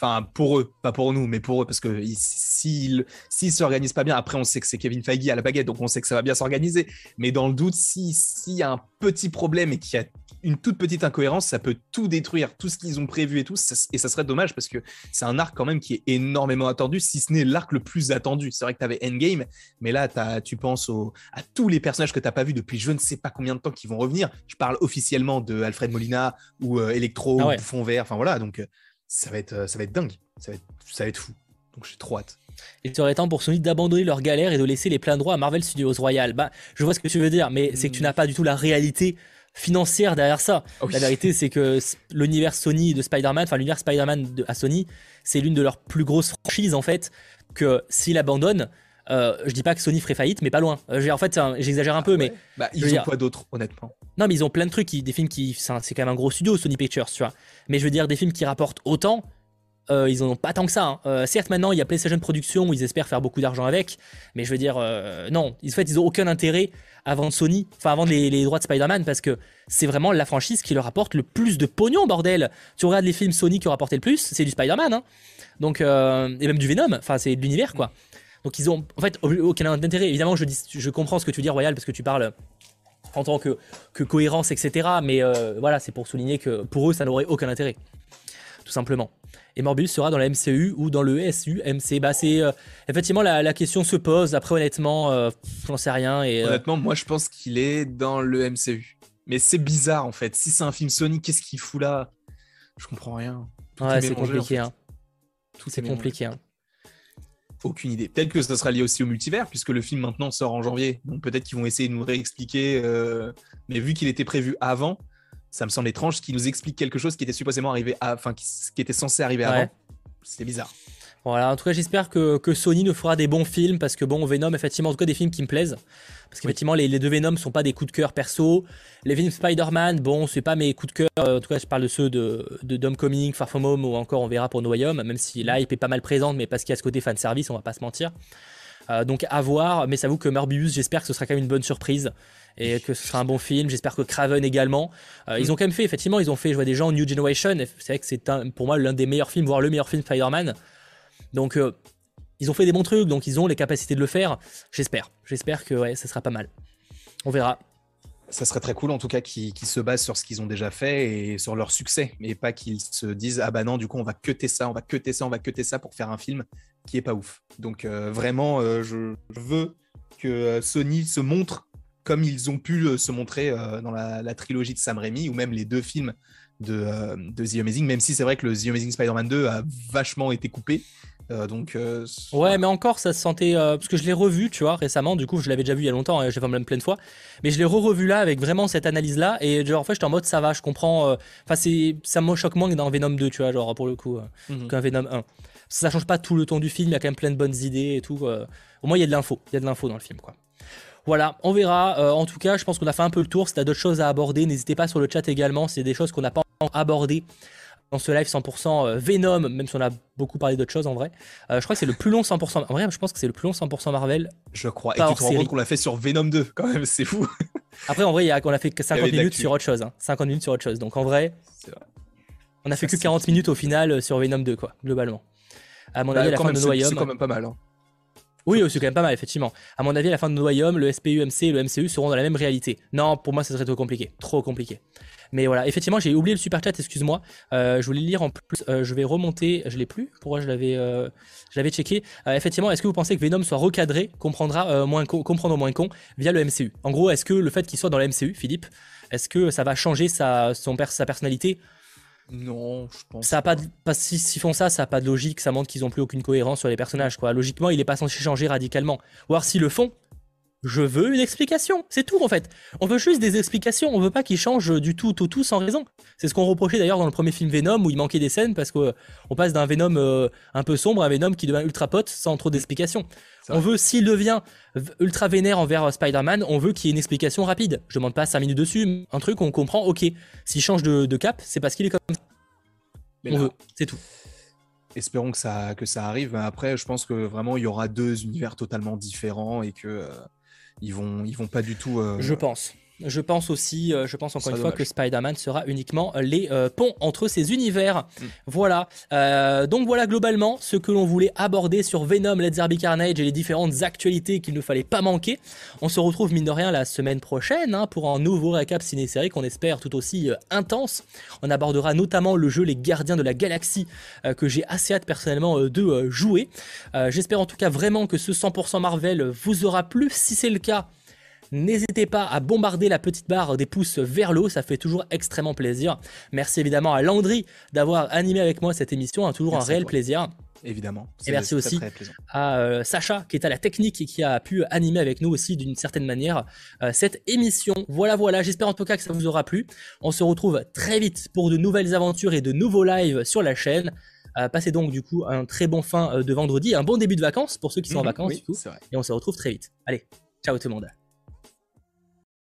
[SPEAKER 2] Enfin, pour eux, pas pour nous, mais pour eux, parce que s'ils ne s'organisent pas bien, après, on sait que c'est Kevin Feige à la baguette, donc on sait que ça va bien s'organiser. Mais dans le doute, s'il y a un petit problème et qu'il y a une toute petite incohérence, ça peut tout détruire, tout ce qu'ils ont prévu et tout. et ça serait dommage parce que c'est un arc quand même qui est énormément attendu, si ce n'est l'arc le plus attendu. C'est vrai que tu avais Endgame, mais là, as, tu penses à tous les personnages que tu n'as pas vus depuis je ne sais pas combien de temps qui vont revenir. Je parle officiellement de Alfred Molina ou euh, Electro, ah ou Fond Vert, enfin voilà. Donc, euh, ça va être, euh, ça va être dingue. Ça va être, ça va être fou. Donc j'ai trop hâte.
[SPEAKER 1] Il serait temps pour Sony d'abandonner leur galère et de laisser les pleins droits à Marvel Studios Royal. Bah, je vois ce que tu veux dire, mais c'est que tu n'as pas du tout la réalité financière derrière ça. Ah la vérité, c'est que l'univers Sony de Spider-Man, enfin l'univers Spider-Man à Sony, c'est l'une de leurs plus grosses franchises en fait. Que s'ils abandonnent, euh, je dis pas que Sony ferait faillite, mais pas loin. Euh, en fait, j'exagère un peu, mais.
[SPEAKER 2] Bah, ils ont quoi d'autre, honnêtement?
[SPEAKER 1] Non, mais ils ont plein de trucs, des films qui. C'est quand même un gros studio, Sony Pictures, tu vois. Mais je veux dire, des films qui rapportent autant, euh, ils en ont pas tant que ça. Hein. Certes, maintenant, il y a PlayStation Production où ils espèrent faire beaucoup d'argent avec, mais je veux dire, non. En fait, ils ont aucun intérêt à vendre Sony, enfin, à vendre les, droits de Spider-Man parce que c'est vraiment la franchise qui leur apporte le plus de pognon, bordel. Tu regardes les films Sony qui ont rapporté le plus, c'est du Spider-Man, hein. Donc, et même du Venom, enfin, c'est de l'univers, quoi. Donc ils ont en fait aucun intérêt. Évidemment, je, dis, je comprends ce que tu dis, Royal, parce que tu parles en tant que, que cohérence, etc. Mais euh, voilà, c'est pour souligner que pour eux, ça n'aurait aucun intérêt. Tout simplement. Et Morbius sera dans la MCU ou dans le SU, MC. Bah, c'est euh, effectivement la, question se pose. Après, honnêtement, euh, j'en sais rien. Et,
[SPEAKER 2] honnêtement, moi, je pense qu'il est dans le MCU. Mais c'est bizarre en fait. Si c'est un film Sony, qu'est-ce qu'il fout là? Je comprends rien.
[SPEAKER 1] ouais, c'est compliqué. Hein. Tout c'est compliqué. Hein
[SPEAKER 2] aucune idée. Peut-être que ça sera lié aussi au multivers, puisque le film maintenant sort en janvier. Donc peut-être qu'ils vont essayer de nous réexpliquer. Euh, mais vu qu'il était prévu avant, ça me semble étrange qu'il nous explique quelque chose qui était supposément arrivé, enfin qui, était censé arriver avant. C'est bizarre.
[SPEAKER 1] Voilà, en tout cas, j'espère que, Sony nous fera des bons films parce que bon, Venom, effectivement, en tout cas, des films qui me plaisent. Parce qu'effectivement, les, deux Venom sont pas des coups de cœur perso. Les films Spider-Man, bon, c'est pas mes coups de cœur. En tout cas, je parle de ceux de, de Coming, Far From Home ou encore on verra pour No Way Home, même si l'hype est pas mal présente, mais parce qu'il y a ce côté fan service, on va pas se mentir. Euh, donc à voir, mais ça vous que Morbius, j'espère que ce sera quand même une bonne surprise et que ce sera un bon film. J'espère que Craven également. Euh, ils ont quand même fait, effectivement, ils ont fait, je vois des gens New Generation. C'est vrai que c'est pour moi l'un des meilleurs films, voire le meilleur film Spider-Man. Donc, euh, ils ont fait des bons trucs, donc ils ont les capacités de le faire. J'espère. J'espère que ouais, ça sera pas mal. On verra.
[SPEAKER 2] Ça serait très cool en tout cas qu'ils se basent sur ce qu'ils ont déjà fait et sur leur succès, et pas qu'ils se disent ah bah non du coup on va cuter ça, on va cuter ça, on va cuter ça pour faire un film qui est pas ouf. Donc euh, vraiment euh, je, veux que Sony se montre comme ils ont pu se montrer dans la, trilogie de Sam Raimi ou même les deux films de, de The Amazing, même si c'est vrai que le The Amazing Spider-Man 2 a vachement été coupé. Euh, donc, euh,
[SPEAKER 1] ouais, mais encore, ça se sentait. Euh, parce que je l'ai revu, tu vois, récemment. Du coup, je l'avais déjà vu il y a longtemps, hein, j'ai fait même plein de fois. Mais je l'ai re-revu là avec vraiment cette analyse-là. Et genre, en fait, j'étais en mode ça va, je comprends. Enfin, c'est ça me choque moins que dans Venom 2, tu vois, genre, pour le coup, mhm. qu'un Venom 1. Ça change pas tout le ton du film, il y a quand même plein de bonnes idées et tout. Au moins, il y a de l'info. Il y a de l'info dans le film, quoi. Voilà, on verra. en tout cas, je pense qu'on a fait un peu le tour. Si t'as d'autres choses à aborder, n'hésitez pas sur le chat également. C'est des choses qu'on n'a pas abordées dans ce live 100% euh, Venom, même si on a beaucoup parlé d'autres choses en vrai. Euh, je crois que c'est le plus long 100%. En vrai, je pense que c'est le plus long 100% Marvel.
[SPEAKER 2] Je crois. Et tu te rends compte qu'on l'a fait sur Venom 2, quand même, c'est fou.
[SPEAKER 1] Après, en vrai, y a, on a fait 50 minutes sur autre chose. 50 hein. minutes sur autre chose. Donc en vrai, on a fait que 40 minutes au final euh, sur Venom 2, quoi, globalement. À mon bah, avis, la fin de
[SPEAKER 2] C'est quand même pas mal. Hein.
[SPEAKER 1] Oui, c'est quand même pas mal, effectivement. À mon avis, à la fin de No le SPUMC et le MCU seront dans la même réalité. Non, pour moi, ça serait trop compliqué. Trop compliqué. Mais voilà, effectivement, j'ai oublié le super chat, excuse-moi. Euh, je voulais lire en plus. Euh, je vais remonter. Je l'ai plus. Pourquoi je l'avais, euh, checké. effectivement, est-ce que vous pensez que Venom soit recadré, comprendra moins comprendre moins con via le MCU En gros, est-ce que le fait qu'il soit dans le MCU, Philippe, est-ce que ça va changer sa personnalité?
[SPEAKER 2] Non, je pense.
[SPEAKER 1] Ça a pas, pas s'ils si font ça, ça n'a pas de logique. Ça montre qu'ils n'ont plus aucune cohérence sur les personnages. Quoi. Logiquement, il n'est pas censé changer radicalement. Ou alors s'ils le font, je veux une explication. C'est tout en fait. On veut juste des explications. On veut pas qu'il change du tout au tout, sans raison. C'est ce qu'on reprochait d'ailleurs dans le premier film Venom où il manquait des scènes parce qu'on passe d'un Venom euh, un peu sombre à un Venom qui devient ultra pote sans trop d'explications. On veut, s'il devient ultra vénère envers euh, Spider-Man, on veut qu'il y ait une explication rapide. Je demande pas 5 minutes dessus, un truc on comprend, ok. S'il change de, cap, c'est parce qu'il est comme ça. on veut, c'est tout
[SPEAKER 2] espérons que ça, que ça arrive. Mais après, je pense que vraiment, il y aura deux univers totalement différents et que euh, ils vont, ils vont pas du tout. Euh,
[SPEAKER 1] je pense. Je pense aussi, euh, je pense encore une fois que Spider-Man sera uniquement les euh, ponts entre ces univers. Mm. Voilà. donc voilà globalement ce que l'on voulait aborder sur Venom, Let's Be Carnage et les différentes actualités qu'il ne fallait pas manquer. On se retrouve mine de rien la semaine prochaine hein, pour un nouveau récap ciné-série qu'on espère tout aussi intense. On abordera notamment le jeu Les Gardiens de la Galaxie que j'ai assez hâte personnellement de jouer. J'espère en tout cas vraiment que ce 100% Marvel vous aura plu. Si c'est le cas, N'hésitez pas à bombarder la petite barre des pouces vers l'eau, ça fait toujours extrêmement plaisir. Merci évidemment à Landry d'avoir animé avec moi cette émission, hein, toujours un réel plaisir.
[SPEAKER 2] Évidemment.
[SPEAKER 1] Et merci aussi à euh, Sacha qui est à la technique et qui a pu animer avec nous aussi d'une certaine manière euh, cette émission. Voilà, voilà, j'espère en tout cas que ça vous aura plu. On se retrouve très vite pour de nouvelles aventures et de nouveaux lives sur la chaîne. Euh, passez donc du coup un très bon fin de vendredi, un bon début de vacances pour ceux qui sont en mhm, vacances. et on se retrouve très vite. Allez, ciao tout le monde.